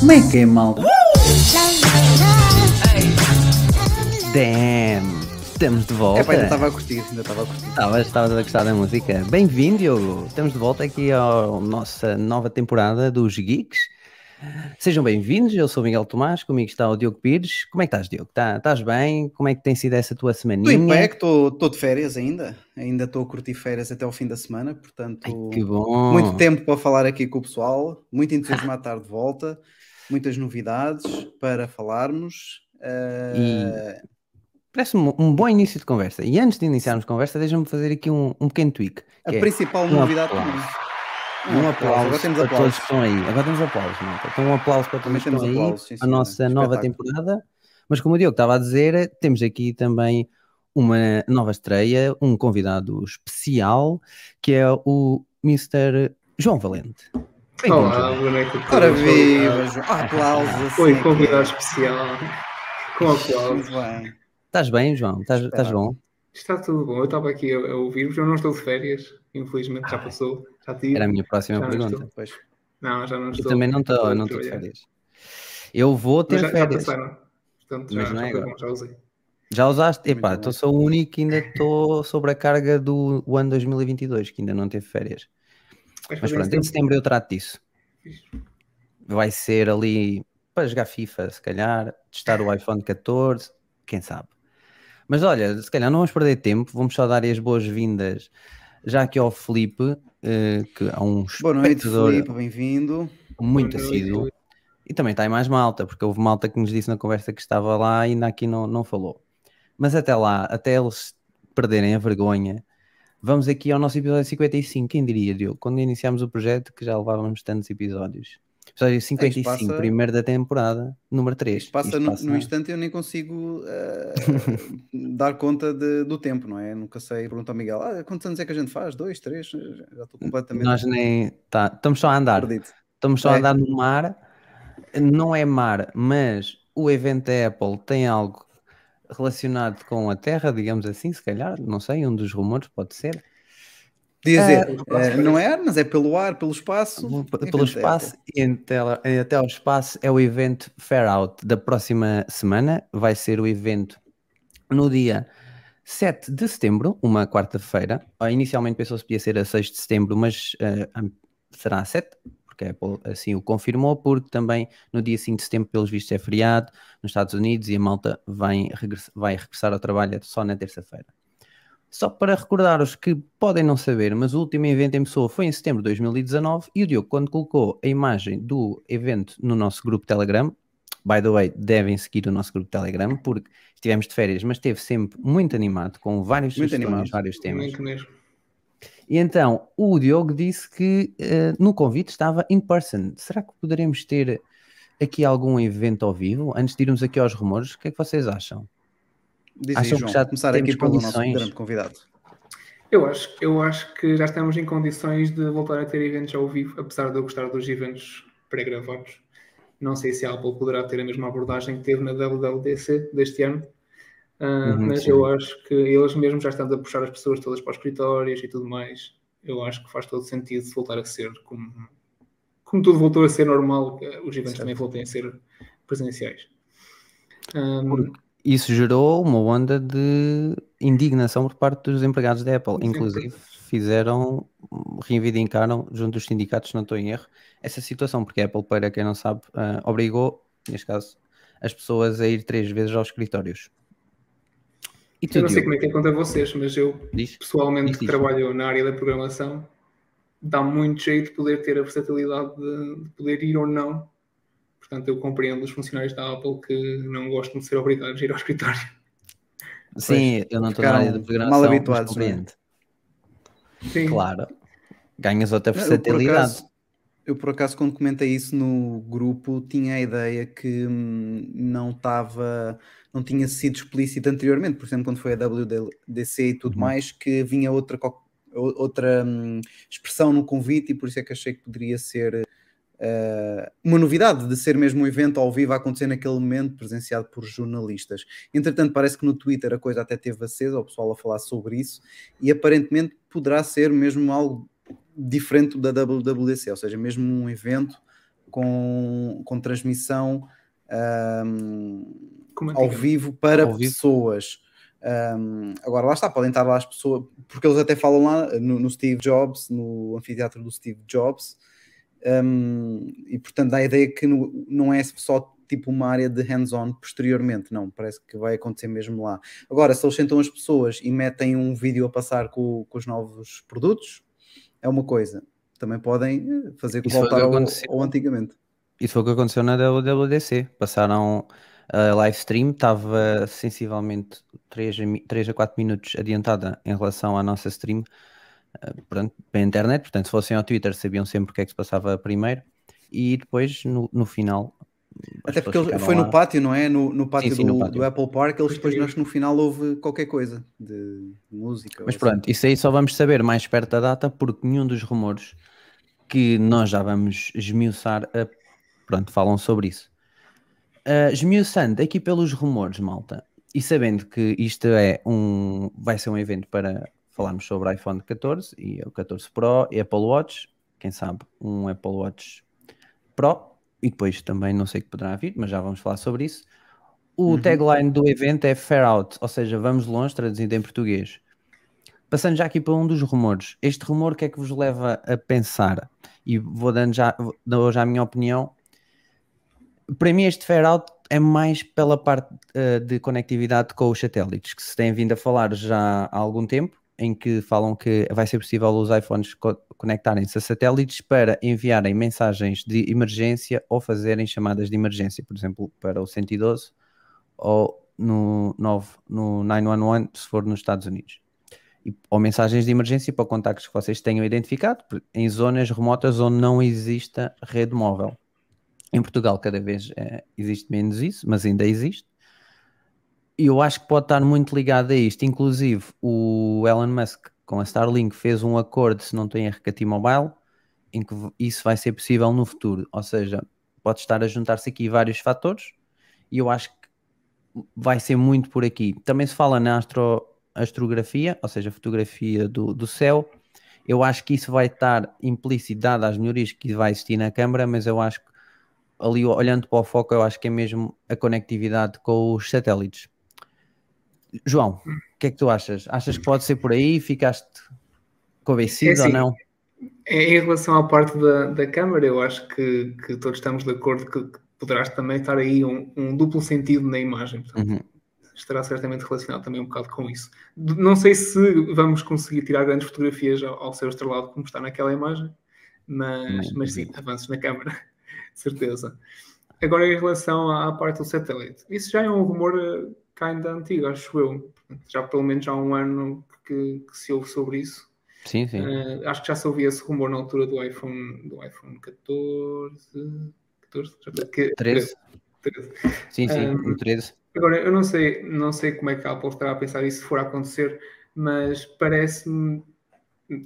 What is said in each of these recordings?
Como é que é, malta? Love. Damn! Estamos de volta. É pá, ainda estava a curtir, ainda estava a curtir. Estavas estavas a gostar da música. Bem-vindo, Diogo. Estamos de volta aqui à nossa nova temporada dos Geeks. Sejam bem-vindos, eu sou o Miguel Tomás, comigo está o Diogo Pires. Como é que estás, Diogo? Tá, estás bem? Como é que tem sido essa tua Estou semaninha? em pé, que estou de férias ainda. Ainda estou a curtir férias até ao fim da semana, portanto, Ai, muito tempo para falar aqui com o pessoal, muito entusiasmado estar de volta, muitas novidades para falarmos. eh, Parece-me um bom início de conversa. E antes de iniciarmos conversa, deixa-me fazer aqui um, um pequeno tweak. a é principal novidade também. Um aplauso Agora temos para todos aplausos. que estão aí. Agora temos aplausos, malta. Então, um aplauso para Também todos que estão aí. sim, a nossa nova temporada. Mas como o Diogo estava a dizer, temos aqui também uma nova estreia, um convidado especial, que é o Mr. João Valente. Olá, boa noite a todos. Ora viva, João. Ah, aplausos. assim Oi, convidado é. especial. Com aplausos. Bem. Estás bem, João? Estás, estás bom? Está tudo bom. Eu estava aqui a, a ouvir-vos. Eu não estou de férias. Infelizmente já passou. Já tive. Era a minha próxima Já pergunta. Não, já não Eu estou. também não estou, não estou de férias. Eu vou ter Mas já, já férias. passaram. Portanto, já, Mas não já é agora. bom, já usei. Já usaste? Epá, estou sou o único que ainda estou sobre a carga do ano 2022, que ainda não teve férias. Mas fazer pronto, em setembro eu trato disso. Vai ser ali para jogar FIFA, se calhar, testar o iPhone 14, quem sabe. Mas olha, se calhar não vamos perder tempo, vamos só dar as boas-vindas já aqui ao Felipe, que é um Boa noite, Filipe, bem-vindo. muito assíduo. E também está aí mais malta, porque houve malta que nos disse na conversa que estava lá e ainda aqui não, não falou. Mas até lá, até eles perderem a vergonha, vamos aqui ao nosso episódio 55. Quem diria, Diogo? Quando iniciámos o projeto, que já levávamos tantos episódios. Episódio 55, passa- primeiro da temporada, número 3. Isto passa, no, no instante eu nem consigo eh, dar conta de- do tempo, não é? Nunca sei. Pergunta ao Miguel: ah, quantos anos é que a gente faz? Dois, três? Já estou completamente Nós nem. Tá, estamos só a andar. perdido. Estamos só a É. andar no mar. Não é mar, mas o evento da Apple tem algo relacionado com a Terra, digamos assim, se calhar. Não sei, um dos rumores pode ser. Dizer, Ah, eh, não é, mas é pelo ar, pelo espaço. Pelo da espaço e até, lá- e até ao espaço é o evento Fair Out da próxima semana. Vai ser o evento no dia 7 de setembro, uma quarta-feira. Ah, Inicialmente pensou-se que podia ser a 6 de setembro, mas eh, am- será a 7, porque a Apple assim o confirmou, porque também no dia 5 de setembro, pelos vistos, é feriado nos Estados Unidos e a malta vai, regress- vai regressar ao trabalho só na terça-feira. Só para recordar os que podem não saber, mas o último evento em pessoa foi em setembro de 2019 e o Diogo, quando colocou a imagem do evento no nosso grupo Telegram, by the way, devem seguir o nosso grupo Telegram, porque estivemos de férias, mas esteve sempre muito animado, com vários Muito animado. vários temas. Muito mesmo. E então, o Diogo disse que eh, no convite estava in person. Será que poderemos ter aqui algum evento ao vivo? Antes de irmos aqui aos rumores, o que é que vocês acham? Diz aí, Acham que João, já começar aqui pelo nosso condições? grande convidado. Eu acho, eu acho que já estamos em condições de voltar a ter eventos ao vivo, apesar de eu gostar dos eventos pré-gravados. Não sei se a Apple poderá ter a mesma abordagem que teve na WWDC deste ano, Ah, Uhum, mas sim. eu acho que eles mesmos já estão a puxar as pessoas todas para os escritórios e tudo mais. Eu acho que faz todo sentido voltar a ser como, como tudo voltou a ser normal, que os eventos também voltem a ser presenciais. Ah, Isso gerou uma onda de indignação por parte dos empregados da Apple. Sim. Inclusive, fizeram, reivindicaram, junto dos sindicatos, não estou em erro, essa situação, porque a Apple, para quem não sabe, ah, obrigou, neste caso, as pessoas a ir três vezes aos escritórios. E eu não sei como é que é contra vocês, mas eu diz? pessoalmente Diz, que diz. trabalho na área da programação, dá muito jeito de poder ter a versatilidade de, de poder ir ou não. Portanto, eu compreendo os funcionários da Apple que não gostam de ser obrigados a ir ao escritório. Sim, eu não estou na área de programação, mal mas habituados, é? compreendo. Sim, Claro. Ganhas outra Não, eu, por versatilidade. acaso, eu, por acaso, quando comentei isso no grupo, tinha a ideia que hum, não estava, não tinha sido explícito anteriormente, por exemplo, quando foi a WDC e tudo Uhum. mais, que vinha outra, outra hum, expressão no convite e por isso é que achei que poderia ser uh, uma novidade de ser mesmo um evento ao vivo a acontecer naquele momento, presenciado por jornalistas. Entretanto, parece que no Twitter a coisa até teve acesa, o pessoal a falar sobre isso, e aparentemente poderá ser mesmo algo diferente da WWDC, ou seja, mesmo um evento com, com transmissão um, ao vivo para ao pessoas. Um, agora, lá está, podem estar lá as pessoas, porque eles até falam lá no, no Steve Jobs, no anfiteatro do Steve Jobs, um, e portanto dá a ideia que no, não é só tipo uma área de hands-on posteriormente, não, parece que vai acontecer mesmo lá. Agora, se eles sentam as pessoas e metem um vídeo a passar com, com os novos produtos, é uma coisa. Também podem eh, fazer que voltar ao, ao antigamente. Isso foi o que aconteceu na WWDC. Passaram a live stream, estava sensivelmente 3 a, 3 a 4 minutos adiantada em relação à nossa stream pronto, para a internet. Portanto, se fossem ao Twitter, sabiam sempre o que é que se passava primeiro. E depois, no, no final. Até porque foi lá. no pátio, não é? No, no, pátio, sim, sim, do, no pátio, do, Apple Park, eles depois nós no final houve qualquer coisa de música. Mas pronto, assim. isso aí só vamos saber mais perto da data, porque nenhum dos rumores que nós já vamos esmiuçar a pronto, falam sobre isso. Uh, esmiuçando aqui pelos rumores, malta, e sabendo que isto é um, vai ser um evento para falarmos sobre iPhone 14 e o 14 Pro e Apple Watch, quem sabe um Apple Watch Pro, e depois também não sei o que poderá vir, mas já vamos falar sobre isso. O uhum. tagline do evento é Fair Out, ou seja, vamos longe, traduzido em português. Passando já aqui para um dos rumores. Este rumor, que é que vos leva a pensar? E vou dando já, dou já a minha opinião para mim este Fair Out é mais pela parte uh, de conectividade com os satélites, que se têm vindo a falar já há algum tempo, em que falam que vai ser possível os iPhones co conectarem-se a satélites para enviarem mensagens de emergência ou fazerem chamadas de emergência, por exemplo, para o 112 ou no 9, no 911, se for nos Estados Unidos. E, ou mensagens de emergência para contactos que vocês tenham identificado em zonas remotas onde não exista rede móvel. Em Portugal cada vez é, existe menos isso, mas ainda existe. Eu acho que pode estar muito ligado a isto. Inclusive, o Elon Musk com a Starlink fez um acordo, se não tem a T-Mobile, em que isso vai ser possível no futuro. Ou seja, pode estar a juntar-se aqui vários fatores e eu acho que vai ser muito por aqui. Também se fala na astro, astrografia, ou seja, fotografia do, do céu. Eu acho que isso vai estar implícito, dado as melhorias que vai existir na câmara, mas eu acho que ali olhando para o foco, eu acho que é mesmo a conectividade com os satélites. João, o que é que tu achas? Achas que pode ser por aí? Ficaste convencido é assim, ou não? Em relação à parte da, da Câmara, eu acho que, que todos estamos de acordo que, que poderás também estar aí um, um duplo sentido na imagem. Portanto, uhum. Estará certamente relacionado também um bocado com isso. Não sei se vamos conseguir tirar grandes fotografias ao, ao seu estrelado como está naquela imagem, mas, mas sim, avanços na Câmara certeza. Agora, em relação à, parte do satélite, isso já é um rumor eh, ainda antigo, acho eu. Já pelo menos há um ano que, que se ouve sobre isso. Sim, sim. Uh, acho que já se ouvia esse rumor na altura do iPhone, do iPhone 14, 14 13. 13. 13. Sim, sim, um, eh, 13. Agora, eu não sei, não sei como é que a Apple estará a pensar isso se for a acontecer, mas parece-me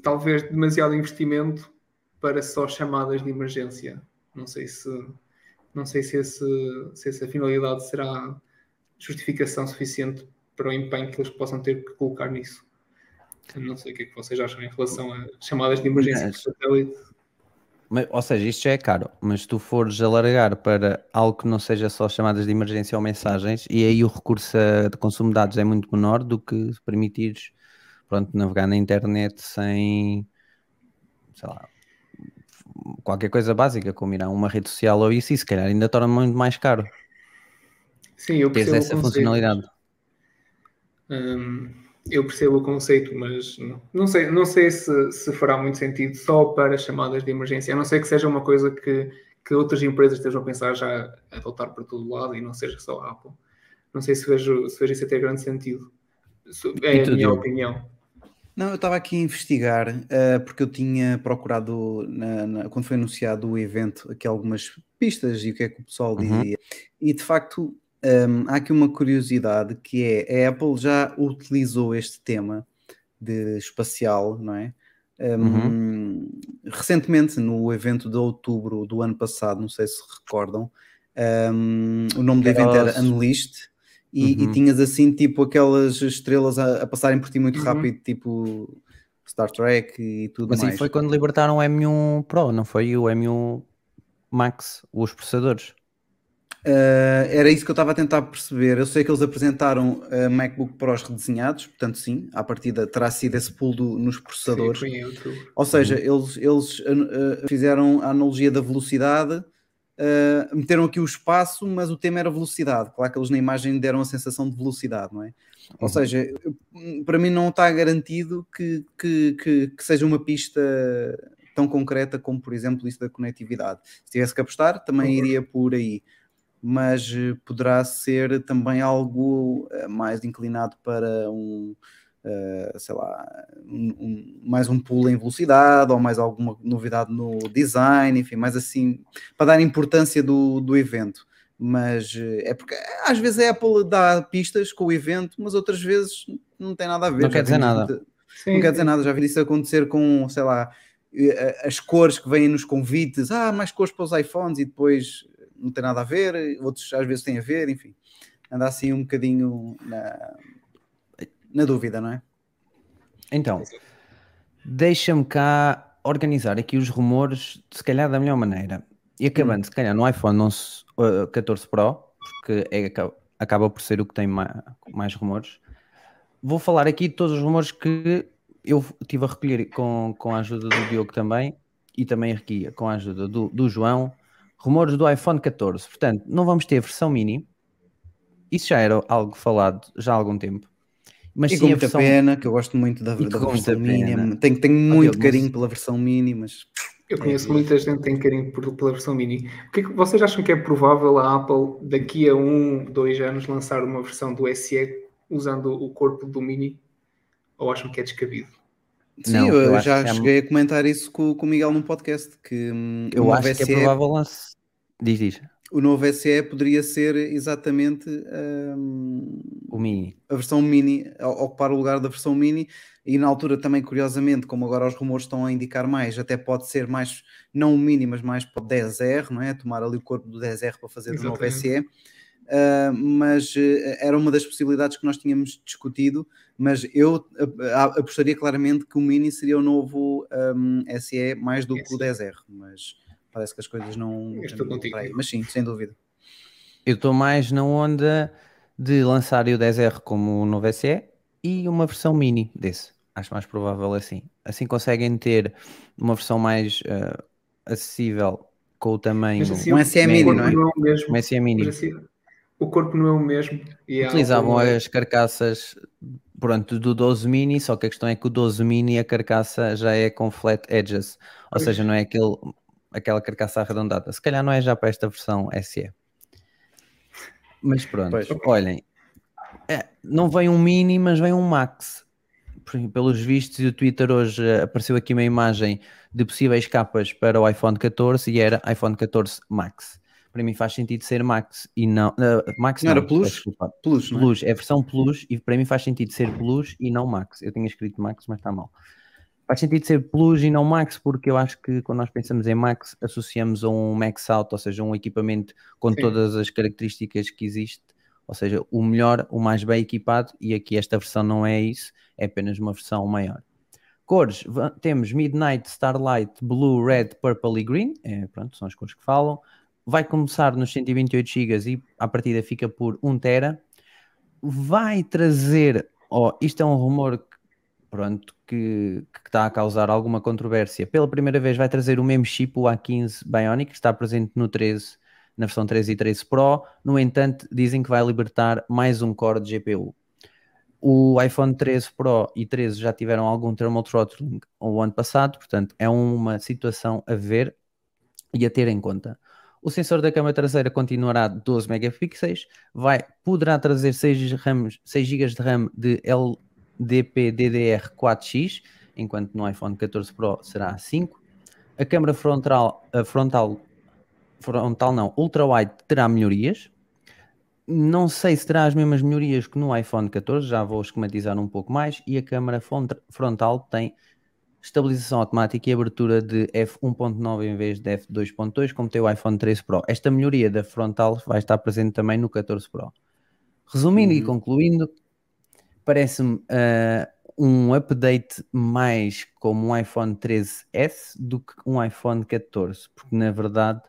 talvez demasiado investimento para só chamadas de emergência. Não sei se, não sei se, esse, se essa finalidade será justificação suficiente para o empenho que eles possam ter que colocar nisso. Não sei o que é que vocês acham em relação a chamadas de emergência mas, por satélite. Mas, ou seja, isto já é caro, mas se tu fores alargar para algo que não seja só chamadas de emergência ou mensagens, e aí o recurso a, de consumo de dados é muito menor do que permitires pronto, navegar na internet sem sei lá, qualquer coisa básica, como ir a uma rede social ou isso, e se calhar ainda torna muito mais caro. Sim, eu percebo essa funcionalidade. Hum, eu percebo o conceito, mas não, não sei, não sei se, se fará muito sentido só para chamadas de emergência, a não ser que seja uma coisa que, que outras empresas estejam a pensar já a adotar para todo lado e não seja só a Apple. Não sei se vejo, se vejo isso a ter grande sentido. É a minha opinião. Não, eu estava aqui a investigar, uh, porque eu tinha procurado, na, na, quando foi anunciado o evento, aqui algumas pistas e o que é que o pessoal uhum. dizia. E de facto, um, ehm, há aqui uma curiosidade que é: a Apple já utilizou este tema de espacial, não é? Um, Recentemente, no evento de outubro do ano passado, não sei se recordam, um, o nome do evento era Unleashed. E, Uhum. e tinhas assim, tipo, aquelas estrelas a, a passarem por ti muito Uhum. rápido, tipo Star Trek e tudo Mas mais. aí foi quando libertaram o M1 Pro, não foi? O M1 Max, os processadores. Uh, era isso que eu estava a tentar perceber. Eu sei que eles apresentaram uh, MacBook Pros redesenhados, portanto, sim, à partida terá sido esse pulo do- nos Sim, processadores. outubro. Ou seja, eles, eles uh, uh, fizeram a analogia da velocidade, uh, meteram aqui o espaço, mas o tema era velocidade. Claro que eles na imagem deram a sensação de velocidade, não é? Ou Uhum. seja, eu- para mim não está garantido que, que, que, que seja uma pista tão concreta como, por exemplo, isso da conectividade. Se tivesse que apostar, também Concordo. iria por aí. Mas eh, poderá ser também algo eh, mais inclinado para um, eh, sei lá, um- um- mais um pulo em velocidade ou mais alguma novidade no design, enfim, mais assim, para dar importância do, do evento. Mas eh, é porque às vezes a Apple dá pistas com o evento, mas outras vezes não tem nada a ver. Não quer dizer nada. Sim, não quer dizer nada, já vi isso acontecer com, sei lá, eh, as cores que vêm nos convites, ah, mais cores para os iPhones e depois não tem nada a ver, outros às vezes têm a ver, enfim, anda assim um bocadinho na, na dúvida, não é? Então, deixa-me cá organizar aqui os rumores, se calhar da melhor maneira. E acabando, se calhar, no iPhone 11, uh, 14 Pro, porque é, aca- acaba por ser o que tem ma- mais, rumores. Vou falar aqui de todos os rumores que eu estive a recolher com, com a ajuda do Diogo também, e também aqui com a ajuda do, do João. Rumores do iPhone 14. Portanto, não vamos ter versão mini. Isso já era algo falado já há algum tempo. Mas e sim com muita versão pena, que eu gosto muito da, da versão mini, pena. tenho, tenho muito carinho mas- pela versão mini, mas Eu conheço muita gente que tem carinho por, pela versão mini. O que é que vocês acham que é provável a Apple daqui a um, dois anos lançar uma versão do SE usando o corpo do mini? Ou acham que é descabido? sim, Não, eu, eu já que é- cheguei a comentar isso com, com o Miguel num podcast, que hum, Eu acho que é SE provável lance. Diz, diz. O novo SE poderia ser exatamente hum, O mini. a versão mini, a- ocupar o lugar da versão mini, e na altura também, curiosamente, como agora os rumores estão a indicar mais, até pode ser mais, não o mini, mas mais para o 10R, não é? Tomar ali o corpo do 10R para fazer o novo Exatamente. SE. Uh, mas uh, era uma das possibilidades que nós tínhamos discutido, mas eu uh, a- apostaria claramente que o Mini seria o novo um, SE mais do que o 10R, mas parece que as coisas não Eu estou contigo. aí. Mas sim, sem dúvida. Eu estou mais na onda de lançar o 10R como o novo SE e uma versão mini desse. Acho mais provável assim. Assim conseguem ter uma versão mais eh, acessível com o tamanho. Mas assim, Um SE mini, não é? é o mesmo. Um SE mini. Assim, o corpo não é o mesmo. E a Utilizavam as carcaças pronto, do 12 mini, só que a questão é que o 12 mini a carcaça já é com flat edges, ou Pois. seja, não é aquele, aquela carcaça arredondada. Se calhar não é já para esta versão SE. Mas pronto, Pois. olhem, é, não vem um mini, mas vem um max. Pelos vistos, e o Twitter hoje eh, apareceu aqui uma imagem de possíveis capas para o iPhone 14 e era iPhone 14 Max. Para mim faz sentido ser Max e não. eh, Max Não era não, Plus? peço desculpa. Plus, não é? Plus, é a versão Plus e para mim faz sentido ser Plus e não Max. Eu tinha escrito Max, mas está mal. Faz sentido ser Plus e não Max porque eu acho que quando nós pensamos em Max associamos a um Max Out, ou seja, um equipamento com Sim. todas as características que existe, ou seja, o melhor, o mais bem equipado e aqui esta versão não é isso, é apenas uma versão maior. Cores, temos Midnight, Starlight, Blue, Red, Purple e Green, é, pronto, são as cores que falam. Vai começar nos 128 GB e a partida fica por 1 tera. Vai trazer, ó, isto é um rumor que, pronto, que, que está a causar alguma controvérsia. Pela primeira vez vai trazer o mesmo chip, o A15 Bionic, que está presente no 13, na versão 13 e 13 Pro. No entanto, dizem que vai libertar mais um core de GPU. O iPhone 13 Pro e 13 já tiveram algum thermal throttling o ano passado, portanto é uma situação a ver e a ter em conta. O sensor da câmera traseira continuará 12 megapixels, vai, poderá trazer 6, RAM, 6 GB de RAM de LDPDDR4X, enquanto no iPhone 14 Pro será 5. A câmera frontal, a frontal, frontal não, ultra-wide terá melhorias, não sei se terá as mesmas melhorias que no iPhone 14, já vou esquematizar um pouco mais. E a câmera fron- frontal tem estabilização automática e abertura de f1.9 em vez de f2.2, como tem o iPhone 13 Pro. Esta melhoria da frontal vai estar presente também no 14 Pro. Resumindo e Uhum. concluindo, parece-me ah, um update mais como um iPhone 13S do que um iPhone 14, porque na verdade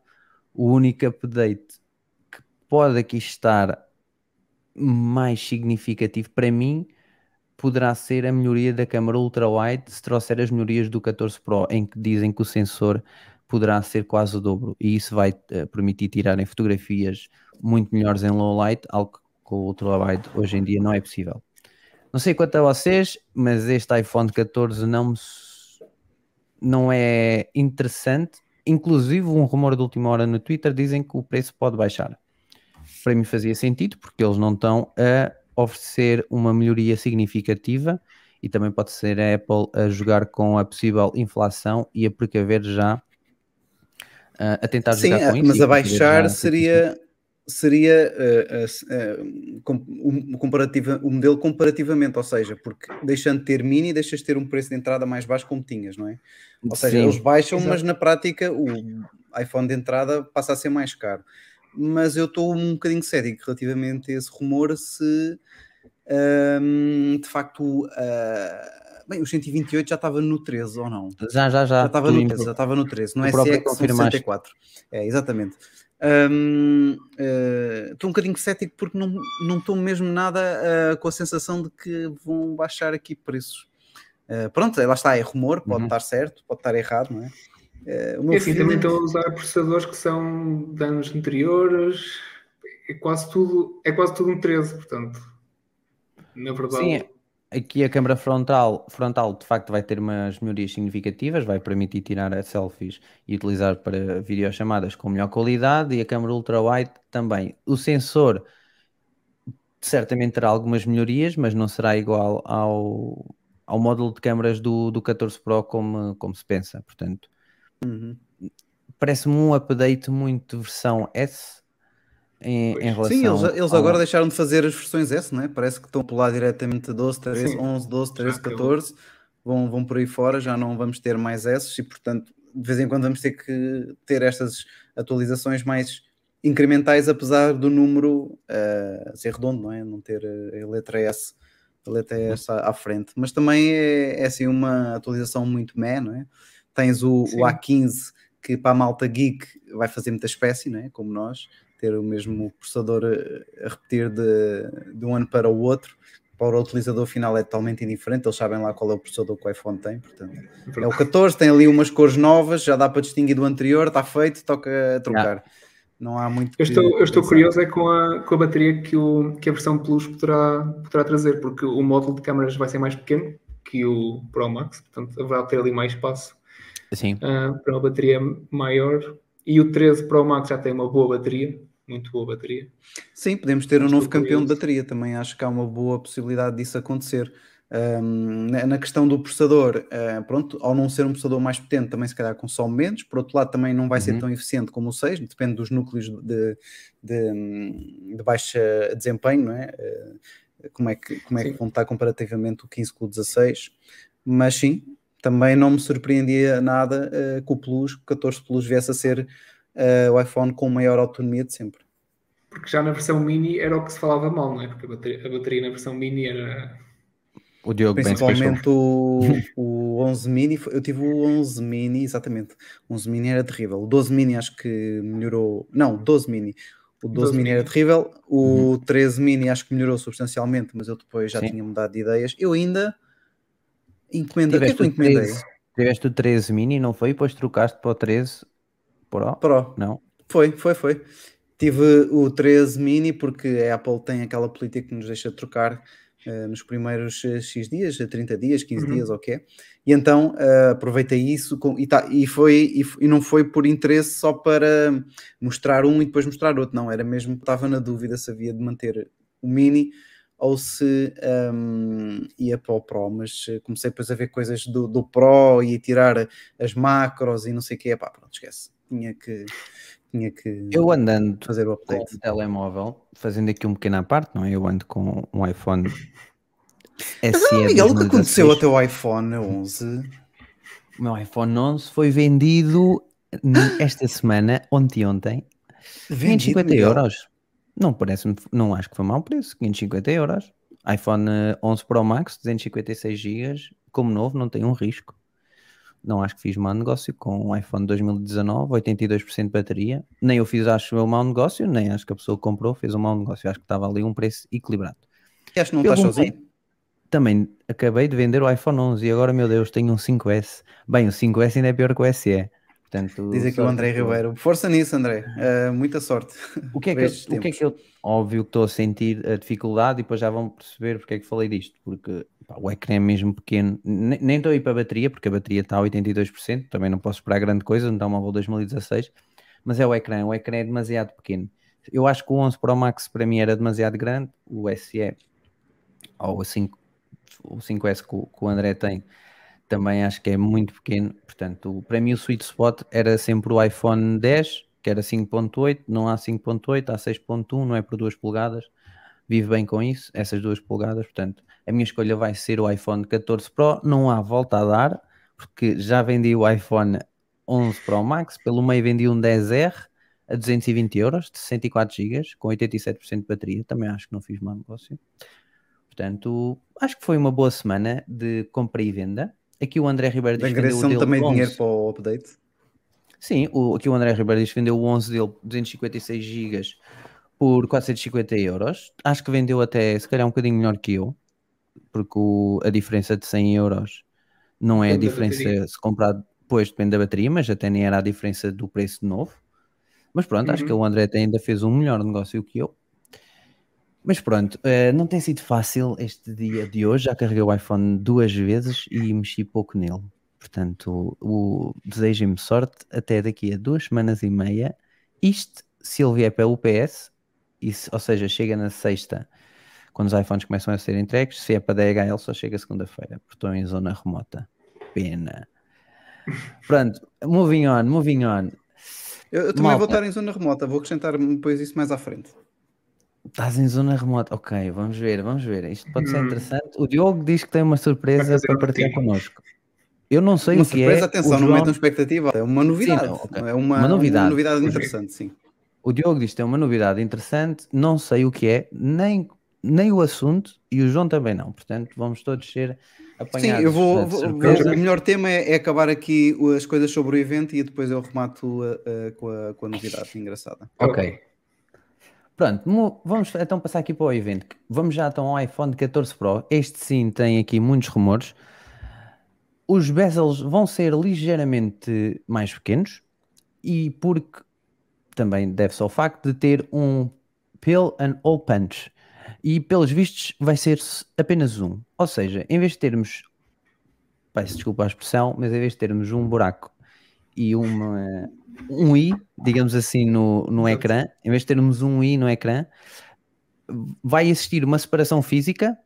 o único update que pode aqui estar mais significativo para mim poderá ser a melhoria da câmara ultra-wide se trouxer as melhorias do 14 Pro, em que dizem que o sensor poderá ser quase o dobro e isso vai eh, permitir tirarem fotografias muito melhores em low light, algo que com o ultra-wide hoje em dia não é possível. Não sei quanto a vocês, mas este iPhone 14 não, não é interessante. Inclusive, um rumor de última hora no Twitter dizem que o preço pode baixar. Para mim fazia sentido, porque eles não estão a oferecer uma melhoria significativa e também pode ser a Apple a jogar com a possível inflação e a precaver já ah, a tentar Sim, jogar com isso. mas a baixar seria, seria eh, com- o, comparativa, o modelo comparativamente, ou seja, porque deixando de ter mini, deixas de ter um preço de entrada mais baixo como tinhas, não é? Ou seja, Sim. eles baixam, Exato. mas na prática o iPhone de entrada passa a ser mais caro. Mas eu estou um bocadinho cético relativamente a esse rumor se ahm, de facto ah, bem, os 128 já estava no 13 ou não? Já, já, já. Já estava no im- 13, já estava no 13, não é SE confirmaste. 64. É, exatamente. Hum, eh, Estou um bocadinho cético porque não não estou mesmo nada ah, com a sensação de que vão baixar aqui preços. Ah, pronto, lá está, é rumor, pode Uhum. estar certo, pode estar errado, não é? Eh, o E meu assim, feeling- também estão a usar processadores que são de anos anteriores. É quase tudo, é quase tudo um 13, portanto. Na verdade, Sim, aqui a câmara frontal, frontal de facto vai ter umas melhorias significativas, vai permitir tirar selfies e utilizar para videochamadas com melhor qualidade e a câmara ultra-wide também. O sensor certamente terá algumas melhorias, mas não será igual ao, ao módulo de câmaras do, do 14 Pro como, como se pensa. Portanto, Uhum. parece-me um update muito versão S em, em relação Sim, eles, eles ao- agora deixaram de fazer as versões S, não é? Parece que estão a pular diretamente 12, 13, Sim. 11, 12, 13, Já acabou. 14. Vão, vão por aí fora, já não vamos ter mais S e, portanto, de vez em quando vamos ter que ter estas atualizações mais incrementais, apesar do número eh, ser redondo, não é? Não ter eh, a letra S, a letra S à, à frente. Mas também é, é assim uma atualização muito meh, não é? Tens o, o A15 que para a malta geek vai fazer muita espécie, não é? Como nós ter o mesmo processador a, a repetir de, de um ano para o outro. Para o utilizador final é totalmente indiferente, eles sabem lá qual é o processador que o iPhone tem, portanto. É o 14, tem ali umas cores novas, já dá para distinguir do anterior, está feito, toca trocar. Não há muito Eu estou, eu estou curioso é com a, com a bateria que, o, que a versão Plus poderá, poderá trazer, porque o módulo de câmaras vai ser mais pequeno que o Pro Max, portanto haverá ter ali mais espaço Sim. ah, para uma bateria maior. E o 13 Pro Max já tem uma boa bateria, muito boa bateria. Sim, podemos ter um Estou novo campeão de curioso. bateria, também acho que há uma boa possibilidade disso acontecer. Um, na, questão do processador, uh, pronto, ao não ser um processador mais potente, também se calhar consome menos, por outro lado, também não vai ser Uhum. tão eficiente como o 6, depende dos núcleos de, de, de baixa desempenho, não é? Uh, como é que, como é que vão estar comparativamente o 15 com o 16, mas sim, também não me surpreendia nada uh, que o Plus, o 14 Plus viesse a ser uh, o iPhone com maior autonomia de sempre. Porque já na versão mini era o que se falava mal, não é? Porque a bateria, a bateria na versão mini era. O Diogo. Principalmente o, o 11 mini, foi- eu tive o 11 mini, exatamente. O 11 mini era terrível. O 12 mini acho que melhorou. Não, 12 mini. O 12, 12 mini era terrível. O 13 mini acho que melhorou substancialmente, mas eu depois já Sim. tinha mudado de ideias. Eu ainda encomendei. O que é que Tiveste eu o encomendei? 13, tiveste o 13 mini, não foi? E depois trocaste para o 13 Pro? Pro. Não? Foi, foi, foi. Tive o 13 mini porque a Apple tem aquela política que nos deixa trocar eh, nos primeiros eh, X dias, eh, 30 dias, 15 Uhum. dias, ok? E então eh, aproveitei isso com- e, tá, e, foi, e, e não foi por interesse só para mostrar um e depois mostrar outro, não, era mesmo, estava na dúvida se havia de manter o mini ou se ehm, ia para o Pro, mas eh, comecei depois a ver coisas do, do Pro e a tirar as macros e não sei o que, pá, pronto, esquece, tinha que, tinha que Eu andando fazer o com update. o telemóvel, fazendo aqui um pequeno à parte, não é? Eu ando com um iPhone SE Mas, ah, Miguel, o que 2016. aconteceu ao teu iPhone 11? O meu iPhone 11 foi vendido esta semana, ontem ontem, 550 Miguel. euros. Não parece não acho que foi mau preço, 550 euros. iPhone eh, 11 Pro Max, 256 GB, como novo, não tem um risco. Não acho que fiz mau negócio com o iPhone 2019, 82% de bateria. Nem eu fiz, acho eu, mau negócio, nem acho que a pessoa que comprou fez um mau negócio. Acho que estava ali um preço equilibrado. E acho que não estás sozinho. Também acabei de vender o iPhone 11 e agora, meu Deus, tenho um 5S. Bem, o 5S ainda é pior que o SE. Portanto, Diz aqui o André. Ribeiro. Força nisso, André. Uh, muita sorte. O que, é que eu, o que é que eu. Óbvio que estou a sentir a dificuldade e depois já vão perceber porque é que falei disto. Porque pá, o ecrã é mesmo pequeno. Ne- Nem estou a ir para a bateria, porque a bateria está a 82%. Também não posso esperar grande coisa no telemóvel 2016. Mas é o ecrã. O ecrã é demasiado pequeno. Eu acho que o 11 Pro Max para mim era demasiado grande. O SE ou o 5, o 5S que o, que o André tem também acho que é muito pequeno. Portanto, para mim o sweet spot era sempre o iPhone 10, que era 5.8, não há 5.8, há 6.1, não é por 2 polegadas. Vive bem com isso, essas 2 polegadas. Portanto, a minha escolha vai ser o iPhone 14 Pro. Não há volta a dar, porque já vendi o iPhone 11 Pro Max, pelo meio vendi um 10R a 220 euros, de 64 GB, com 87% de bateria. Também acho que não fiz mau negócio. Portanto, acho que foi uma boa semana de compra e venda. Aqui o André Ribeiro diz que vendeu o também 11. dinheiro para o update. Sim, o, aqui o André Ribeiro diz que vendeu o 11 dele, 256 GB, por 450 euros. Acho que vendeu até, se calhar, um bocadinho melhor que eu, porque o- a diferença de 100 euros não é a Depende da diferença se comprar depois, depende da bateria, mas até nem era a diferença do preço de novo. Mas pronto, acho Uhum. que o André ainda fez um melhor negócio que eu. Mas pronto, eh, não tem sido fácil este dia de hoje. Já carreguei o iPhone duas vezes e mexi pouco nele. Portanto, o, desejem-me sorte até daqui a duas semanas e meia. Isto, se ele vier para o UPS, e se- ou seja, chega na sexta, quando os iPhones começam a ser entregues. Se é para DHL, só chega segunda-feira, porque estou em zona remota. Pena. Pronto, moving on, moving on. Eu, eu também vou Malta. estar em zona remota, vou acrescentar depois isso mais à frente. Estás em zona remota. Ok, vamos ver, vamos ver. Isto pode ser Hum. interessante. O Diogo diz que tem uma surpresa para partilhar connosco. Eu não sei Uma o que surpresa, é. atenção, o não João- metam expectativa. É uma novidade. não, ok. É uma, Uma novidade. novidade Ok. interessante, sim. O Diogo diz que tem uma novidade interessante, não sei o que é, nem, nem o assunto, e o João também não. Portanto, vamos todos ser Sim, apanhados. eu vou, vou- o melhor tema é, é acabar aqui as coisas sobre o evento e depois eu remato uh, uh, com, a, com a novidade engraçada. Ok. Pronto, mo- vamos então passar aqui para o evento. Vamos já então ao iPhone 14 Pro. Este sim tem aqui muitos rumores. Os bezels vão ser ligeiramente mais pequenos e porque também deve-se ao facto de ter um pill and hole punch. E pelos vistos vai ser apenas um. Ou seja, em vez de termos, peço desculpa a expressão, mas em vez de termos um buraco e uma, um i, digamos assim, no, no ecrã, em vez de termos um i no ecrã, vai existir uma separação física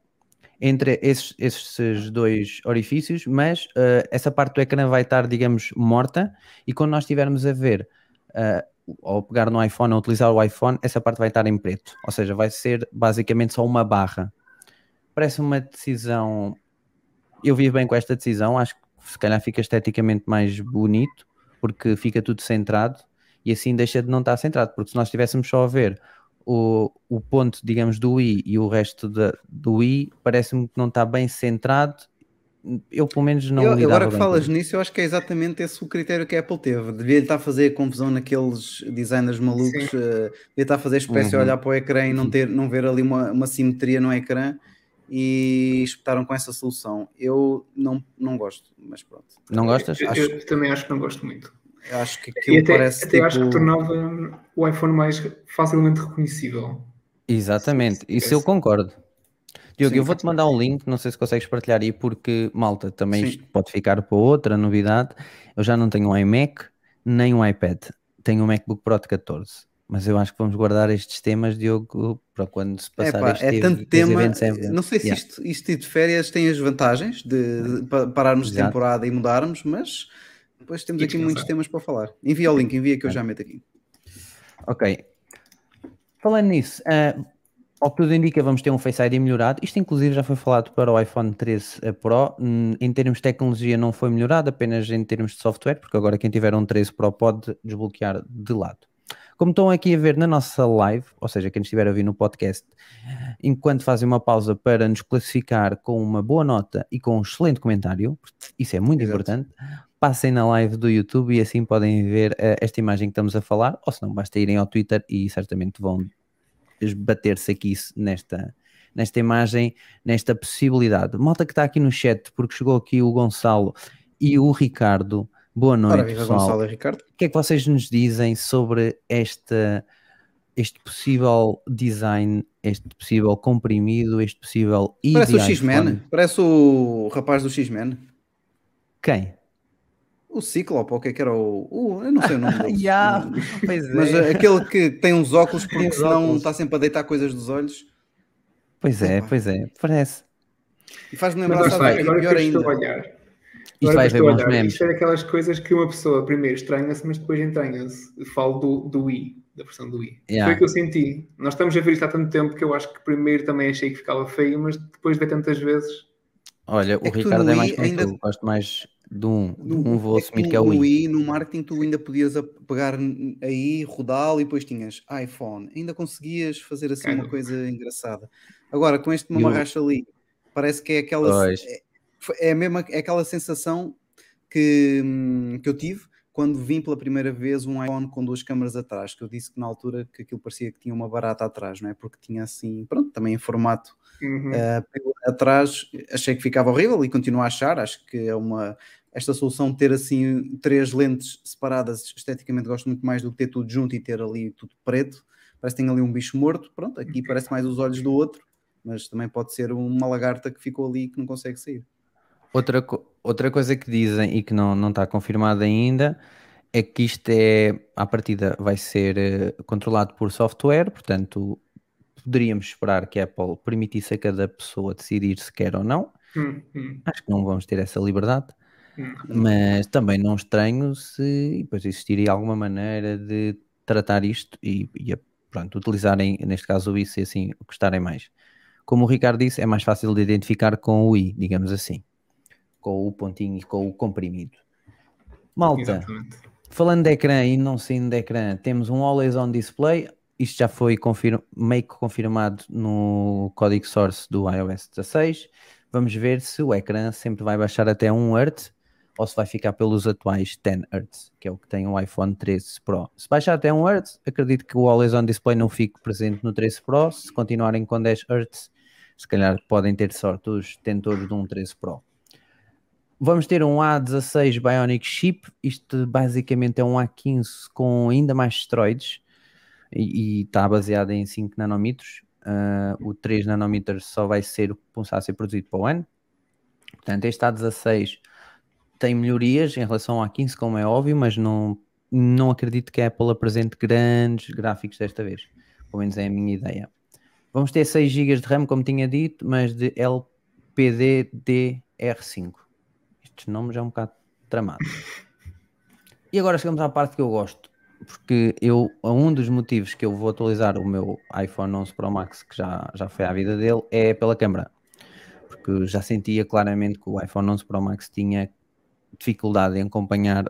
entre esses, esses dois orifícios, mas eh, essa parte do ecrã vai estar, digamos, morta, e quando nós estivermos a ver, eh, ou pegar no iPhone, ou utilizar o iPhone, essa parte vai estar em preto, ou seja, vai ser basicamente só uma barra. Parece uma decisão. Eu vivo bem com esta decisão, acho que se calhar fica esteticamente mais bonito, porque fica tudo centrado e assim deixa de não estar centrado, porque se nós estivéssemos só a ver o, o ponto, digamos, do i e o resto do i, parece-me que não está bem centrado. Eu, pelo menos, não Eu- agora que falas isso. nisso, eu acho que é exatamente esse o critério que a Apple teve. Devia estar a fazer confusão naqueles designers malucos, Sim. eh, devia estar a fazer espécie Uhum. olhar para o ecrã e não, ter, não ver ali uma, uma simetria no ecrã e espetaram com essa solução. Eu não, não gosto, mas pronto. Não gostas? Eu, Acho- eu também acho que não gosto muito. Eu acho que E aquilo até, parece até acho que tipo- tornava o iPhone mais facilmente reconhecível. Exatamente, Se- se isso eu concordo. Diogo, Sim, eu vou-te mandar um link, não sei se consegues partilhar aí, porque, malta, também Sim. isto pode ficar para outra novidade. Eu já não tenho um iMac, nem um iPad. Tenho um MacBook Pro de 14. Mas eu acho que vamos guardar estes temas, Diogo, para quando se É, passar pá, este é tanto tema. Não sei se Yeah. isto, isto de férias tem as vantagens de, de pa- pararmos de Exato. temporada e mudarmos, mas depois temos aqui muitos temas para falar. Envia o link, envia que eu É. já meto aqui. Ok. Falando nisso, ah, ao que tudo indica, vamos ter um Face ID melhorado. Isto, inclusive, já foi falado para o iPhone 13 Pro. Hum, Em termos de tecnologia, não foi melhorado, apenas em termos de software, porque agora quem tiver um 13 Pro pode desbloquear de lado. Como estão aqui a ver na nossa live, ou seja, quem estiver a ouvir no podcast, enquanto fazem uma pausa para nos classificar com uma boa nota e com um excelente comentário, isso é muito Exato. importante, passem na live do YouTube e assim podem ver eh, esta imagem que estamos a falar, ou se não, basta irem ao Twitter e certamente vão bater-se aqui nesta, nesta imagem, nesta possibilidade. Malta que está aqui no chat, porque chegou aqui o Gonçalo e o Ricardo. Boa noite, Ora, pessoal. Gonçalo e Ricardo. O que é que vocês nos dizem sobre esta, este possível design, este possível comprimido, este possível Parece o? X-Men. Parece o rapaz do X-Men. Quem? O Ciclope, ou o que é que era o. o- eu não sei o nome dele. Pois Mas é. uh, aquele que tem uns óculos porque senão está sempre a deitar coisas dos olhos. Pois é, pois é, parece. E faz-me lembrar, sabe, é agora pior eu estou a ainda. olhar. Isto Agora vai a bons olhar, memes. Isto é daquelas coisas que uma pessoa primeiro estranha-se, mas depois entranha-se. Falo do, do Wii, da versão do Wii. Yeah. Foi o que eu senti. Nós estamos a ver isto há tanto tempo que eu acho que primeiro também achei que ficava feio, mas depois de ver tantas vezes. Olha, o É Ricardo é mais como ainda- gosto mais de um, de No- um vou é que no- é o marketing, tu ainda podias pegar aí, rodá-lo e depois tinhas iPhone. Ainda conseguias fazer assim Kind uma coisa engraçada. Agora, com este mamarracho ali, parece que é aquela. É, é a mesma, é aquela sensação que, hum, que eu tive quando vim pela primeira vez um iPhone com duas câmaras atrás, que eu disse que na altura que aquilo parecia que tinha uma barata atrás, não é? Porque tinha assim, pronto, também em formato Uhum. Uh, atrás achei que ficava horrível e continuo a achar. Acho que é uma esta solução de ter assim três lentes separadas esteticamente gosto muito mais do que ter tudo junto e ter ali tudo preto. Parece que tem ali um bicho morto. Pronto, aqui parece mais os olhos do outro, mas também pode ser uma lagarta que ficou ali e que não consegue sair. Outra, co- outra coisa que dizem e que não, não está confirmada ainda é que isto é, à partida, vai ser eh, controlado por software, portanto, poderíamos esperar que a Apple permitisse a cada pessoa decidir se quer ou não. Hum, hum, Acho que não vamos ter essa liberdade. Mas também não estranho se depois existiria alguma maneira de tratar isto e, e, pronto, utilizarem, neste caso, o i se assim gostarem mais. Como o Ricardo disse, é mais fácil de identificar com o i, digamos assim, com o pontinho e com o comprimido. Malta, Exatamente. falando de ecrã e não saindo de ecrã, temos um Always On Display. Isto já foi confir- meio que confirmado no código source do iOS 16. Vamos ver se o ecrã sempre vai baixar até 1 Hz ou se vai ficar pelos atuais 10 Hz, que é o que tem o iPhone 13 Pro. Se baixar até 1 Hz, acredito que o Always On Display não fique presente no 13 Pro. Se continuarem com 10 Hz, se calhar podem ter sorte os detentores de um 13 Pro. Vamos ter um A16 Bionic Chip. Isto basicamente é um A15 com ainda mais esteroides e está baseado em 5 nanômetros. Ah, o 3 nanômetros só vai ser começar a ser produzido para o ano. Portanto, este A16 tem melhorias em relação ao A15, como é óbvio, mas não, não acredito que a Apple apresente grandes gráficos desta vez. Pelo menos é a minha ideia. Vamos ter 6 GB de RAM, como tinha dito, mas de LPDDR5. Estes nomes é um bocado tramado. E agora chegamos à parte que eu gosto, porque eu, um dos motivos que eu vou atualizar o meu iPhone 11 Pro Max, que já, já foi à vida dele, é pela câmera. Porque já sentia claramente que o iPhone 11 Pro Max tinha dificuldade em acompanhar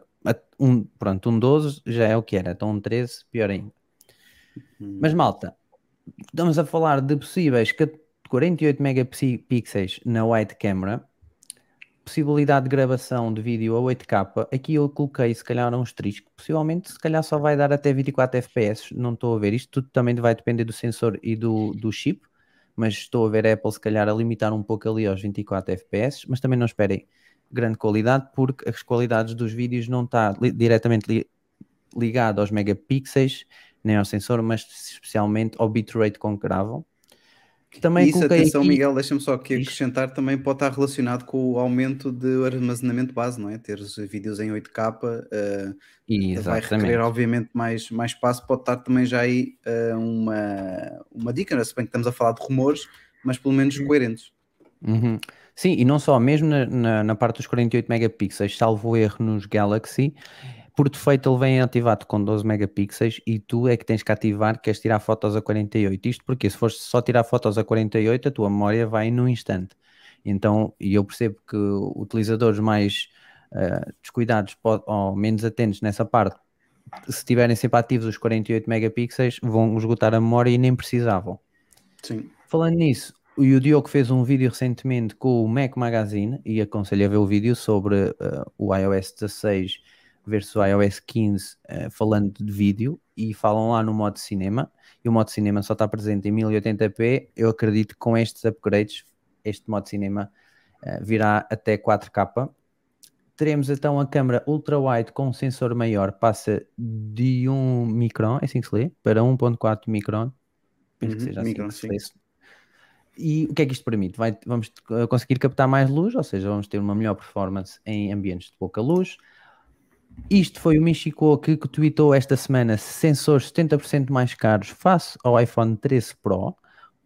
um, pronto, um 12 já é o que era, então um 13 pior ainda. Mas malta, estamos a falar de possíveis ca- 48 megapixels na wide camera, possibilidade de gravação de vídeo a 8K. Aqui eu coloquei se calhar um asterisco, possivelmente se calhar só vai dar até 24 FPS, não estou a ver. Isto tudo também vai depender do sensor e do, do chip, mas estou a ver a Apple se calhar a limitar um pouco ali aos 24 FPS, mas também não esperem grande qualidade, porque as qualidades dos vídeos não está li- diretamente li- ligado aos megapixels, nem ao sensor, mas especialmente ao bitrate com que gravam. Também isso, atenção, aqui- Miguel, deixa-me só aqui acrescentar, também pode estar relacionado com o aumento de armazenamento base, não é? Teres vídeos em 8K eh, vai requerer, obviamente, mais, mais espaço. Pode estar também já aí eh, uma, uma dica, se bem que estamos a falar de rumores, mas pelo menos coerentes. Uhum. Sim, e não só, mesmo na, na, na parte dos 48 megapixels, salvo erro nos Galaxy, por defeito ele vem ativado com 12 megapixels e tu é que tens que ativar que queres tirar fotos a 48. Isto porque se fores só tirar fotos a 48, a tua memória vai no instante. Então, e eu percebo que utilizadores mais uh, descuidados ou menos atentos nessa parte, se tiverem sempre ativos os 48 megapixels, vão esgotar a memória e nem precisavam. Sim. Falando nisso, o Diogo fez um vídeo recentemente com o Mac Magazine e aconselho a ver o vídeo sobre uh, o iOS 16 versus o iOS 15 uh, falando de vídeo e falam lá no modo cinema e o modo cinema só está presente em 1080p. Eu acredito que com estes upgrades este modo cinema uh, virá até 4K. Teremos então a câmera ultra wide com um sensor maior, passa de 1 micron, é assim que se lê, para 1.4 micron. Penso Uhum, que seja assim micron, que se lê. E o que é que isto permite? Vai- vamos uh, conseguir captar mais luz, ou seja, vamos ter uma melhor performance em ambientes de pouca luz. Isto foi o Michiko que tweetou esta semana sensores 70% mais caros face ao iPhone 13 Pro.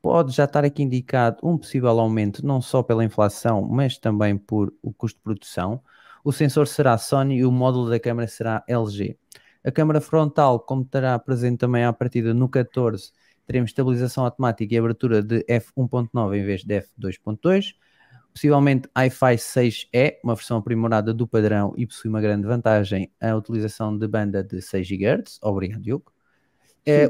Pode já estar aqui indicado um possível aumento, não só pela inflação, mas também por o custo de produção. O sensor será Sony e o módulo da câmera será LG. A câmera frontal, como estará presente também à partida no 14, teremos estabilização automática e abertura de f1.9 em vez de f2.2. Possivelmente Wi-Fi 6E, uma versão aprimorada do padrão e possui uma grande vantagem, a utilização de banda de 6 GHz. Obrigado, Diogo.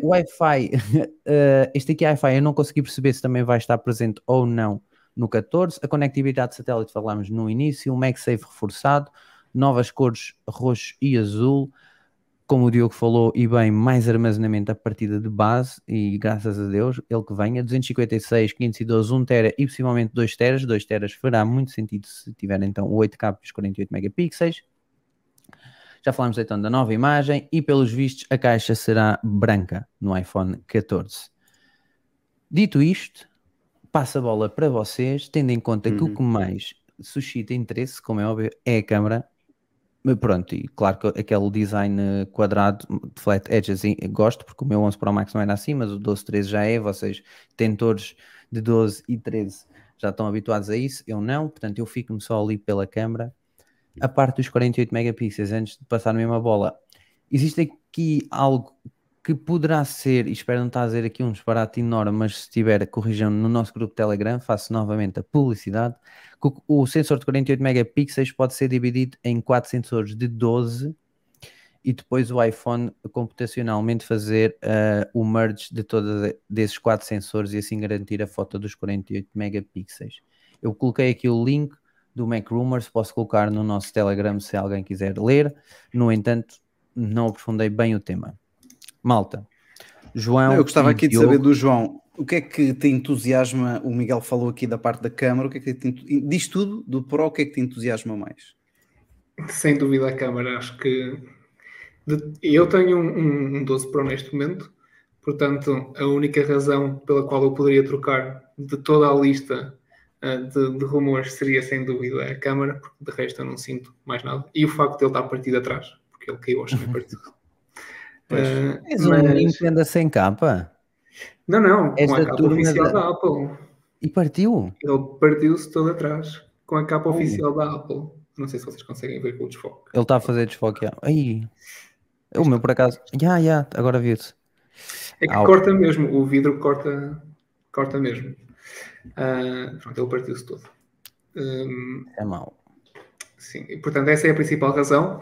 O Wi-Fi, eh, este aqui Wi-Fi eu não consegui perceber se também vai estar presente ou não no 14. A conectividade de satélite falámos no início, um MagSafe reforçado, novas cores roxo e azul, como o Diogo falou, e bem, mais armazenamento a partida de base, e graças a Deus, ele que venha, 256, 512, 1 tera e possivelmente 2 teras, 2 teras fará muito sentido se tiver então o 8K e os 48 megapixels. Já falámos então da nova imagem e pelos vistos a caixa será branca no iPhone 14. Dito isto, passa a bola para vocês, tendo em conta que o Uhum. que mais suscita interesse, como é óbvio, é a câmara Pronto, e claro que aquele design quadrado de flat edges gosto, porque o meu 11 Pro Max não era assim, mas o 12 13 já é, vocês tentores de 12 e 13 já estão habituados a isso, eu não, portanto eu fico-me só ali pela câmera. A parte dos 48 megapixels, antes de passar mesmo a bola, existe aqui algo que poderá ser, e espero não estar a dizer aqui um disparate enorme, mas se tiver, corrijam no nosso grupo Telegram, faço novamente a publicidade, que o- sensor de 48 megapixels pode ser dividido em quatro sensores de 12 e depois o iPhone computacionalmente fazer ah, o merge de todos desses quatro sensores e assim garantir a foto dos 48 megapixels. Eu coloquei aqui o link do Mac Rumors, posso colocar no nosso Telegram se alguém quiser ler. No entanto, não aprofundei bem o tema. Malta, João. Eu gostava aqui de Diogo- saber do João, o que é que te entusiasma? O Miguel falou aqui da parte da câmara, o que é que te diz tudo do Pro, o que é que te entusiasma mais? Sem dúvida a câmara, acho que de- eu tenho um, um, um 12 Pro neste momento, portanto a única razão pela qual eu poderia trocar de toda a lista ah, de, de rumores seria sem dúvida a câmara, porque de resto eu não sinto mais nada. E o facto de ele estar partido atrás, porque ele caiu ao chão e partiu. Pois. Ah, És um mas- Nintendo sem capa Não, não, com a capa turma oficial da- da Apple. e partiu. Ele partiu-se todo atrás com a capa Oh. oficial da Apple. Não sei se vocês conseguem ver com o desfoque. Ele está a fazer desfoque. já. Aí. O meu por acaso. Já, já, agora viu-se. É que Au. corta mesmo, o vidro corta, corta mesmo. Ah, pronto, ele partiu-se todo. Hum, É mau. Sim, e, portanto, essa é a principal razão.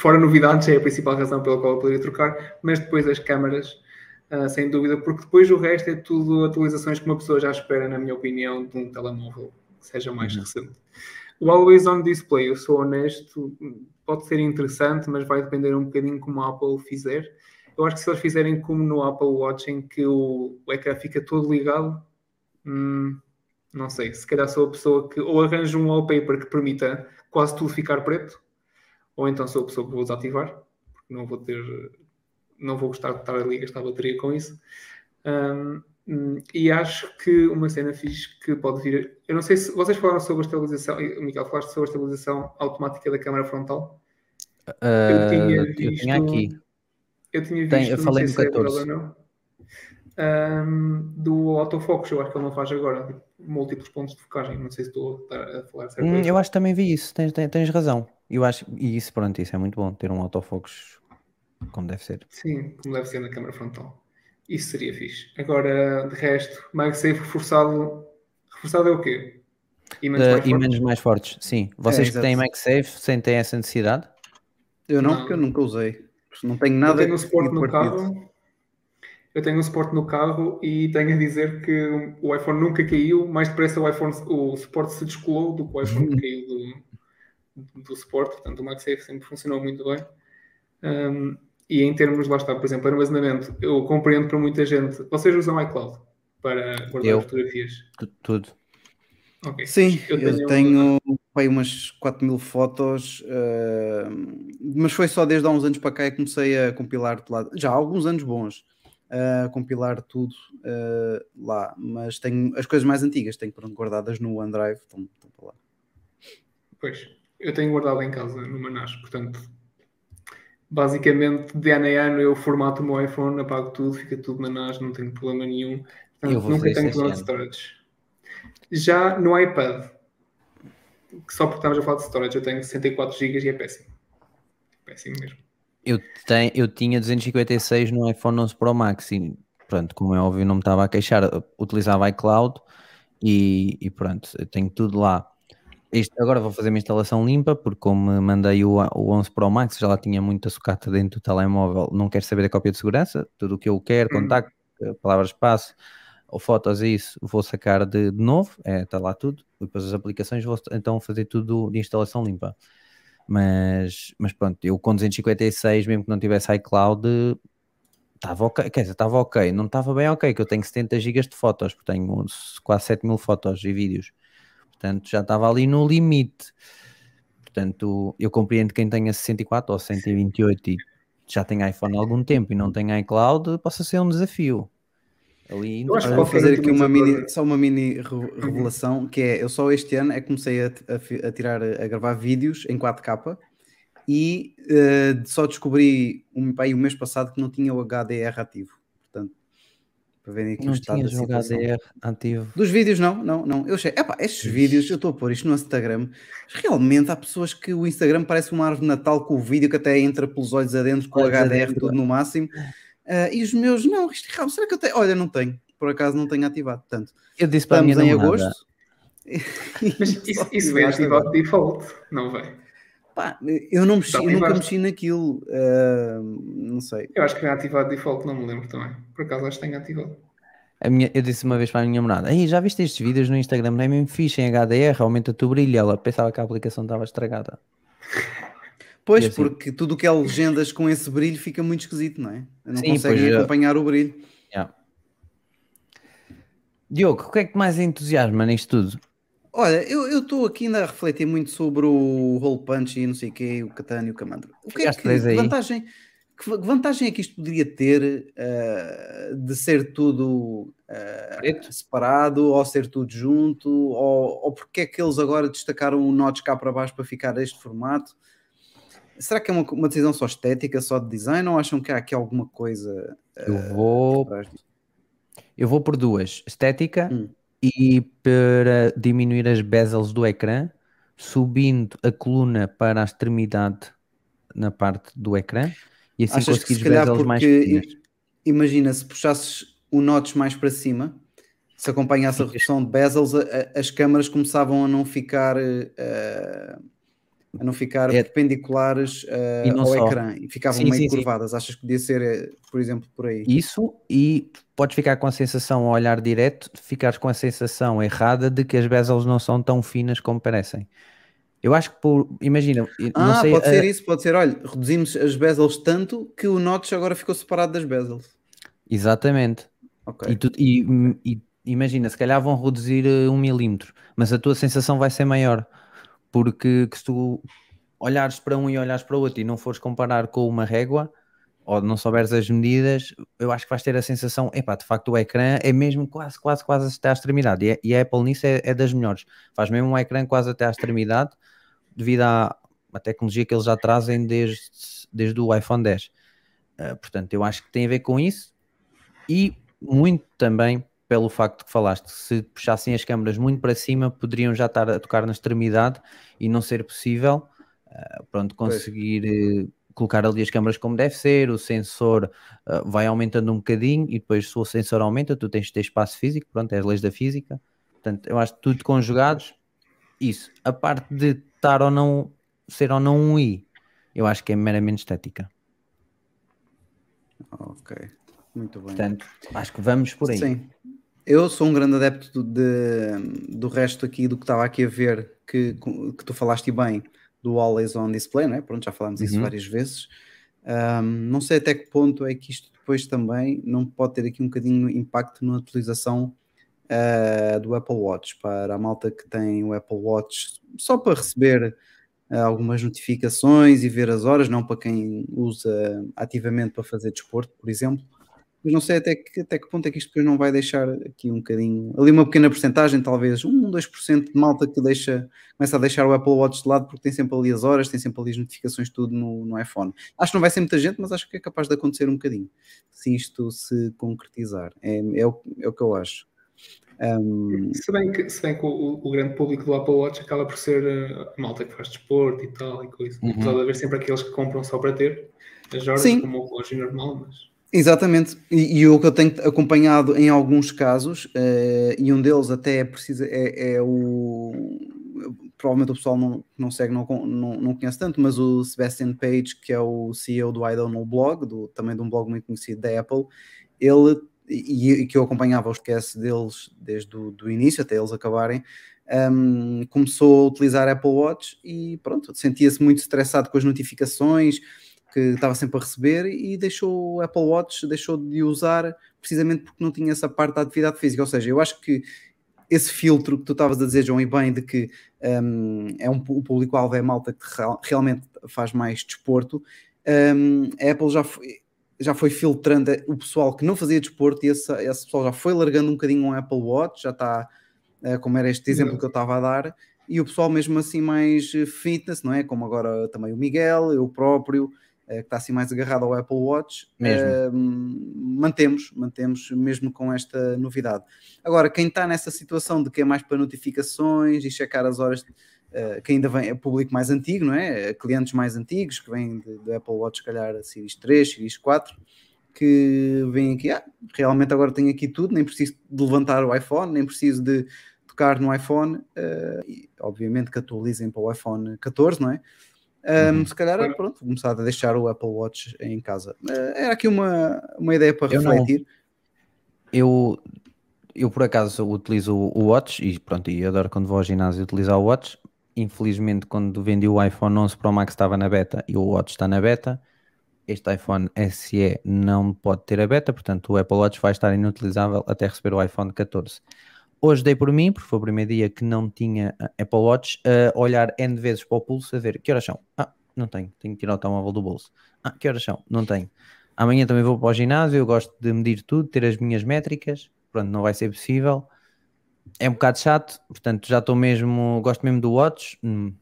Fora novidades, é a principal razão pela qual eu poderia trocar, mas depois as câmaras, ah, sem dúvida, porque depois o resto é tudo atualizações que uma pessoa já espera, na minha opinião, de um telemóvel que seja mais Uhum. recente. O Always On Display, eu sou honesto, pode ser interessante, mas vai depender um bocadinho como a Apple fizer. Eu acho que se eles fizerem como no Apple Watch, em que o, o ecrã fica todo ligado, hum, não sei, se calhar sou a pessoa que ou arranjo um wallpaper que permita quase tudo ficar preto, ou então sou a pessoa que vou desativar, porque não vou ter, não vou gostar de estar ali a gastar bateria com isso. Hum, e acho que uma cena fixe que pode vir. Eu não sei se vocês falaram sobre a estabilização, Miguel, falaste sobre a estabilização automática da câmara frontal. Ah, tinha eu visto- tinha aqui. Eu tinha Tem- visto, eu não falei no se é verdade 14. ou não, hum, do autofocus, eu acho que ele não faz agora, múltiplos pontos de focagem, não sei se estou a, a falar certo. Hum, eu acho que também vi isso. Tens, tens, tens razão. Eu acho, e isso, pronto, isso é muito bom, ter um autofocus como deve ser. Sim, como deve ser na câmara frontal. Isso seria fixe. Agora, de resto, MagSafe reforçado. Reforçado é o quê? Ímãs uh, mais, fortes? mais fortes? Sim. Vocês é, que têm MagSafe sentem essa necessidade? Eu não, não, porque eu nunca usei. Não tenho nada. Eu tenho um suporte no carro. Eu tenho um suporte no carro e tenho a dizer que o iPhone nunca caiu. Mais depressa o iPhone, o suporte se descolou do que o iPhone caiu do, do suporte. Portanto, o MagSafe sempre funcionou muito bem. Um, e em termos, lá está, por exemplo, armazenamento, eu compreendo para muita gente. Vocês usam iCloud para guardar eu, fotografias? Tudo. Okay. Sim, eu tenho, eu tenho uma... umas 4 mil fotos, uh, mas foi só desde há uns anos para cá que comecei a compilar lá. Já há alguns anos bons a compilar tudo uh, lá, mas tenho as coisas mais antigas, tenho pronto, guardadas no OneDrive, estão, estão para lá. Pois, eu tenho guardado em casa no Manas, portanto basicamente de ano em ano eu formato o meu iPhone, apago tudo, fica tudo na NAS, não tenho problema nenhum. Portanto, nunca tenho problema de storage. Já no iPad, que só porque estamos a falar de storage, eu tenho 64 GB e é péssimo. Péssimo mesmo. Eu, tenho, eu tinha 256 no iPhone 11 Pro Max e pronto, como é óbvio, não me estava a queixar, utilizava iCloud e, e pronto, eu tenho tudo lá. Isto, agora vou fazer uma instalação limpa, porque como mandei o, o 11 Pro Max, já lá tinha muita sucata dentro do telemóvel, não quero saber da cópia de segurança, tudo o que eu quero, hum. contacto, palavras-passe, ou fotos isso, vou sacar de, de novo, é, está lá tudo, e depois as aplicações vou então fazer tudo de instalação limpa. Mas, mas pronto, eu com 256, mesmo que não tivesse iCloud, estava ok, quer dizer, estava ok, não estava bem ok, que eu tenho 70 GB de fotos, porque tenho quase 7 mil fotos e vídeos. Portanto, já estava ali no limite. Portanto, eu compreendo quem tenha 64 ou 128 e já tem iPhone há algum tempo e não tem iCloud, possa ser um desafio. Ali, eu acho que vou fazer aqui uma mini, só uma mini revelação, que é, eu só este ano é que comecei a, a, a tirar, a gravar vídeos em 4K e uh, só descobri um, pai, o mês passado que não tinha o HDR ativo para verem aqui não o estado da situação. HDR ativo. Dos vídeos, não, não, não. Eu sei, epá, estes Ixi. vídeos, eu estou a pôr isto no Instagram, realmente há pessoas que o Instagram parece uma árvore de Natal com o vídeo que até entra pelos olhos adentro, com o HDR tudo no máximo. Uh, e os meus, não, isto é será que eu tenho? Olha, não tenho, por acaso não tenho ativado. Portanto, eu disse para estamos em agosto. Mas isso, isso vem ativado de default, não vai? Pá, eu não mexi, eu nunca mexi naquilo. Uh, não sei. Eu acho que é ativado default, não me lembro também. Por acaso acho que tenho ativado. A minha, eu disse uma vez para a minha namorada: Ei, já viste estes vídeos no Instagram? Não é mesmo fixe em HDR, aumenta-te o brilho. Ela pensava que a aplicação estava estragada. Pois, assim, porque tudo o que é legendas com esse brilho fica muito esquisito, não é? Não sim, conseguem acompanhar o brilho. Yeah. Diogo, o que é que mais entusiasma nisto tudo? Olha, eu estou aqui ainda a refletir muito sobre o Hole Punch e não sei o que, o Katana e o Kamandra. O que é que, que vantagem, que vantagem é que isto poderia ter uh, de ser tudo uh, separado ou ser tudo junto? Ou, ou porque é que eles agora destacaram o notch cá para baixo para ficar este formato? Será que é uma, uma, decisão só estética, só de design, ou acham que há aqui alguma coisa? Uh, eu vou. Eu vou por duas: estética hum e para diminuir as bezels do ecrã, subindo a coluna para a extremidade na parte do ecrã e assim Achas conseguires bezels mais finas. Imagina, se puxasses o notch mais para cima, se acompanhasse a redução de bezels, a, a, as câmaras começavam a não ficar uh, a não ficar é. perpendiculares uh, ao só. ecrã e ficavam sim, meio sim, curvadas. Sim. Achas que podia ser, eh, por exemplo, por aí? Isso, e podes ficar com a sensação ao olhar direto, ficares com a sensação errada de que as bezels não são tão finas como parecem. Eu acho que por. Imagina. Ah, sei, pode ser isso, pode ser. Olha, reduzimos as bezels tanto que o notch agora ficou separado das bezels. Exatamente. Okay. E, tu, e, e, imagina, se calhar vão reduzir eh, um milímetro, mas a tua sensação vai ser maior porque se tu olhares para um e olhares para o outro e não fores comparar com uma régua ou não souberes as medidas, eu acho que vais ter a sensação, epá, de facto o ecrã é mesmo quase, quase, quase até à extremidade. E, é, e a Apple nisso é, é, das melhores, faz mesmo um ecrã quase até à extremidade devido à, à tecnologia que eles já trazem desde, desde o iPhone 10 uh, eh, portanto eu acho que tem a ver com isso e muito também pelo facto que falaste, se puxassem as câmaras muito para cima, poderiam já estar a tocar na extremidade e não ser possível. Uh, pronto, conseguir uh, colocar ali as câmaras como deve ser, o sensor uh, vai aumentando um bocadinho e depois se o sensor aumenta, tu tens de ter espaço físico, pronto, é as leis da física. Portanto, eu acho que tudo conjugados, isso. A parte de estar ou não, ser ou não um i, eu acho que é meramente estética. Ok, muito bem. Portanto, acho que vamos por aí. Sim. Eu sou um grande adepto de, do resto aqui do que estava aqui a ver, que, que tu falaste bem, do Always On Display, né? Pronto, já falámos isso Uhum. várias vezes. Um, não sei até que ponto é que isto depois também não pode ter aqui um bocadinho impacto na utilização uh, do Apple Watch para a malta que tem o Apple Watch só para receber uh, algumas notificações e ver as horas, não para quem usa ativamente para fazer desporto, por exemplo. Mas não sei até que, até que ponto é que isto depois não vai deixar aqui um bocadinho, ali uma pequena porcentagem, talvez 1, 2% de malta que deixa, começa a deixar o Apple Watch de lado porque tem sempre ali as horas, tem sempre ali as notificações, tudo no, no iPhone. Acho que não vai ser muita gente, mas acho que é capaz de acontecer um bocadinho, se isto se concretizar. É, é, o, é o que eu acho. Um, Se bem que, se bem que o, o grande público do Apple Watch acaba por ser uh, a malta que faz desporto e tal e coisa. Uhum. Apesar de haver sempre aqueles que compram só para ter as horas Sim. como o relógio normal, mas Exatamente, e, e o que eu tenho acompanhado em alguns casos, eh, e um deles até é, precisa, é, é o. Provavelmente o pessoal não, não segue, não, não, não conhece tanto, mas o Sebastian Page, que é o CEO do I Don't Blog, do, também de um blog muito conhecido da Apple, ele, e, e que eu acompanhava os podcasts deles desde o do início até eles acabarem, um, começou a utilizar Apple Watch e pronto, sentia-se muito estressado com as notificações que estava sempre a receber e deixou o Apple Watch, deixou de usar precisamente porque não tinha essa parte da atividade física. Ou seja, eu acho que esse filtro que tu estavas a dizer, João, e bem, de que um, é um, o público-alvo é malta que real- realmente faz mais desporto, um, a Apple já foi, já foi filtrando o pessoal que não fazia desporto e esse, esse pessoal já foi largando um bocadinho um Apple Watch, já está, eh, como era este exemplo Exato. que eu estava a dar, e o pessoal mesmo assim mais eh, fitness, não é? Como agora também o Miguel, eu próprio, que está assim mais agarrado ao Apple Watch, eh, mantemos, mantemos mesmo com esta novidade. Agora, quem está nessa situação de que é mais para notificações e checar as horas, eh, que ainda vem, é público mais antigo, não é? Clientes mais antigos, que vêm do Apple Watch, se calhar a Series 3, Series 4, que vêm aqui, ah, realmente agora tenho aqui tudo, nem preciso de levantar o iPhone, nem preciso de tocar no iPhone, eh, e obviamente que atualizem para o iPhone 14, não é? Um, Uhum. Se calhar, pronto, começar a deixar o Apple Watch em casa. Eh, era aqui uma, uma ideia para Eu não- refletir. Eu, eu por acaso utilizo o Watch e pronto, e adoro quando vou ao ginásio utilizar o Watch. Infelizmente, quando vendi o iPhone 11 Pro Max estava na beta e o Watch está na beta. Este iPhone SE não pode ter a beta, portanto o Apple Watch vai estar inutilizável até receber o iPhone 14. Hoje dei por mim, porque foi o primeiro dia que não tinha a Apple Watch, a olhar N vezes para o pulso a ver que horas são. Ah, não tenho, tenho que tirar o telemóvel do bolso. Ah, que horas são? Não tenho. Amanhã também vou para o ginásio, eu gosto de medir tudo, ter as minhas métricas. Pronto, não vai ser possível. É um bocado chato, portanto já estou mesmo, gosto mesmo do Watch. Hum,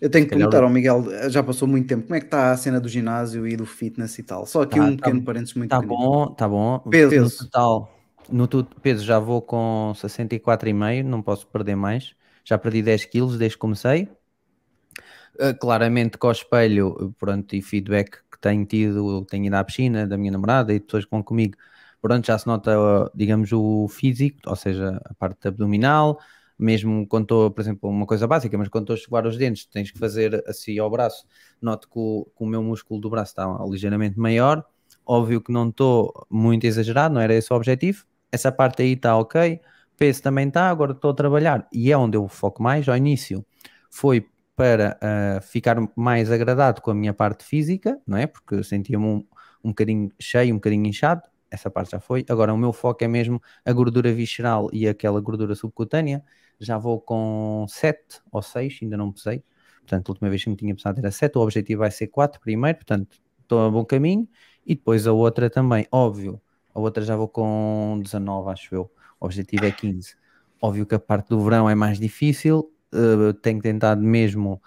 Eu tenho que perguntar ao Miguel, já passou muito tempo, como é que está a cena do ginásio e do fitness e tal? Só aqui Tá, um tá- pequeno parênteses muito Tá pequenino. bom, tá bom. Peso. No total, no tu- peso já vou com 64,5, não posso perder mais. Já perdi 10 quilos desde que comecei. Uh, claramente com o espelho, pronto, e feedback que tenho tido, tenho ido à piscina da minha namorada e pessoas que vão comigo, pronto, já se nota, digamos, o físico, ou seja, a parte abdominal, mesmo quando estou, por exemplo, uma coisa básica, mas quando estou a escovar os dentes, tens que fazer assim ao braço, noto que o, que o meu músculo do braço está ligeiramente maior, óbvio que não estou muito exagerado, não era esse o objetivo, essa parte aí está ok, peso também está, agora estou a trabalhar, e é onde eu foco mais, ao início foi para uh, ficar mais agradado com a minha parte física, não é? Porque eu sentia-me um, um bocadinho cheio, um bocadinho inchado, essa parte já foi. Agora o meu foco é mesmo a gordura visceral e aquela gordura subcutânea. Já vou com 7 ou 6, ainda não pesei. Portanto, a última vez que me tinha pesado era 7, o objetivo vai ser 4 primeiro, portanto, estou a bom caminho. E depois a outra também, óbvio, a outra já vou com 19, acho eu. O objetivo é 15. Óbvio que a parte do verão é mais difícil, Uh, tenho tentado mesmo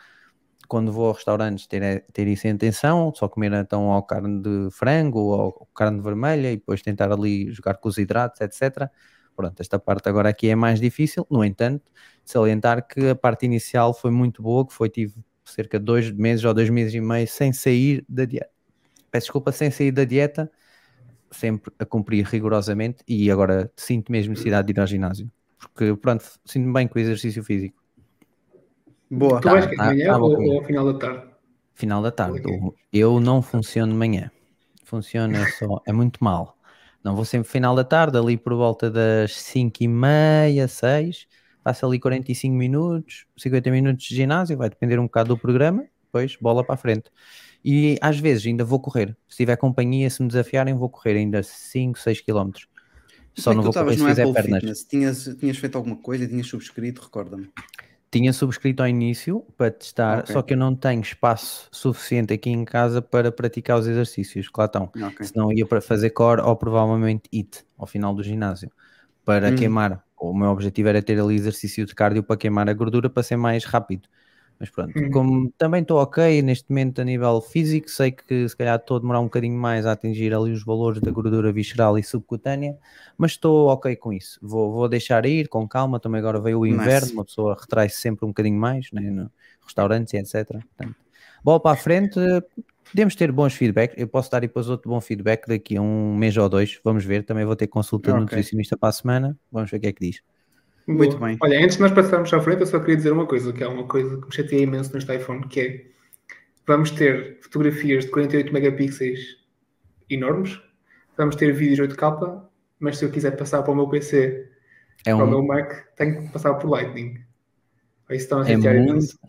quando vou a restaurantes ter, ter isso em atenção, só comer então ou carne de frango ou carne vermelha e depois tentar ali jogar com os hidratos, etc. Pronto, esta parte agora aqui é mais difícil, no entanto, salientar que a parte inicial foi muito boa, que foi tive cerca de dois meses ou dois meses e meio sem sair da dieta. Peço desculpa, sem sair da dieta, sempre a cumprir rigorosamente e agora sinto mesmo necessidade de ir ao ginásio. Porque, pronto, sinto-me bem com o exercício físico. Boa. Tu vais que de tá, manhã tá bom ou, ou ao final da tarde? Final da tarde. Ok. O- Eu não funciono de manhã. Funciona só. É muito mal. Não vou sempre final da tarde, ali por volta das 5 e meia, 6. Faço ali 45 minutos, 50 minutos de ginásio, vai depender um bocado do programa, depois bola para a frente. E às vezes ainda vou correr. Se tiver companhia, se me desafiarem, vou correr ainda 5, 6 km. Só é não vou correr se fizer Apple pernas. Fitness? Tinhas, tinhas feito alguma coisa tinhas subscrito, recorda-me. Tinha subscrito ao início para testar, Ok. só que eu não tenho espaço suficiente aqui em casa para praticar os exercícios que lá estão. Ok. Senão ia para fazer core ou provavelmente IT ao final do ginásio para Uhum. queimar. O meu objetivo era ter ali exercício de cardio para queimar a gordura para ser mais rápido. Mas pronto, Uhum. como também estou ok neste momento a nível físico, sei que se calhar estou a demorar um bocadinho mais a atingir ali os valores da gordura visceral e subcutânea, mas estou ok com isso. Vou, vou deixar ir com calma. Também agora veio o inverno, uma pessoa retrai-se sempre um bocadinho mais né, no restaurantes e etc. Portanto, bola para a frente, podemos ter bons feedback. Eu posso dar depois outro bom feedback daqui a um mês ou dois. Vamos ver. Também vou ter consulta Ok. nutricionista para a semana. Vamos ver o que é que diz. Muito Boa. bem. Olha, antes de nós passarmos à frente, eu só queria dizer uma coisa, que é uma coisa que me chateia imenso neste iPhone, que é vamos ter fotografias de 48 megapixels enormes, vamos ter vídeos 8K, mas se eu quiser passar para o meu PC, É para o um, meu Mac, tenho que passar por Lightning. Isso está a É muito- imenso.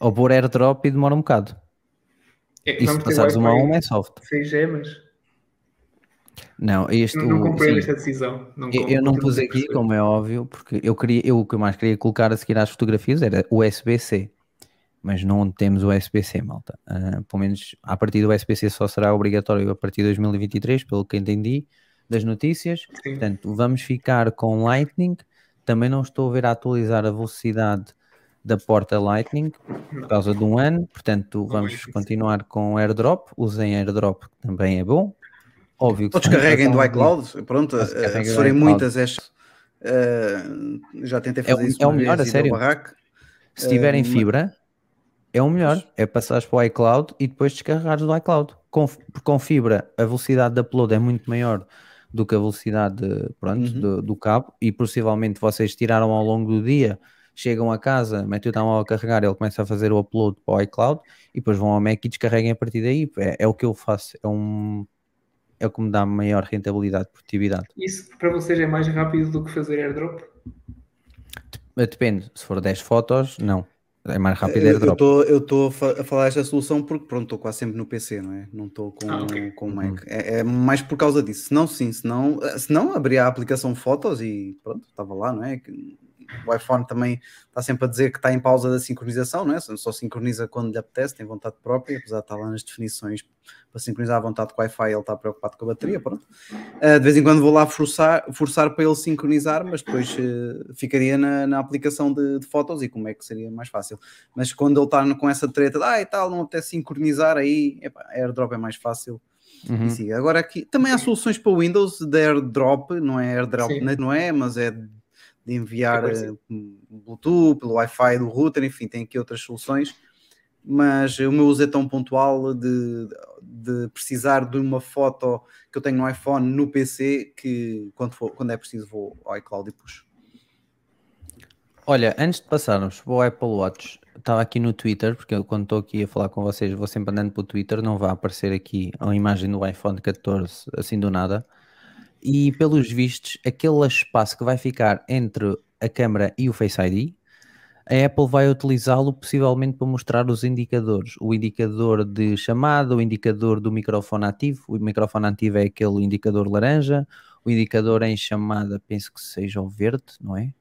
ou por airdrop e demora um bocado. É, E se passares uma a uma é soft. 6G, mas Não, este não, não o- comprei sim. esta decisão. Não Eu, eu não pus aqui, perceber. como é óbvio, porque eu queria, eu o que eu mais queria colocar a seguir às fotografias era o USB-C, mas não temos o USB-C, malta. Ah, pelo menos a partir do USB-C só será obrigatório a partir de 2023, pelo que entendi das notícias. Sim. Portanto, vamos ficar com Lightning. Também não estou a ver a atualizar a velocidade da porta Lightning por causa de um ano. Portanto, vamos ser. continuar com AirDrop. Usem AirDrop, que também é bom. Óbvio se descarreguem do não- iCloud. Pronto, se eh, carreguem forem muitas, é, eh, já tentei É fazer isso é o melhor, a sério. Se tiverem ma- fibra, é o melhor. É passares para o iCloud e depois descarregares do iCloud. Com, porque com fibra, a velocidade de upload é muito maior do que a velocidade pronto, Uhum. do, do cabo. E possivelmente vocês tiraram ao longo do dia, chegam a casa, metem o telemóvel a carregar, ele começa a fazer o upload para o iCloud e depois vão ao Mac e descarreguem a partir daí. É, é o que eu faço. É, um, é o que me dá maior rentabilidade, produtividade. Isso para vocês é mais rápido do que fazer airdrop? Depende. Se for 10 fotos, não. É mais rápido Eu airdrop. eu estou a, fa- a falar esta solução porque pronto, estou quase sempre no PC, não é? Não estou com, Ah, ok. com o Mac. É, é mais por causa disso. Se não, sim, se não, se não abria a aplicação Fotos e pronto, estava lá, não é? O iPhone também está sempre a dizer que está em pausa da sincronização, não é? Só sincroniza quando lhe apetece, tem vontade própria, apesar de estar lá nas definições para sincronizar à vontade com o Wi-Fi, ele está preocupado com a bateria, pronto. Uh, de vez em quando vou lá forçar, forçar para ele sincronizar, mas depois uh, ficaria na, na aplicação de, de fotos e como é que seria mais fácil. Mas quando ele está com essa treta de ah e tal, não apetece sincronizar, aí epá, airdrop é mais fácil. Uhum. Agora aqui também há soluções para Windows de airdrop, não é airdrop, Sim. não é, mas é de enviar É uh, Bluetooth, pelo Wi-Fi do router, enfim, tem aqui outras soluções. Mas o meu uso é tão pontual de, de precisar de uma foto que eu tenho no iPhone no PC que quando, for, quando é preciso vou ao iCloud e puxo. Olha, antes de passarmos para o Apple Watch, estava aqui no Twitter, porque eu, quando estou aqui a falar com vocês, vou sempre andando para o Twitter, não vai aparecer aqui a imagem do iPhone 14 assim do nada. E pelos vistos, aquele espaço que vai ficar entre a câmera e o Face ID, a Apple vai utilizá-lo possivelmente para mostrar os indicadores. O indicador de chamada, o indicador do microfone ativo. O microfone ativo é aquele indicador laranja. O indicador em chamada, penso que seja o verde, não é?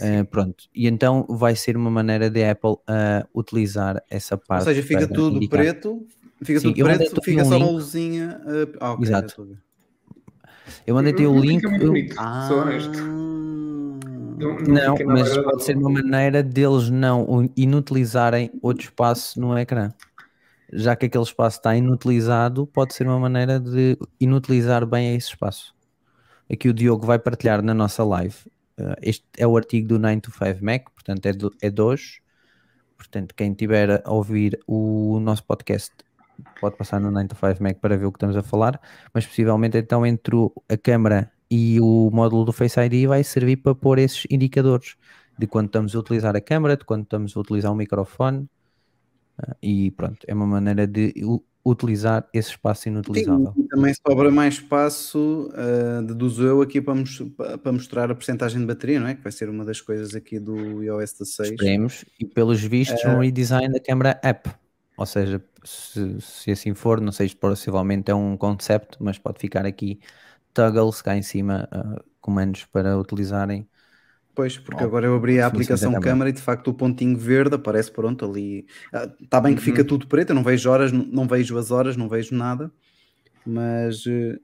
Uh, pronto, e então vai ser uma maneira de Apple uh, utilizar essa parte. Ou seja, fica tudo indicar. preto, fica Sim, tudo preto, fica só uma luzinha. uh, ah, ok, Exato. já estou a ver. Eu mandei-te o link. Fica muito eu- bonito, sou honesto. Não, não mas pode ser uma maneira deles não inutilizarem outro espaço no ecrã. Já que aquele espaço está inutilizado, pode ser uma maneira de inutilizar bem esse espaço. Aqui o Diogo vai partilhar na nossa live. Uh, este é o artigo do 9 to 5 Mac, portanto é, do, é de hoje. Portanto, quem tiver a ouvir o nosso podcast pode passar no 9 to 5 Mac para ver o que estamos a falar, mas possivelmente então entre a câmera e o módulo do Face ID vai servir para pôr esses indicadores de quando estamos a utilizar a câmera, de quando estamos a utilizar o microfone ah, e pronto, é uma maneira de utilizar esse espaço inutilizável. Sim, também sobra mais espaço, uh, deduzo eu, aqui para, para mostrar a porcentagem de bateria, não é? Que vai ser uma das coisas aqui do iOS 16. Esperemos, e pelos vistos, um redesign da câmera app. Ou seja, se, se assim for, não sei se possivelmente é um concept, mas pode ficar aqui toggles cá em cima, ah, comandos para utilizarem. Pois, porque agora eu abri a aplicação câmara. câmara e de facto o pontinho verde aparece pronto ali. Está bem que fica Uhum. tudo preto, eu não vejo horas, não- não vejo as horas, não vejo nada, mas eh,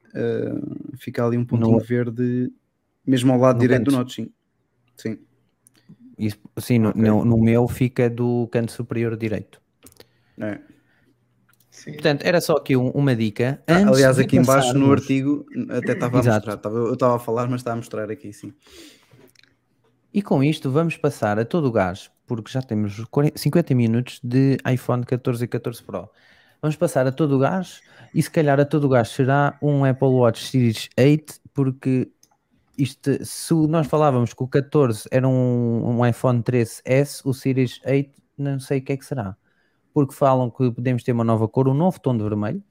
fica ali um pontinho No- verde mesmo ao lado no direito do canto. notch. Sim. sim. Isso, sim, no, Ok. no- no meu fica do canto superior direito. É. Sim. Portanto, era só aqui um- uma dica. Ah, Antes Aliás, aqui embaixo no passarmos- artigo até estava a Exato. mostrar. Estava- eu estava a falar, mas está a mostrar aqui, sim. E com isto vamos passar a todo o gás, porque já temos 40 50 minutos de iPhone 14 e 14 Pro. Vamos passar a todo o gás e se calhar a todo o gás será um Apple Watch Series 8, porque isto, se nós falávamos que o 14 era um, um iPhone 13S, o Series 8 não sei o que é que será. Porque falam que podemos ter uma nova cor, um novo tom de vermelho,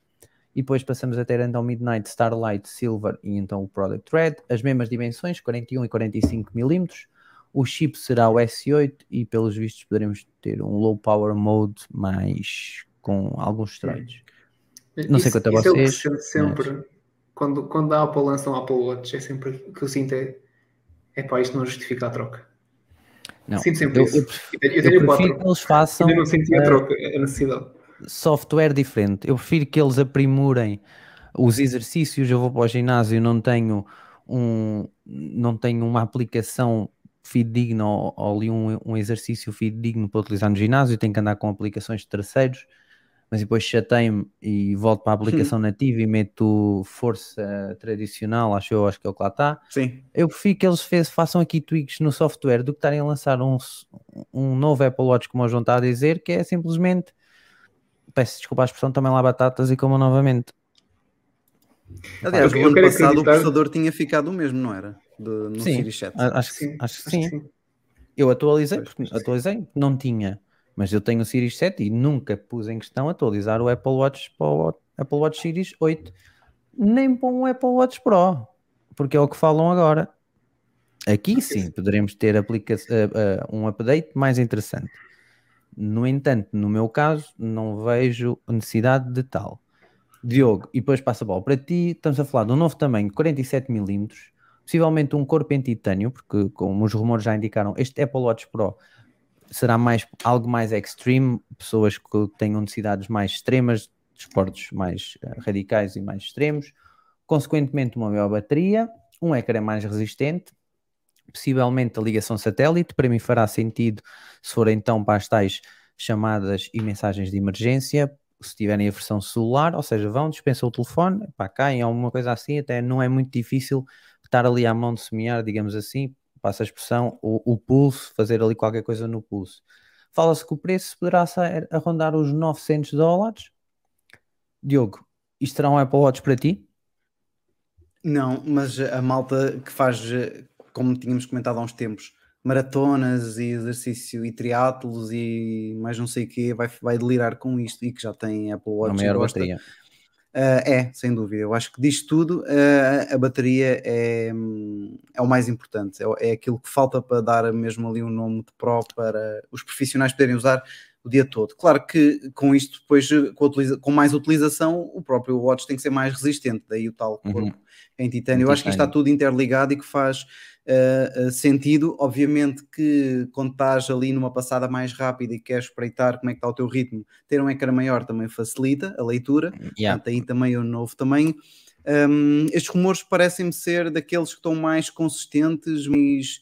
e depois passamos a ter então Midnight, Starlight, Silver e então o Product Red, as mesmas dimensões, 41 e 45 milímetros. O chip será o S8 e pelos vistos poderemos ter um low power mode mais com alguns esteroides. Não sei quanto a é vocês, sente sempre. Quando, quando a Apple lança um Apple Watch, é sempre que eu sinto é. É pá, isto não justifica a troca. Não, Sinto sempre eu, isso. eu prefiro, Eu eu prefiro quatro. que eles façam Ainda não senti a eh, troca, a necessidade. software diferente. Eu prefiro que eles aprimorem os exercícios. Eu vou para o ginásio, não tenho um, não tenho uma aplicação fidedigna ou, ou ali um, um exercício fidedigno para utilizar no ginásio. Tenho que andar com aplicações de terceiros, mas depois chatei-me e volto para a aplicação nativa e meto força tradicional. Acho eu, acho que é o que lá está. Sim. Eu prefiro que eles fez- façam aqui tweaks no software do que estarem a lançar um, um novo Apple Watch, como o João está a dizer, que é simplesmente peço desculpa a expressão, também lá batatas e como novamente. Aliás, o eu ano passado o acreditar- processador tinha ficado o mesmo, não era? De, no Sim. Series 7. A- Acho, que- Sim, acho que acho que sim. sim. Eu atualizei, Pois, porque sim. atualizei, não tinha, mas eu tenho o Series 7 e nunca pus em questão atualizar o Apple Watch para o Apple Watch Series 8, nem para um Apple Watch Pro, porque é o que falam agora. Aqui sim poderemos ter aplica eh, eh, um update mais interessante. No entanto, no meu caso, não vejo necessidade de tal. Diogo, e depois passa a bola para ti. Estamos a falar de um novo tamanho, 47mm, possivelmente um corpo em titânio, porque, como os rumores já indicaram, este Apple Watch Pro será mais algo mais extreme, pessoas que tenham necessidades mais extremas, desportos mais eh, radicais e mais extremos, consequentemente, uma maior bateria, um ecrã mais resistente, possivelmente a ligação satélite, para mim fará sentido se for então para as tais chamadas e mensagens de emergência, se tiverem a versão celular, ou seja, vão, dispensam o telefone, pá, caem, alguma coisa assim, até não é muito difícil estar ali à mão de semear, digamos assim, passa a expressão, o, o pulso, fazer ali qualquer coisa no pulso. Fala-se que o preço poderá sair a rondar os 900 dólares. Diogo, isto será um Apple Watch para ti? Não, mas a malta que faz, como tínhamos comentado há uns tempos, maratonas e exercício e triatlos e mais não sei o quê, vai, vai delirar com isto e que já tem Apple A Watch e maior gosta. bateria. Ah, é, sem dúvida. Eu acho que disto tudo, ah, a bateria é, é o mais importante. É, é aquilo que falta para dar mesmo ali um nome de Pro para os profissionais poderem usar o dia todo. Claro que com isto, depois, com, utiliza- com mais utilização, o próprio Watch tem que ser mais resistente. Daí o tal corpo Uhum. Em titânio. Eu acho que isto está tudo interligado e que faz ah, sentido. Obviamente que quando estás ali numa passada mais rápida e queres espreitar como é que está o teu ritmo, ter um ecrã maior também facilita a leitura. Yeah. Portanto, aí também o novo tamanho. Hum, estes rumores parecem-me ser daqueles que estão mais consistentes, mais,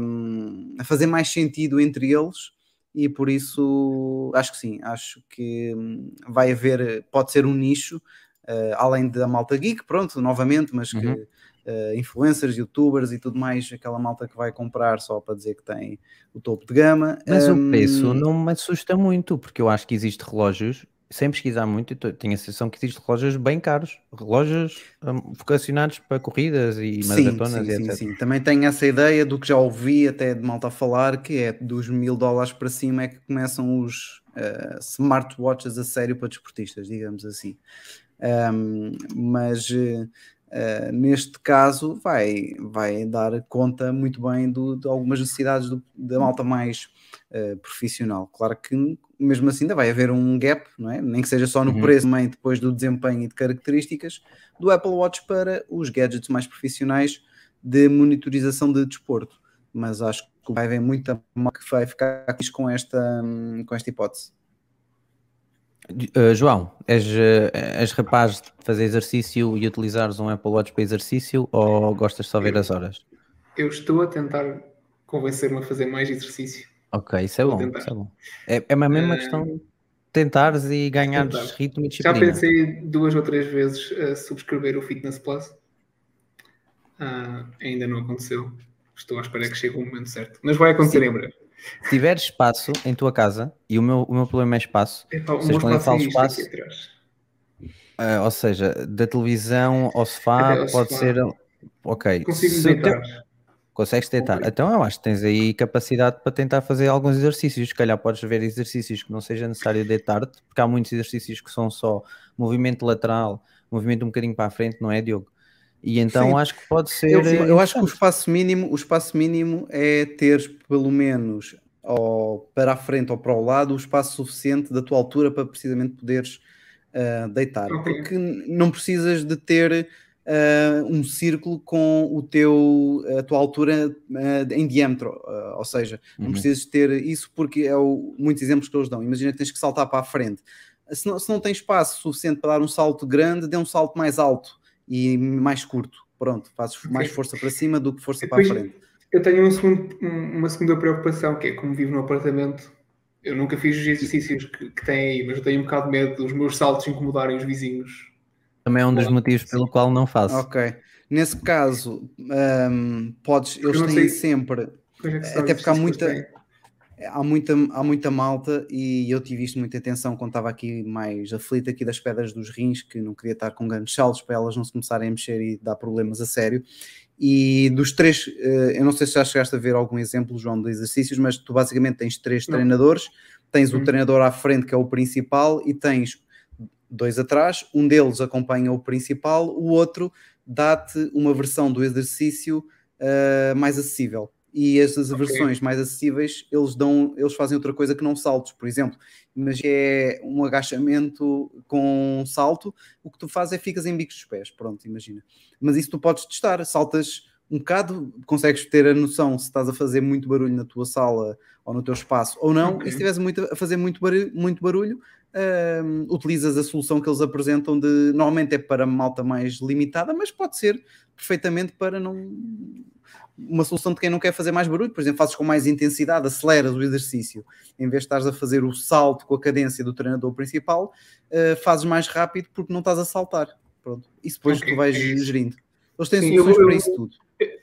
hum, a fazer mais sentido entre eles, e por isso acho que sim, acho que hum, vai haver, pode ser um nicho, uh, além da malta geek, pronto, novamente, mas que Uhum. uh, influencers, youtubers e tudo mais, aquela malta que vai comprar só para dizer que tem o topo de gama. Mas Um, o preço não me assusta muito, porque eu acho que existe relógios, sem pesquisar muito, eu tenho a sensação que existe relógios bem caros, relógios hum, vocacionados para corridas e Sim, maratonas sim, e sim, etc. sim. Também tenho essa ideia do que já ouvi até de malta falar, que é dos mil dólares para cima é que começam os eh, smartwatches a sério para desportistas, digamos assim. Um, mas eh, neste caso vai, vai dar conta muito bem do- de algumas necessidades do- da malta mais eh, profissional. Claro que mesmo assim ainda vai haver um gap, não é? nem que seja só no Uhum. preço, também depois do desempenho e de características do Apple Watch para os gadgets mais profissionais de monitorização de desporto. Mas acho que vai haver muita malta que vai ficar com esta, hum, com esta hipótese. Uh, João, és, uh, és rapaz de fazer exercício e utilizares um Apple Watch para exercício ou gostas só ver as horas? Eu estou a tentar convencer-me a fazer mais exercício. Ok, isso é bom. Isso é, bom. é, é uma mesma Eh, questão de tentares e ganhares tentar. ritmo e Já disciplina. pensei duas ou três vezes a subscrever o Fitness Plus. Ah, ainda não aconteceu. Estou à espera que chegue o momento certo. Mas vai acontecer em breve. Se tiveres espaço em tua casa, e o meu, o meu problema é espaço, Epá, o Vocês meu quando eu espaço falo espaço, uh, ou seja, da televisão ao sofá, ao pode sofá. ser. Ok. Consigo deitar. Consegues deitar. Ok. Então eu acho que tens aí capacidade para tentar fazer alguns exercícios. Se calhar podes ver exercícios que não seja necessário deitar-te, porque há muitos exercícios que são só movimento lateral, movimento um bocadinho para a frente, não é, Diogo? E então Sim. acho que pode ser. Eu, eu acho que o espaço mínimo, o espaço mínimo é ter pelo menos ou para a frente ou para o lado o espaço suficiente da tua altura para precisamente poderes ah, deitar. Ok. Porque não precisas de ter ah, um círculo com o teu, a tua altura ah, em diâmetro, ou seja, não Uhum. precisas ter isso porque é o, muitos exemplos que eles dão. Imagina que tens que saltar para a frente. Se não, se não tens espaço suficiente para dar um salto grande, dê um salto mais alto e mais curto. Pronto, fazes mais força para cima do que força para a Depois, frente. eu tenho um segundo- um- uma segunda preocupação, que é como vivo no apartamento, eu nunca fiz os exercícios que, que tem aí, mas eu tenho um bocado de medo dos meus saltos incomodarem os vizinhos. Também é um dos motivos pelo qual não faço. Ok. Nesse caso, hum, podes, eles têm sei- sempre é Até porque há muita- têm? Há muita, há muita malta e eu tive isto muita atenção quando estava aqui mais aflito aqui das pedras dos rins, que não queria estar com grandes saltos para elas não se começarem a mexer e dar problemas a sério. E dos três, eh, eu não sei se já chegaste a ver algum exemplo, João, de exercícios, mas tu basicamente tens três Não. treinadores, tens o Hum. treinador à frente que é o principal e tens dois atrás, um deles acompanha o principal, o outro dá-te uma versão do exercício eh, mais acessível. E estas Ok. versões mais acessíveis, eles dão, eles fazem outra coisa que não saltos, por exemplo, mas é um agachamento com salto, o que tu fazes é ficas em bicos dos pés, pronto, imagina. Mas isso tu podes testar, saltas um bocado, consegues ter a noção se estás a fazer muito barulho na tua sala ou no teu espaço ou não, Ok. e se estiveres muito, a fazer muito barulho, muito barulho hum, utilizas a solução que eles apresentam de normalmente é para malta mais limitada, mas pode ser perfeitamente para não uma solução de quem não quer fazer mais barulho, por exemplo, fazes com mais intensidade, aceleras o exercício, em vez de estares a fazer o salto com a cadência do treinador principal, uh, fazes mais rápido porque não estás a saltar. Pronto. Isso depois Ok, tu vais gerindo. Eles têm Sim, soluções eu- para eu- isso tudo.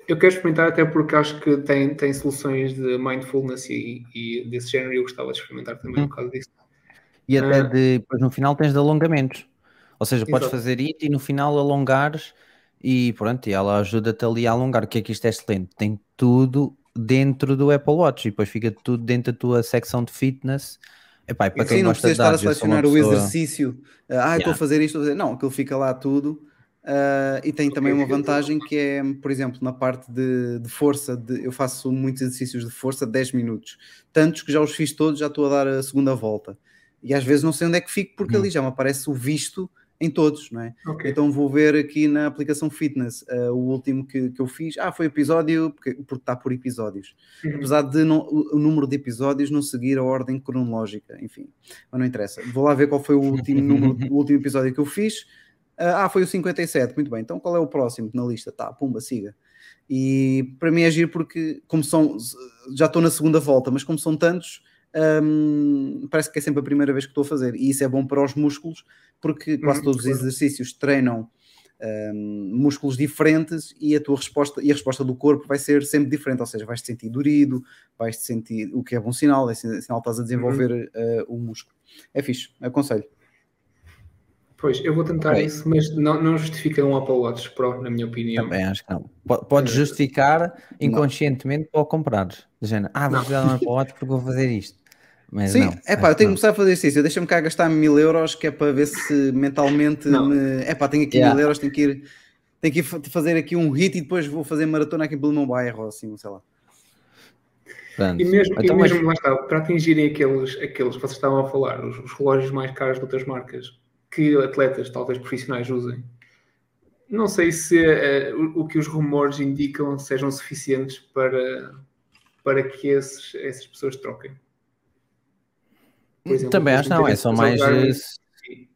Eu quero experimentar até porque acho que tem, tem soluções de mindfulness e, e desse género e eu gostava de experimentar também Hum. um bocado disso. E até Ah. de, depois no final tens de alongamentos. Ou seja, podes Exato. fazer isso e no final alongares e pronto, e ela ajuda-te ali a alongar. O que é que isto é excelente? Tem tudo dentro do Apple Watch e depois fica tudo dentro da tua secção de fitness. Epá, e para quem Sim, não precisas estar a selecionar o pessoa- exercício. Ah, eu estou a Yeah. fazer isto, estou a fazer. Não, aquilo fica lá tudo. Uh, e tem também uma vantagem que é, por exemplo, na parte de, de força, de- eu faço muitos exercícios de força de 10 minutos, tantos que já os fiz todos, já estou a dar a segunda volta. E às vezes não sei onde é que fico, porque Uhum. ali já me aparece o visto em todos, não é? Ok. Então vou ver aqui na aplicação Fitness uh, o último que, que eu fiz. Ah, foi episódio, porque, porque está por episódios Uhum. apesar de não- o, número de episódios não seguir a ordem cronológica, enfim, mas não interessa. Vou lá ver qual foi o último número, o último episódio que eu fiz. Ah, ah, foi o 57, muito bem. Então qual é o próximo na lista? Tá, pumba, siga. E para mim é giro porque, como são, já estou na segunda volta, mas como são tantos, hum, parece que é sempre a primeira vez que estou a fazer. E isso é bom para os músculos, porque quase Uhum, todos os exercícios treinam um, músculos diferentes e a tua resposta e a resposta do corpo vai ser sempre diferente, ou seja, vais te sentir dorido, vais te sentir o que é bom sinal, é sinal que estás a desenvolver uh, o músculo. É fixe, aconselho. Pois, eu vou tentar Ok. isso, mas não, não justifica um Apple Watch Pro, na minha opinião. Também acho que não. Po- Podes Eh, justificar inconscientemente para o comprares. De género, ah, vou de um Apple Watch porque vou fazer isto. Mas Sim, não. é pá, eu tenho que começar a fazer isso. Deixa-me cá gastar mil euros, que é para ver se mentalmente Não. me. É pá, tenho aqui Yeah. mil euros, tenho que ir. Tenho que ir fa- fazer aqui um hit e depois vou fazer maratona aqui pelo meu bairro, ou assim, sei lá. Pronto. E mesmo, e Então, mas- mesmo lá está, para atingirem aqueles, aqueles que vocês estavam a falar, os, os relógios mais caros de outras marcas, que atletas, talvez profissionais, usem, não sei se eh, o, o que os rumores indicam sejam suficientes para, para que esses, essas pessoas troquem. Exemplo, Também acho que não, é só mais. Sim.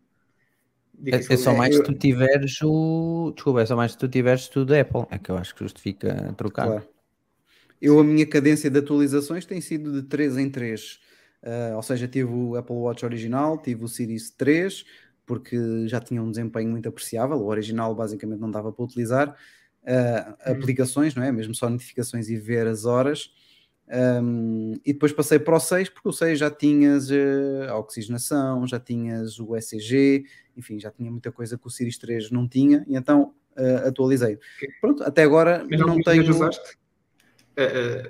É, é só mais se tu tiveres o. Desculpa, é só mais se tu tiveres tudo Apple. É que eu acho que justifica trocar. Claro. Eu, a minha cadência de atualizações tem sido de 3 em 3. ou seja, tive o Apple Watch original, tive o Series 3, porque já tinha um desempenho muito apreciável. O original basicamente não dava para utilizar. Ah, Hum. aplicações, não é? Mesmo só notificações e ver as horas. Um, e depois passei para o 6, porque o 6 já tinhas eh, a oxigenação, já tinhas o ECG, enfim, já tinha muita coisa que o Series 3 não tinha, e então eh, atualizei. Pronto, até agora Mas não tenho. usaste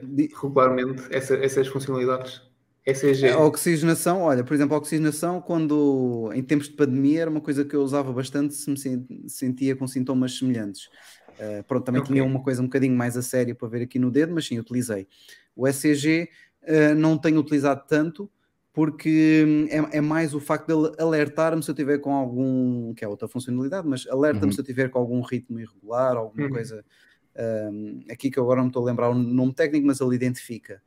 di- regularmente essa- essas funcionalidades? ECG. A oxigenação, olha, por exemplo, a oxigenação, quando em tempos de pandemia era uma coisa que eu usava bastante se me sen- sentia com sintomas semelhantes. Uh, pronto, também Ok. tinha uma coisa um bocadinho mais a sério para ver aqui no dedo, mas sim, utilizei. O ECG uh, não tenho utilizado tanto porque hum, é, é mais o facto de alertar-me se eu tiver com algum, que é outra funcionalidade, mas alerta-me Uhum. se eu tiver com algum ritmo irregular, alguma Uhum. coisa hum, aqui que eu agora não me estou a lembrar o nome técnico, mas ele identifica.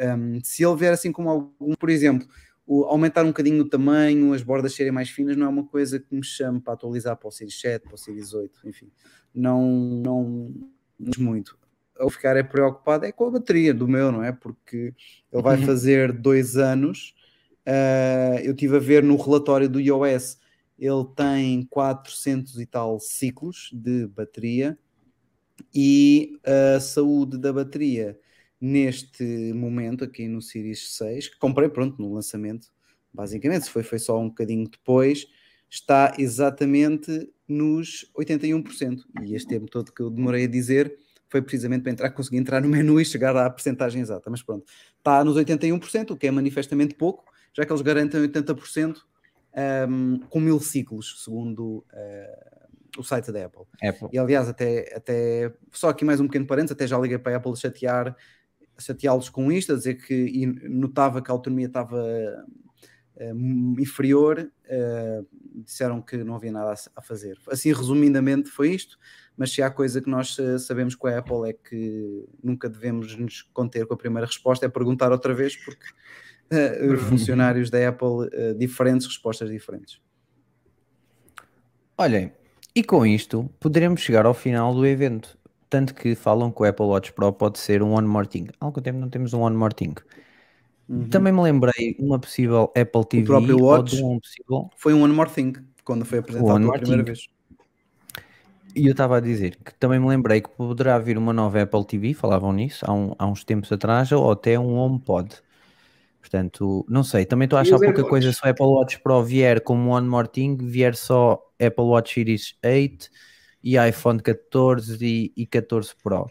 Um, se ele vier assim como algum, por exemplo, o, aumentar um bocadinho o tamanho, as bordas serem mais finas, não é uma coisa que me chame para atualizar para o Series 7, para o Series 8, enfim, não, não não muito. Ao ficar é preocupado é com a bateria do meu, não é? Porque ele vai Uhum. fazer dois anos. ah, eu estive a ver no relatório do iOS, ele tem 400 e tal ciclos de bateria e a saúde da bateria neste momento aqui no Series 6, que comprei pronto no lançamento, basicamente, se foi, foi só um bocadinho depois, está exatamente nos 81%. E este tempo todo que eu demorei a dizer foi precisamente para entrar, conseguir entrar no menu e chegar à percentagem exata. Mas pronto, está nos 81%, o que é manifestamente pouco, já que eles garantem 80% um, com mil ciclos, segundo uh, o site da Apple. Apple. E aliás, até, até só aqui mais um pequeno parênteses, até já liguei para a Apple chatear, chateá-los com isto, a dizer que notava que a autonomia estava uh, inferior, uh, disseram que não havia nada a, a, fazer. Assim, resumidamente, foi isto, mas se há coisa que nós uh, sabemos com a Apple é que nunca devemos nos conter com a primeira resposta, é perguntar outra vez, porque uh, os funcionários da Apple, diferentes respostas diferentes. Olhem, e com isto poderemos chegar ao final do evento. Tanto que falam que o Apple Watch Pro pode ser um One More Thing. Há algum tempo não temos um One More Thing. Uhum. Também me lembrei uma possível Apple TV o próprio Watch um possível... foi um One More Thing quando foi apresentado pela primeira thing. vez. E eu estava a dizer que também me lembrei que poderá vir uma nova Apple TV, falavam nisso há, um, há uns tempos atrás, ou até um HomePod. Portanto, não sei, também estou a achar pouca AirPods? coisa se o Apple Watch Pro vier como One More Thing, vier só Apple Watch Series 8 e iPhone 14 e, e 14 Pro.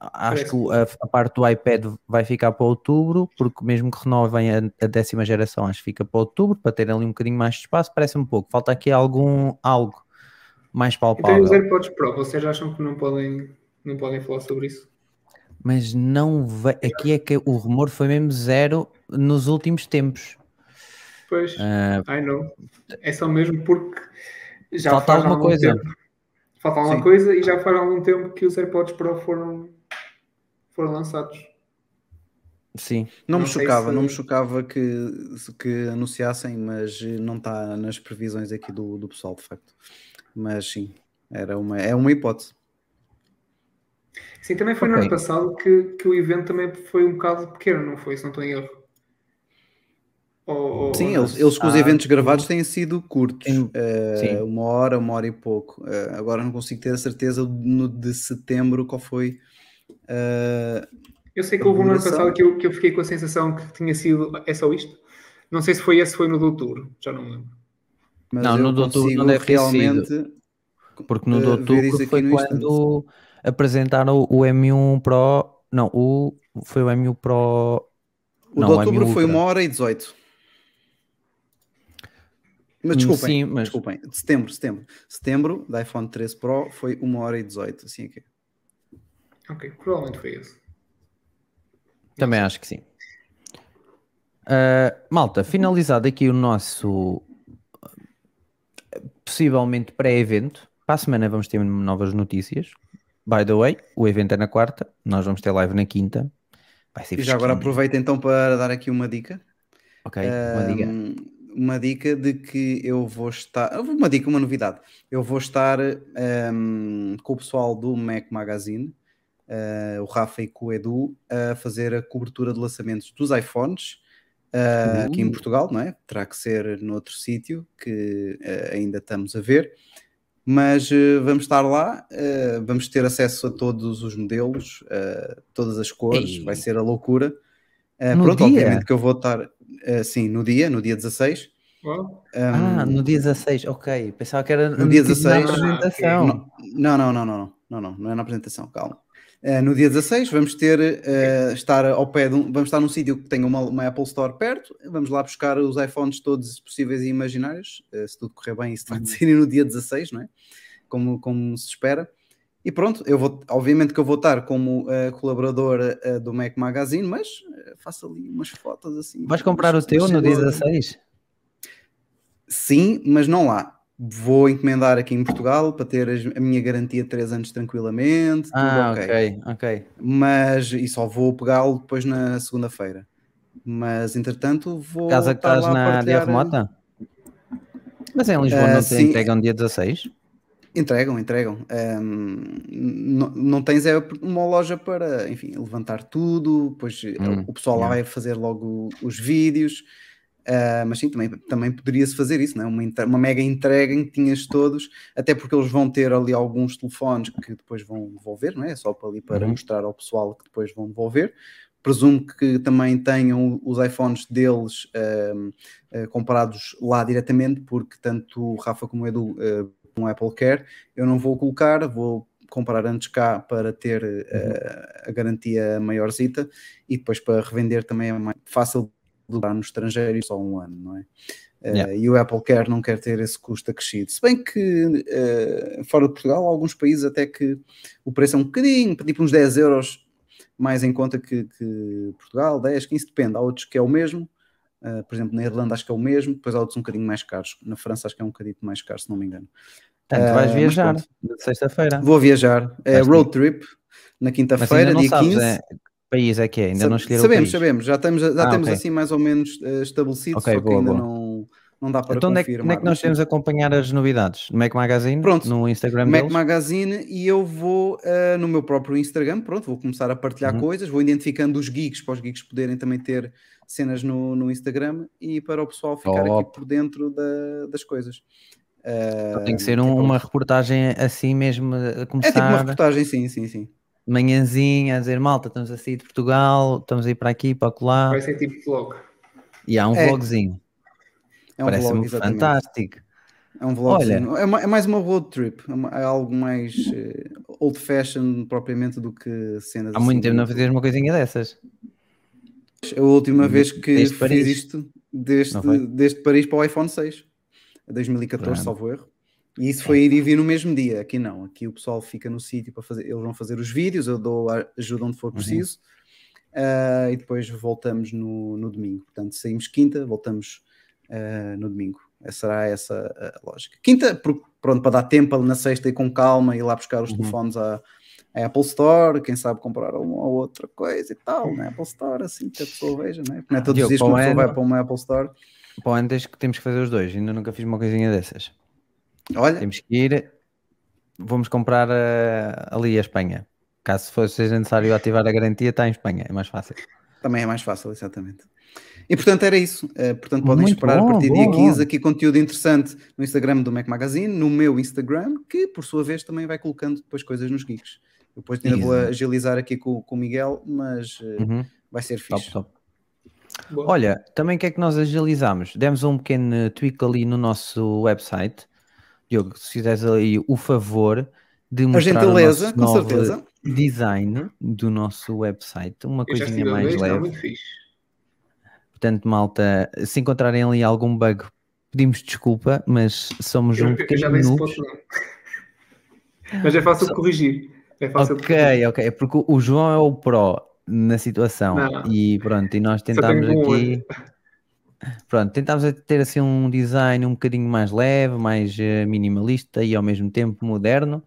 Acho que a, a, parte do iPad vai ficar para outubro, porque mesmo que renovem a, a, décima geração, acho que fica para outubro, para ter ali um bocadinho mais de espaço, parece um pouco. Falta aqui algum algo mais palpável. Então os AirPods Pro, vocês acham que não podem, não podem falar sobre isso? Mas não vai, aqui é que o rumor foi mesmo zero nos últimos tempos. Pois, uh, I know. É só mesmo porque já falta alguma coisa. Tempo, falta alguma Sim. coisa e já faz algum tempo que os AirPods Pro foram, foram lançados. Sim. Não, Não me chocava, se- não me chocava que, que anunciassem, mas não está nas previsões aqui do, do pessoal, de facto. Mas sim, era uma, é uma hipótese. Sim, também foi no Ok. ano passado que, que o evento também foi um bocado pequeno, não foi? Se não estou em erro. Ou, Sim, ou eles, eles com os Ah, eventos gravados têm sido curtos, Sim. eh, Sim. uma hora, uma hora e pouco. Eh, agora não consigo ter a certeza no de setembro qual foi. eh, Eu sei que houve um ano passado que eu, que eu fiquei com a sensação que tinha sido. É só isto? Não sei se foi esse, foi no de outubro, já não me lembro. mas Não, no de outubro consigo não deve realmente. Porque no aqui foi no quando apresentaram o M1 Pro. Não, o, foi o M1 Pro. O não, de M1 outubro foi uma hora e 18. Mas Hum, desculpem, sim, mas- desculpem. De setembro, setembro. Setembro, da iPhone 13 Pro foi uma hora e 18. Assim aqui. Ok, provavelmente foi esse. Também acho que sim. Ah, malta, finalizado aqui o nosso possivelmente pré-evento. Para a semana vamos ter novas notícias. By the way, o evento é na quarta, nós vamos ter live na quinta. Vai ser E já agora aproveito então para dar aqui uma dica. Ok, uma dica. Uma dica de que eu vou estar. Uma dica, uma novidade. Eu vou estar ahm, com o pessoal do Mac Magazine, ah, o Rafa e com o Edu, a fazer a cobertura de lançamentos dos iPhones. ah, aqui em Uh. Portugal, não é? Terá que ser noutro sítio que ah, ainda estamos a ver, mas ah, vamos estar lá, vamos ter acesso a todos os modelos, todas as cores, Ei. vai ser a loucura. Ah, No pronto, dia? obviamente que eu vou estar ah, sim, no dia, no dia 16. Uau. Ah, no dia 16, ok. Pensava que era no dia tipo, 16. na apresentação. Não, não, não, não, não, não, não, não é na apresentação, calma. Ah, no dia 16 vamos ter, ah, estar ao pé de um, vamos estar num sítio que tenha uma, uma Apple Store perto, vamos lá buscar os iPhones todos possíveis e imaginários, ah, se tudo correr bem, isso vai sair no dia 16, não é? Como, como se espera. E pronto, eu vou, obviamente que eu vou estar como ah, colaborador ah, do Mac Magazine, mas ah, faço ali umas fotos assim. Vais comprar o teu no dia cenas- 16? Sim, mas não lá. Vou encomendar aqui em Portugal para ter a minha garantia de 3 anos tranquilamente, Ah, ok. ok, ok. Mas e só vou pegá-lo depois na segunda-feira. Mas entretanto vou. Casa que estar estás na partilhar- Diarremota? Mas em Lisboa não te sim. entregam dia 16? Entregam, entregam. Ahm, não, não tens é uma loja para, enfim, levantar tudo, depois eh, Hum, o pessoal lá vai fazer logo os vídeos. Ah, mas sim, também, também poderia-se fazer isso, não é? uma, uma mega entrega em que tinhas todos, até porque eles vão ter ali alguns telefones que depois vão devolver, não é? Só para ali para Uhum. mostrar ao pessoal que depois vão devolver. Presumo que também tenham os iPhones deles ahm, ah, comprados lá diretamente, porque tanto o Rafa como o Edu o Apple Care, eu não vou colocar, vou comprar antes cá para ter ah, a garantia maiorzita e depois para revender também é mais fácil de comprar no estrangeiro só um ano, não é? Ah, Yeah. e o Apple Care não quer ter esse custo acrescido. Se bem que ah, fora de Portugal, alguns países até que o preço é um bocadinho, tipo uns 10 euros mais em conta que, que Portugal, 10, 15, depende. Há outros que é o mesmo, por exemplo, na Irlanda acho que é o mesmo, depois há outros um bocadinho mais caros. Na França acho que é um bocadinho mais caro, se não me engano. Portanto, vais Ah, mas viajar de sexta-feira. Vou viajar, é Vais road trip, na quinta-feira, ainda dia sabes 15. é, que país é que é, ainda Sa- não escolheram sabemos, o país. sabemos, já temos, já Ah, temos ok. assim mais ou menos eh, estabelecido, Ok, só que boa, ainda boa. não, não dá para Então é, que- confirmar. onde é que nós mas sim. temos a acompanhar as novidades? No Mac Magazine? Pronto. No Instagram Mac deles? Magazine e eu vou eh, no meu próprio Instagram, pronto, vou começar a partilhar Uhum. coisas, vou identificando os geeks para os geeks poderem também ter cenas no, no Instagram e para o pessoal ficar Top. aqui por dentro da- das coisas. Eh, Tem que ser um- pronto. uma reportagem assim mesmo a É tipo uma começar reportagem, sim, sim, sim. manhãzinha a dizer malta, estamos a sair de Portugal, estamos a ir para aqui, para lá. Vai ser tipo vlog. E há um É. vlogzinho. É um Parece-me vlog, fantástico. É um vlogzinho. É, ma- é mais uma road trip, é, uma- é algo mais eh, old fashioned propriamente do que cenas Há muito assim tempo não fazias uma coisinha dessas. A última vez que Desde fiz Paris. isto, desde, desde Paris para o iPhone 6, 2014, Pronto. salvo erro. E isso foi ir e vir no mesmo dia. Aqui não, aqui o pessoal fica no sítio para fazer, eles vão fazer os vídeos, eu dou a- ajuda onde Uhum. for preciso, ah, e depois voltamos no, no domingo. Portanto, saímos quinta, voltamos ah, no domingo. Essa será essa a lógica. Quinta, pronto, para dar tempo ali na sexta e com calma, ir lá buscar os Uhum. telefones à, à Apple Store, quem sabe comprar uma ou outra coisa e tal, na Apple Store, assim que a pessoa veja, né? Não é todos os dias que para o pessoa vai para uma Apple Store. Pô, antes que temos que fazer os dois, ainda nunca fiz uma coisinha dessas. Olha, Temos que ir, vamos comprar eh, ali a Espanha. Caso fosse seja necessário ativar a garantia, está em Espanha, é mais fácil. Também é mais fácil, exatamente. E portanto era isso. Uh, portanto, podem Muito esperar a bom, partir do dia 15 bom. aqui conteúdo interessante no Instagram do Mac Magazine, no meu Instagram, que por sua vez também vai colocando depois coisas nos geeks. Eu Depois ainda vou agilizar aqui com, com o Miguel, mas uh, Uhum. vai ser Top, fixe. top. Boa. Olha, também o que é que nós agilizámos? Demos um pequeno tweak ali no nosso website. Diogo, se fizeres ali o favor de A mostrar gentileza, o nosso com novo certeza. design do nosso website, uma Eu já coisinha a mais está leve. muito fixe. Portanto, malta, se encontrarem ali algum bug, pedimos desculpa, mas somos Eu, um eu já pequeno noobs. spot, não. Mas é fácil de corrigir. É fácil de corrigir. Ok, ok, é porque o- o João é o pro na situação Não. e pronto, e nós tentámos aqui, pronto, tentámos ter assim um design um bocadinho mais leve, mais eh, minimalista e ao mesmo tempo moderno.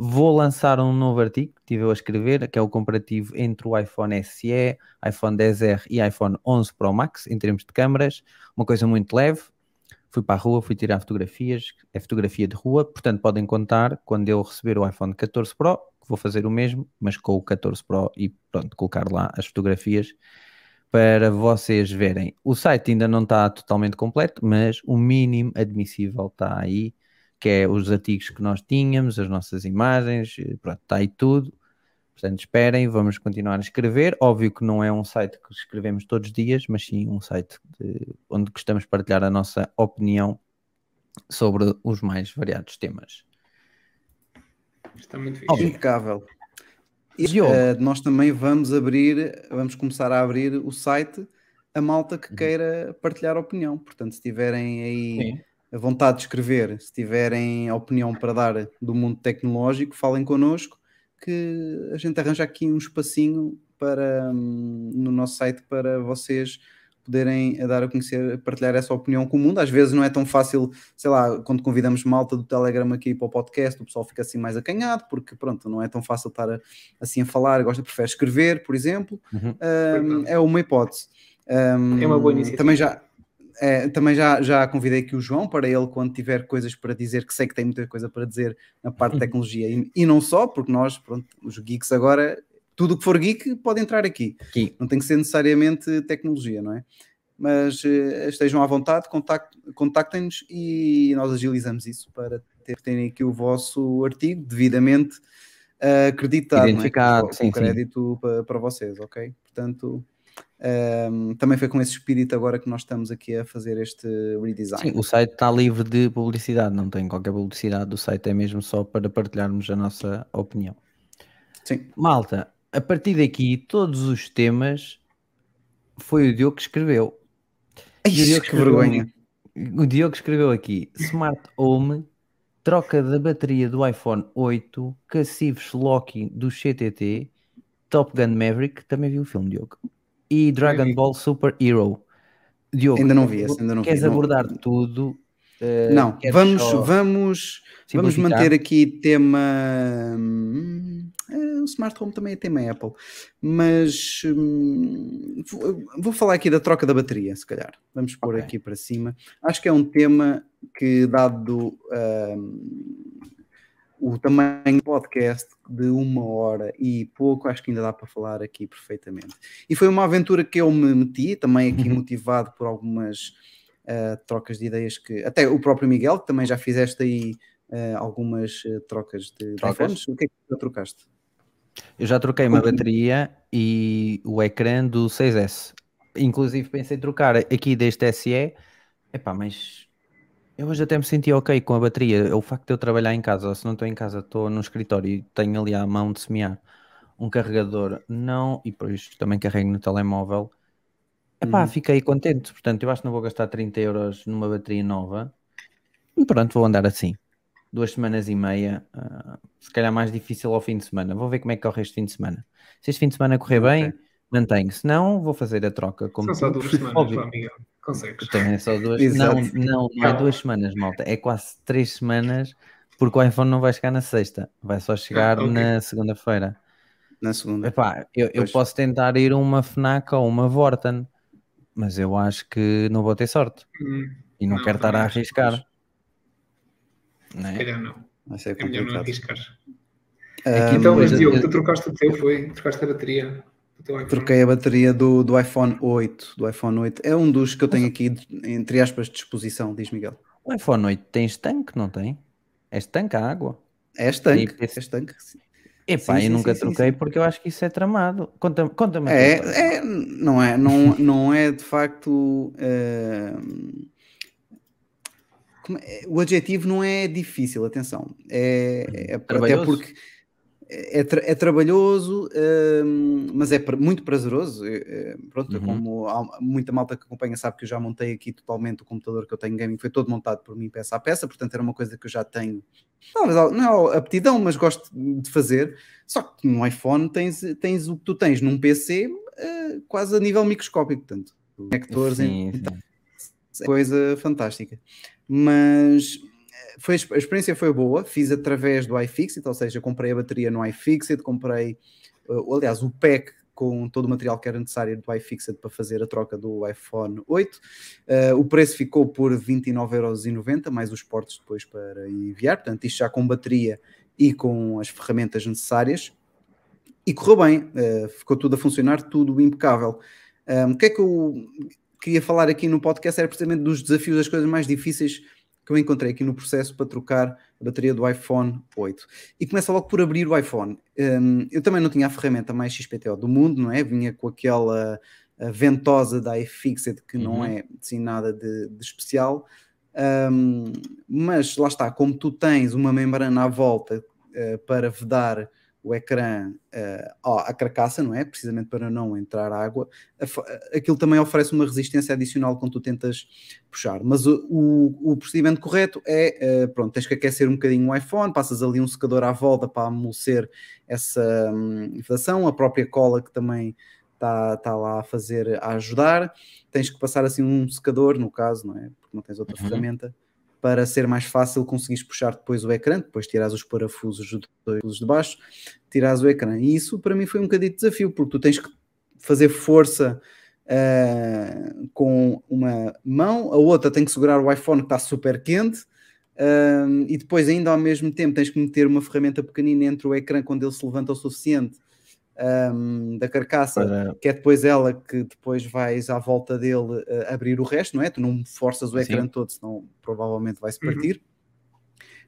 Vou lançar um novo artigo que estive eu a escrever, que é o comparativo entre o iPhone SE, iPhone XR e iPhone 11 Pro Max em termos de câmaras, uma coisa muito leve. Fui para a rua, fui tirar fotografias, é fotografia de rua, portanto podem contar quando eu receber o iPhone 14 Pro, vou fazer o mesmo, mas com o 14 Pro e pronto, colocar lá as fotografias para vocês verem. O site ainda não está totalmente completo, mas o mínimo admissível está aí, que é os artigos que nós tínhamos, as nossas imagens, eh, pronto, está aí tudo. Portanto, esperem, vamos continuar a escrever. Óbvio que não é um site que escrevemos todos os dias, mas sim um site de- onde gostamos de partilhar a nossa opinião sobre os mais variados temas. Está muito fixe. Óbvio. Impecável. E, eh, nós também vamos abrir, vamos começar a abrir o site a malta Uhum. que queira partilhar opinião. Portanto, se tiverem aí Sim. a vontade de escrever, se tiverem a opinião para dar do mundo tecnológico, falem connosco que a gente arranja aqui um espacinho para, hum, no nosso site para vocês poderem dar a conhecer, partilhar essa opinião com o mundo. Às vezes não é tão fácil, sei lá, quando convidamos malta do Telegram aqui para o podcast, o pessoal fica assim mais acanhado, porque pronto, não é tão fácil estar a- assim a falar, gosta, prefere escrever, por exemplo. Uhum. Hum, é uma hipótese. Hum, É uma boa iniciativa. Também já, é, também já, já convidei aqui o João para ele, quando tiver coisas para dizer, que sei que tem muita coisa para dizer na parte de tecnologia e, e não só, porque nós, pronto, os geeks agora, tudo o que for geek pode entrar aqui. Aqui. Não tem que ser necessariamente tecnologia, não é? Mas eh, estejam à vontade, contact- contactem-nos e nós agilizamos isso para ter, terem aqui o vosso artigo devidamente eh, acreditado, é? Identificado, com, sim, sim. crédito para, para vocês, ok? Portanto, ehm, também foi com esse espírito agora que nós estamos aqui a fazer este redesign. Sim, o site está livre de publicidade, não tem qualquer publicidade. O site é mesmo só para partilharmos a nossa opinião. Sim. Malta, a partir daqui, todos os temas foi o Diogo que escreveu. Ai, o Diogo que escreveu vergonha. O Diogo escreveu aqui: Smart Home, troca da bateria do iPhone 8, cacifes Loki do CTT, Top Gun Maverick, também viu o filme, Diogo, e Dragon vi. Ball Super Hero. Diogo, Ainda não vi esse, ainda não vi, queres não- abordar tudo? Eh, Não, queres vamos, vamos, vamos manter aqui tema. hum, eh, o Smart Home também é tema Apple, mas hum, vou, falar aqui da troca da bateria, se calhar. Vamos pôr Ok. aqui para cima. Acho que é um tema que, dado hum, o tamanho do podcast de uma hora e pouco, acho que ainda dá para falar aqui perfeitamente. E foi uma aventura que eu me meti, também aqui Uhum. motivado por algumas uh, trocas de ideias que até o próprio Miguel, que também já fizeste aí uh, algumas uh, trocas de Trocas. telefones. O que é que já trocaste? Eu já troquei uma Como- bateria e o ecrã do 6S. Inclusive pensei em trocar aqui deste SE. Epá, mas eu hoje até me senti ok com a bateria. O facto de eu trabalhar em casa, ou se não estou em casa, estou no escritório e tenho ali à mão de semear um carregador, não, e depois também carrego no telemóvel. Epá, Uhum. fiquei contente. Portanto, eu acho que não vou gastar 30 euros numa bateria nova. E pronto, vou andar assim. Duas semanas e meia. ah, se calhar mais difícil ao fim de semana. Vou ver como é que corre este fim de semana. Se este fim de semana correr Ok. bem, mantenho. Se não, vou fazer a troca. Como São só duas semanas, Miguel. Consegues. Também é só duas. Não, não, não é duas semanas, malta. É quase três semanas, porque o iPhone não vai chegar na sexta. Vai só chegar Ah, ok. na segunda-feira. Na segunda. Epá, eu, eu Pois. posso tentar ir a uma FNAC ou uma Vorten, mas eu acho que não vou ter sorte. Hum, E não, Não, quero estar a arriscar. Não é? se calhar não. Vai ser É melhor não arriscar. Aqui Então, mas Diogo, tu trocaste o teu, foi? Trocaste a bateria. do teu iPhone. Troquei a bateria do, do iPhone 8. Do iPhone 8. É um dos que eu tenho aqui, entre aspas, de disposição, diz Miguel. O iPhone 8 tem estanque, não tem? É estanque a água. É estanque. E É estanque. sim. Epá, Sim, sim, eu nunca sim, troquei sim. porque eu acho que isso é tramado. Conta-me conta. É, é, não é, não, não é de facto. é- o adjetivo não é difícil, atenção. É, é- até Trabalhoso? porque é, tra- é trabalhoso, eh, mas é muito prazeroso. eh, eh, pronto, Uhum. como muita malta que acompanha sabe que eu já montei aqui totalmente o computador que eu tenho gaming, foi todo montado por mim peça a peça, portanto era uma coisa que eu já tenho. Talvez não é aptidão, mas gosto de fazer. Só que no iPhone tens, tens o que tu tens num PC eh, quase a nível microscópico, portanto, conectores, Sim, sim. Coisa fantástica. Mas eh, foi, a experiência foi boa, fiz através do iFixit, ou seja, comprei a bateria no iFixit, comprei, eh, aliás, o pack com todo o material que era necessário do iFixit para fazer a troca do iPhone 8. Eh, o preço ficou por 29,90€, mais os portos depois para enviar, portanto, isto já com bateria e com as ferramentas necessárias. E correu bem, eh, ficou tudo a funcionar, tudo impecável. Um, o que é que eu queria falar aqui no podcast era precisamente dos desafios, das coisas mais difíceis que eu encontrei aqui no processo para trocar a bateria do iPhone 8. E começa logo por abrir o iPhone. Um, eu também não tinha a ferramenta mais XPTO do mundo, não é? Vinha com aquela ventosa da iFixit que não Uhum. é assim nada de, de especial. Um, mas lá está, como tu tens uma membrana à volta uh, para vedar o ecrã uh, à carcaça, não é? Precisamente para não entrar água, a aquilo também oferece uma resistência adicional quando tu tentas puxar. Mas o, o- o procedimento correto é, uh, pronto, tens que aquecer um bocadinho o iPhone, passas ali um secador à volta para amolecer essa hum, vedação, a própria cola que também está tá lá a fazer, a ajudar. Tens que passar assim um secador, no caso, não é? Porque não tens outra Uhum. ferramenta, para ser mais fácil conseguires puxar depois o ecrã, depois tiras os parafusos de baixo, tiras o ecrã. E isso para mim foi um bocadinho de desafio, porque tu tens que fazer força ah, com uma mão, a outra tem que segurar o iPhone que está super quente, ah, e depois ainda ao mesmo tempo tens que meter uma ferramenta pequenina entre o ecrã quando ele se levanta o suficiente ah, da carcaça Para- que é depois ela que depois vais à volta dele eh, abrir o resto, não é? Tu não forças o Sim. ecrã todo, senão provavelmente vai-se Uhum. partir.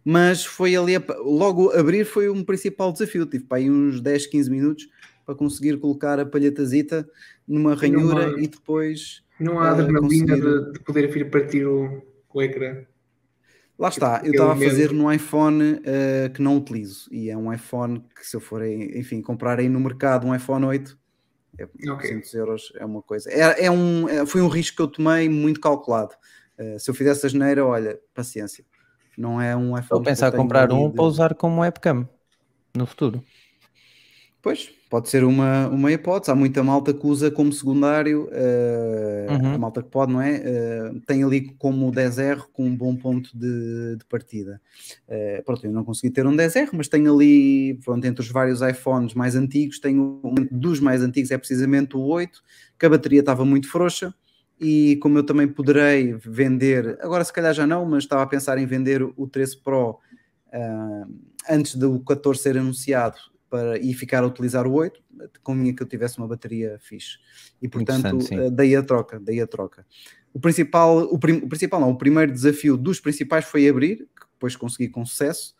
Mas foi ali, a- logo abrir foi um principal desafio. Tive para aí uns 10, 15 minutos para conseguir colocar a palhetazita numa ranhura numa- e depois Não há Ah, adrenalina conseguir- de, de poder vir partir o, o ecrã. Lá está, eu estava a fazer num iPhone eh, que não utilizo e é um iPhone que se eu for, enfim, comprar aí no mercado um iPhone 8 é Ok. 200 euros é uma coisa. É, é um, é- foi um risco que eu tomei muito calculado. Eh, se eu fizesse a geneira, olha, paciência. Não é um iPhone. Estou a que eu pensar tenho comprar um de- para usar como webcam no futuro. Pois, pode ser uma, uma hipótese. Há muita malta que usa como secundário, eh, Uhum. a malta que pode, não é? Eh, tem ali como o 10R com um bom ponto de, de partida. Eh, pronto, eu não consegui ter um 10R, mas tenho ali, pronto, entre os vários iPhones mais antigos, tenho um dos mais antigos, é precisamente o 8, que a bateria estava muito frouxa. E como eu também poderei vender, agora se calhar já não, mas estava a pensar em vender o 13 Pro antes do 14 ser anunciado para, e ficar a utilizar o 8, convinha que eu tivesse uma bateria fixe. E portanto, eh, daí a troca, daí a troca. O principal, o, prim- o principal não, o primeiro desafio dos principais foi abrir, que depois consegui com sucesso.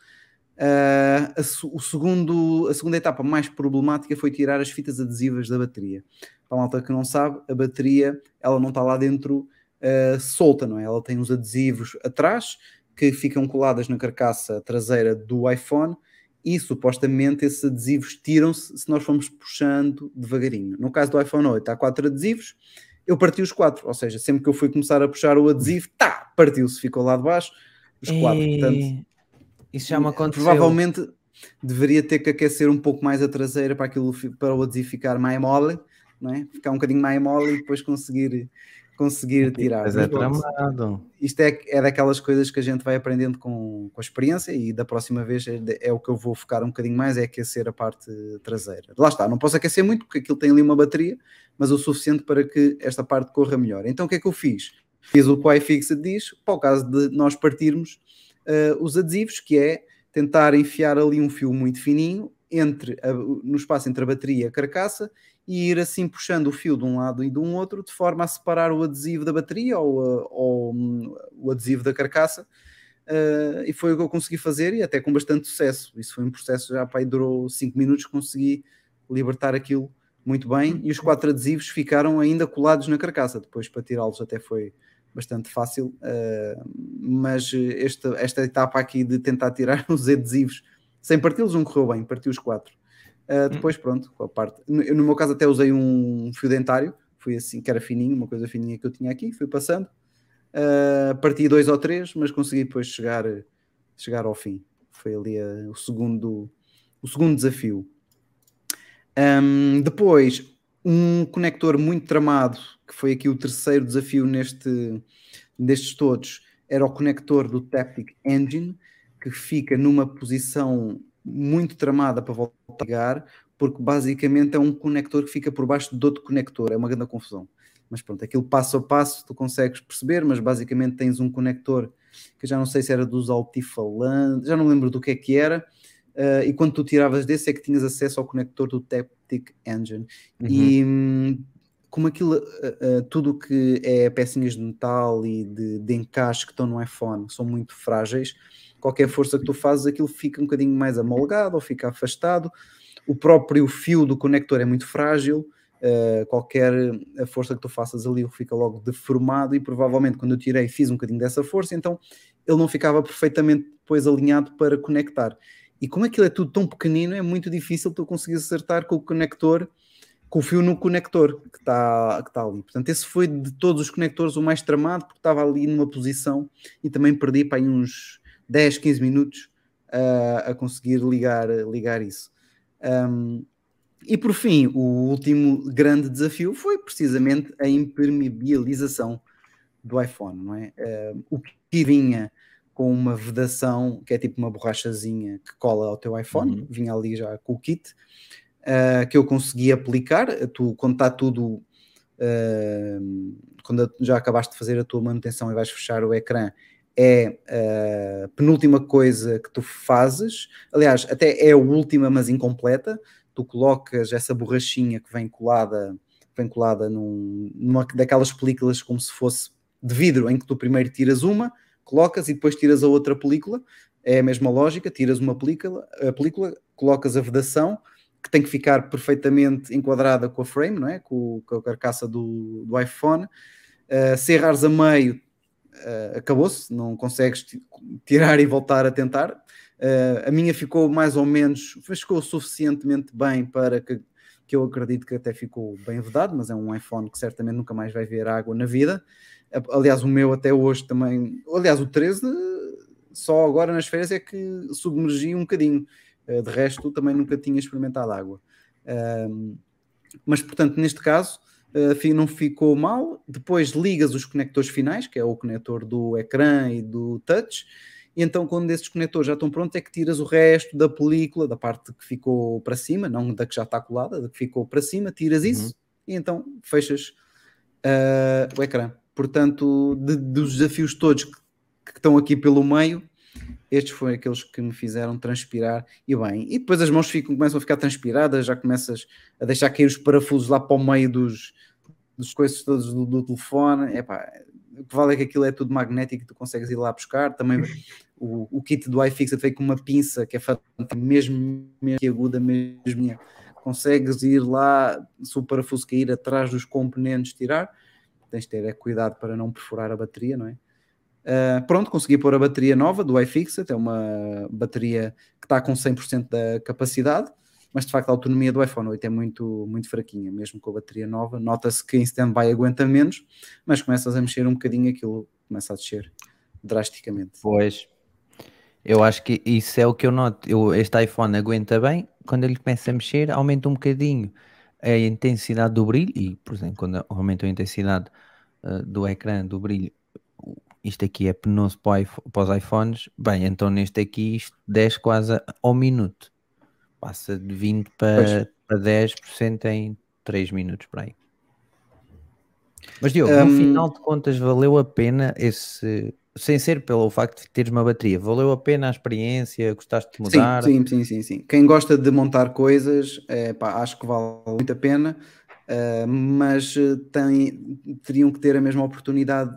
Ah, a, o segundo, a segunda etapa mais problemática foi tirar as fitas adesivas da bateria. Para a malta que não sabe, a bateria ela não está lá dentro ah, solta, não é? Ela tem uns adesivos atrás que ficam coladas na carcaça traseira do iPhone e supostamente esses adesivos tiram-se se nós formos puxando devagarinho. No caso do iPhone 8 há quatro adesivos, eu parti os quatro, ou seja, sempre que eu fui começar a puxar o adesivo, tá, partiu-se, ficou lá de baixo, os quatro. Portanto, E- Isso já me aconteceu. provavelmente deveria ter que aquecer um pouco mais a traseira para, aquilo, para o adesivo ficar mais mole, não é? Ficar um bocadinho mais mole e depois conseguir, conseguir tirar. Mas é tramado. isto é, é daquelas coisas que a gente vai aprendendo com, com a experiência e da próxima vez é, é o que eu vou focar um bocadinho mais, é aquecer a parte traseira. Lá está, não posso aquecer muito porque aquilo tem ali uma bateria, mas o suficiente para que esta parte corra melhor. Então o que é que eu fiz? Fiz o que o iFixit diz, para o caso de nós partirmos eh, os adesivos, que é tentar enfiar ali um fio muito fininho entre a- no espaço entre a bateria e a carcaça e ir assim puxando o fio de um lado e de um outro, de forma a separar o adesivo da bateria ou, a- ou, hum, o adesivo da carcaça. Uh, e foi o que eu consegui fazer e até com bastante sucesso. Isso foi um processo já aí durou 5 minutos, consegui libertar aquilo muito bem e os quatro adesivos ficaram ainda colados na carcaça. Depois para tirá-los até foi bastante fácil, uh, mas esta, esta etapa aqui de tentar tirar os adesivos sem parti-los não correu bem, parti os quatro. Uh, depois, pronto, com a parte. No, eu, no meu caso, até usei um fio dentário, foi assim, que era fininho, uma coisa fininha que eu tinha aqui, fui passando. Uh, parti dois ou três, mas consegui depois chegar, chegar ao fim. Foi ali uh, o, segundo, o segundo desafio. Um, depois, um conector muito tramado, que foi aqui o terceiro desafio neste, nestes todos, era o conector do Taptic Engine, que fica numa posição muito tramada para voltar a ligar, porque basicamente é um conector que fica por baixo de outro conector, é uma grande confusão. Mas pronto, aquilo passo a passo tu consegues perceber, mas basicamente tens um conector que já não sei se era dos altifalantes, já não lembro do que é que era, uh, e quando tu tiravas desse é que tinhas acesso ao conector do Taptic Engine. Uhum. E hum, como aquilo, uh, uh, tudo que é pecinhas de metal e de, de encaixe que estão no iPhone são muito frágeis, qualquer força que tu fazes, aquilo fica um bocadinho mais amolgado ou fica afastado. O próprio fio do conector é muito frágil, uh, qualquer força que tu faças ali fica logo deformado e provavelmente quando eu tirei fiz um bocadinho dessa força, então ele não ficava perfeitamente depois alinhado para conectar. E como aquilo é tudo tão pequenino, é muito difícil tu conseguir acertar com o conector, com o fio no conector que está que tá ali. Portanto, esse foi de todos os conectores o mais tramado, porque estava ali numa posição e também perdi para aí uns 10, 15 minutos uh, a conseguir ligar, ligar isso. Um, e por fim, o último grande desafio foi precisamente a impermeabilização do iPhone, não é? Uh, o que vinha com uma vedação que é tipo uma borrachazinha que cola ao teu iPhone, uhum. vinha ali já com o kit, uh, que eu consegui aplicar. Tu, quando está tudo, uh, quando já acabaste de fazer a tua manutenção e vais fechar o ecrã, é a penúltima coisa que tu fazes. Aliás, até é a última, mas incompleta. Tu colocas essa borrachinha que vem colada, vem colada num, numa daquelas películas como se fosse de vidro, em que tu primeiro tiras uma, colocas e depois tiras a outra película. É a mesma lógica, tiras uma película, a película, colocas a vedação, que tem que ficar perfeitamente enquadrada com a frame, não é? com, com a carcaça do, do iPhone. Uh, se errares a meio, uh, acabou-se, não consegues tirar e voltar a tentar. Uh, a minha ficou mais ou menos, ficou suficientemente bem para que, que eu acredito que até ficou bem vedado, mas é um iPhone que certamente nunca mais vai ver água na vida. Aliás, o meu até hoje também, aliás, o 13 só agora nas férias é que submergi um bocadinho. Uh, de resto, também nunca tinha experimentado água. Mas, portanto, neste caso, uh, não ficou mal. Depois ligas os conectores finais, que é o conector do ecrã e do touch. E então, quando esses conectores já estão prontos, é que tiras o resto da película, da parte que ficou para cima, não da que já está colada, da que ficou para cima, tiras isso uhum. e então fechas o ecrã. Portanto, de, dos desafios todos que, que estão aqui pelo meio, estes foram aqueles que me fizeram transpirar e bem. E depois as mãos ficam, começam a ficar transpiradas, já começas a deixar cair os parafusos lá para o meio dos, dos coisas todos do, do telefone. Epá, o que vale é que aquilo é tudo magnético, tu consegues ir lá buscar. Também o, o kit do iFixit veio com uma pinça que é mesmo, mesmo aguda, mesmo consegues ir lá, se o parafuso cair atrás dos componentes, tirar. Tens de ter é, cuidado para não perfurar a bateria, não é? Uh, pronto, consegui pôr a bateria nova do iFixit, é uma bateria que está com 100% da capacidade, mas de facto a autonomia do iPhone 8 é muito, muito fraquinha, mesmo com a bateria nova. Nota-se que em stand-by aguenta menos, mas começas a mexer um bocadinho aquilo começa a descer drasticamente. Pois, eu acho que isso é o que eu noto. Eu, este iPhone aguenta bem, quando ele começa a mexer, aumenta um bocadinho a intensidade do brilho, e por exemplo, quando aumenta a intensidade uh, do ecrã, do brilho, isto aqui é penoso para, os iPhones, bem, então neste aqui isto desce quase ao minuto. Passa de 20 para, para 10% em 3 minutos para aí. Mas Diogo, um... no final de contas valeu a pena esse, sem ser pelo facto de teres uma bateria, valeu a pena a experiência? Gostaste de mudar? Sim, sim, sim, sim. Quem gosta de montar coisas, é, pá, acho que vale muito a pena. Uh, mas uh, têm, teriam que ter a mesma oportunidade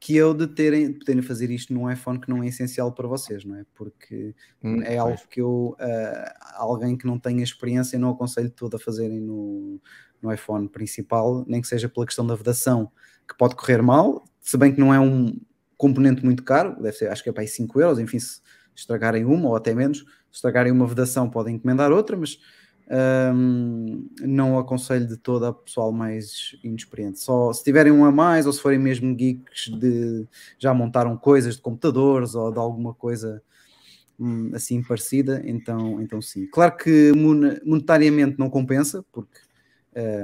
que eu de terem, de poderem fazer isto num iPhone que não é essencial para vocês, não é? Porque Hum, é algo que eu, uh, alguém que não tenha experiência, não aconselho todo a fazerem no, no iPhone principal, nem que seja pela questão da vedação, que pode correr mal, se bem que não é um componente muito caro, deve ser, acho que é para aí 5 euros, enfim, se estragarem uma ou até menos, se estragarem uma vedação podem encomendar outra, mas um, não aconselho de todo a pessoal mais inexperiente. Só se tiverem um a mais ou se forem mesmo geeks de já montaram coisas de computadores ou de alguma coisa hum, assim parecida, então, então sim. Claro que monetariamente não compensa, porque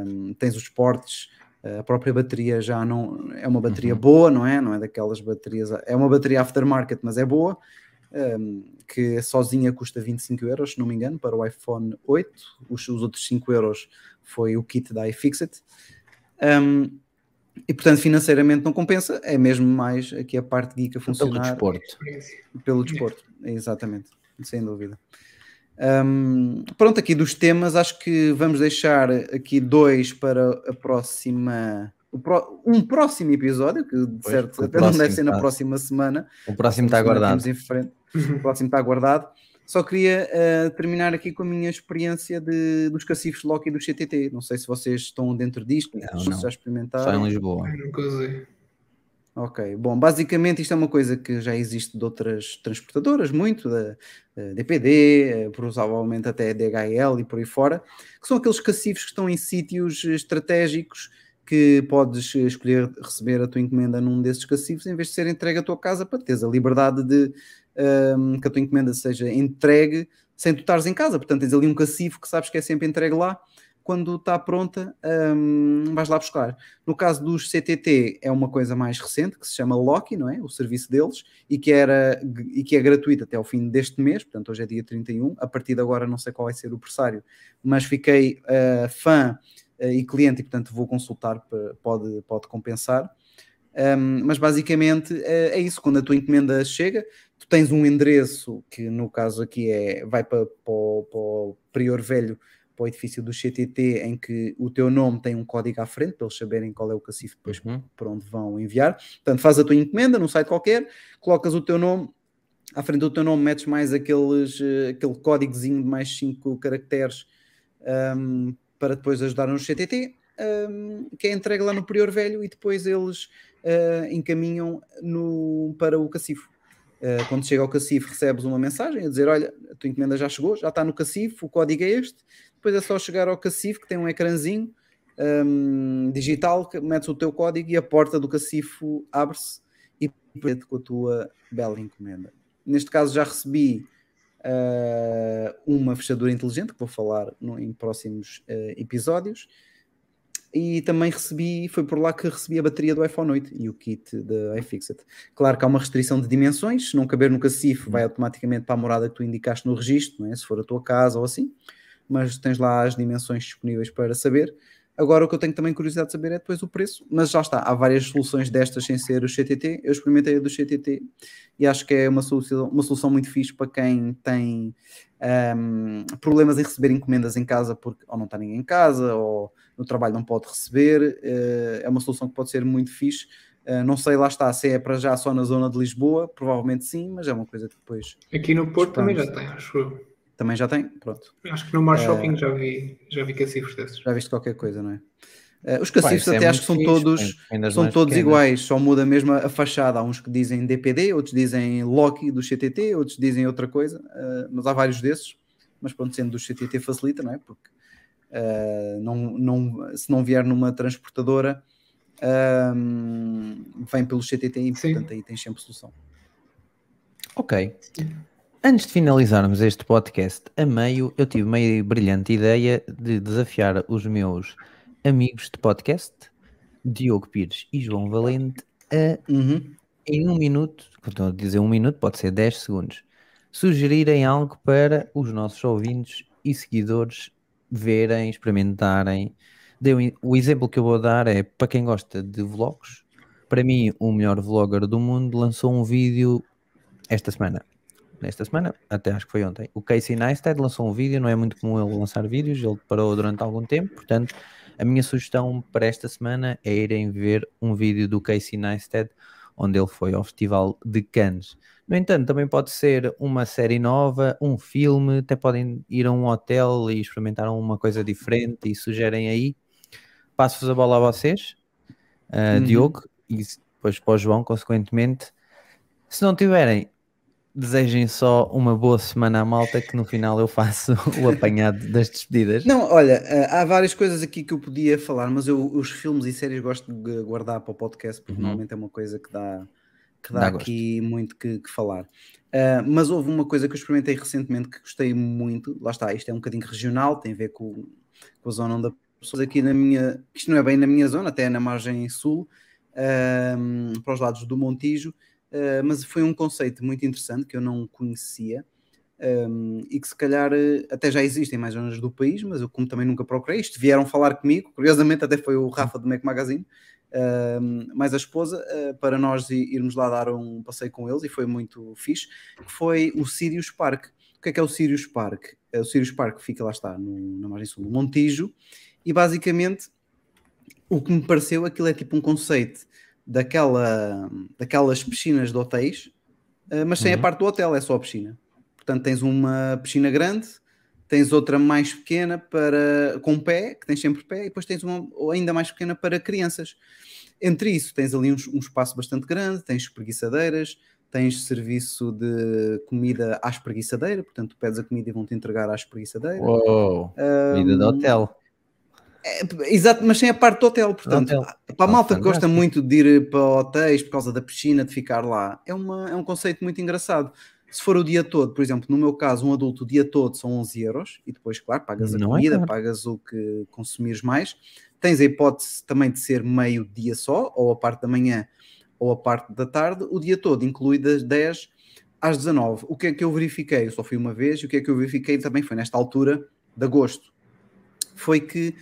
um, tens os portes, a própria bateria já não é uma bateria Uhum. boa, não é? Não é daquelas baterias, é uma bateria aftermarket, mas é boa. Um, que sozinha custa 25 euros, se não me engano, para o iPhone 8. Os, os outros 5 euros foi o kit da iFixit. Um, e portanto, financeiramente não compensa, é mesmo mais aqui a parte geek a Pelo funcionar desporto. Experiência. pelo desporto, exatamente, sem dúvida. Um, pronto, aqui dos temas, acho que vamos deixar aqui dois para a próxima. Um próximo episódio, que de Pois, certo até não deve ser na próxima semana. O próximo está Próxima semana guardado. temos em frente. O próximo está guardado. Só queria eh, terminar aqui com a minha experiência de, dos cacifes Loki e do CTT. Não sei se vocês estão dentro disto, Não, se não. já experimentaram. Só em Lisboa. Eu Nunca usei. Ok, bom, basicamente isto é uma coisa que já existe de outras transportadoras, muito, da eh, DPD, eh, provavelmente até DHL e por aí fora, que são aqueles cacifes que estão em sítios estratégicos que podes escolher receber a tua encomenda num desses cacifes em vez de ser entregue à tua casa para teres a liberdade de ehm, que a tua encomenda seja entregue sem tu estares em casa. Portanto, tens ali um cacifo que sabes que é sempre entregue lá. Quando está pronta, ehm, vais lá buscar. No caso dos CTT, é uma coisa mais recente, que se chama Loki, não é? O serviço deles, e que, era, e que é gratuito até ao fim deste mês, portanto, hoje é dia 31. A partir de agora, não sei qual vai ser o pressário, mas fiquei eh, fã eh, e cliente, e portanto, vou consultar, pode, pode compensar. Um, mas basicamente eh, é isso, quando a tua encomenda chega, tu tens um endereço que no caso aqui é vai para, para, o- para o Prior Velho, para o edifício do CTT, em que o teu nome tem um código à frente, para eles saberem qual é o cacifo depois Uhum. para onde vão enviar. Portanto, faz a tua encomenda num site qualquer, colocas o teu nome, à frente do teu nome metes mais aqueles, eh, aquele códigozinho de mais 5 caracteres um, para depois ajudar no CTT, um, que é entregue lá no Prior Velho e depois eles uh, encaminham no, para o cacifo. Uh, quando chega ao cacifo, recebes uma mensagem a dizer: Olha, a tua encomenda já chegou, já está no cacifo, o código é este. Depois é só chegar ao cacifo que tem um ecrãzinho um, digital, que metes o teu código e a porta do cacifo abre-se e prende com a tua bela encomenda. Neste caso, já recebi uh, uma fechadura inteligente, que vou falar no- em próximos uh, episódios e também recebi, foi por lá que recebi a bateria do iPhone 8 e o kit da iFixit. Claro que há uma restrição de dimensões, se não caber no cacifo, vai automaticamente para a morada que tu indicaste no registro, é? se for a tua casa ou assim, mas tens lá as dimensões disponíveis para saber. Agora o que eu tenho também curiosidade de saber é depois o preço, mas já está, há várias soluções destas sem ser o CTT, eu experimentei a do CTT e acho que é uma solução, uma solução muito fixe para quem tem um, problemas em receber encomendas em casa porque ou não está ninguém em casa ou no trabalho não pode receber, uh, é uma solução que pode ser muito fixe. Uh, não sei, lá está, se é para já só na zona de Lisboa, provavelmente sim, mas é uma coisa que depois Aqui no Porto também já tem, acho eu. também já tem. Pronto, Acho que no Mar Eh, Shopping já vi, já vi cacifros desses. já viste qualquer coisa, não é? Uh, os isso é até acho que são fixe, todos, são todos pequenas. iguais, só muda mesmo a a fachada. Há uns que dizem DPD, outros dizem Loki do CTT, outros dizem outra coisa, uh, mas há vários desses. Mas pronto, sendo do CTT facilita, não é? Porque uh, não, não, se não vier numa transportadora, um, vem pelo CTT e Sim. portanto aí tens sempre solução. Ok. Antes de finalizarmos este podcast a meio, eu tive uma brilhante ideia de desafiar os meus amigos de podcast, Diogo Pires e João Valente, a Uhum. em um minuto, estou a dizer um minuto, pode ser 10 segundos, sugerirem algo para os nossos ouvintes e seguidores verem, experimentarem. Deu- O exemplo que eu vou dar é para quem gosta de vlogs. Para mim, o melhor vlogger do mundo lançou um vídeo esta semana. Nesta semana, até acho que foi ontem. O Casey Neistat lançou um vídeo, não é muito comum ele lançar vídeos, ele parou durante algum tempo, portanto, A minha sugestão para esta semana é irem ver um vídeo do Casey Neistat, onde ele foi ao Festival de Cannes. No entanto, também pode ser uma série nova, um filme, até podem ir a um hotel e experimentar uma coisa diferente e sugerem aí. Passo-vos a bola a vocês, uh, Uhum. Diogo, e depois para o João, consequentemente. Se não tiverem, desejem só uma boa semana à malta, que no final eu faço o apanhado das despedidas. Não, olha, eh, há várias coisas aqui que eu podia falar, mas eu os filmes e séries gosto de guardar para o podcast, porque Uhum. normalmente é uma coisa que dá, que dá, Dá aqui muito que, que falar. Eh, mas houve uma coisa que eu experimentei recentemente que gostei muito. Lá está, isto é um bocadinho regional, tem a ver com, com a zona onde pessoas aqui na minha. Isto não é bem na minha zona, até é na margem sul, ehm, para os lados do Montijo, eh, mas foi um conceito muito interessante que eu não conhecia um, e que se calhar eh, até já existem mais zonas do país, mas eu como também nunca procurei isto, vieram falar comigo, curiosamente até foi o Rafa do Mac Magazine, um, mais a esposa, uh, para nós irmos lá dar um passeio com eles e foi muito fixe, que foi o Sirius Park. O que é que é o Sirius Park? O Sirius Park fica lá está, no, na margem sul do Montijo, e basicamente o que me pareceu, aquilo é tipo um conceito daquela, daquelas piscinas de hotéis, eh, mas sem a Uhum. parte do hotel, é só a piscina. Portanto, tens uma piscina grande, tens outra mais pequena para com pé, que tens sempre pé, e depois tens uma ou ainda mais pequena para crianças. Entre isso, tens ali um, um espaço bastante grande, tens espreguiçadeiras, tens serviço de comida à espreguiçadeira, portanto, tu pedes a comida e vão-te entregar à espreguiçadeira. Uou, vida de hotel. É, exato, mas sem a parte do hotel, portanto, hotel. para a malta que gosta muito de ir para hotéis por causa da piscina, de ficar lá, é, uma, é um conceito muito engraçado. Se for o dia todo, por exemplo, no meu caso, um adulto o dia todo são 11 euros e depois, claro, pagas a Não é comida, caro. pagas o que consumires mais. Tens a hipótese também de ser meio dia só, ou a parte da manhã ou a parte da tarde, o dia todo, inclui das 10 às 19. O que é que eu verifiquei? Eu só fui uma vez e o que é que eu verifiquei também foi nesta altura de agosto. Foi que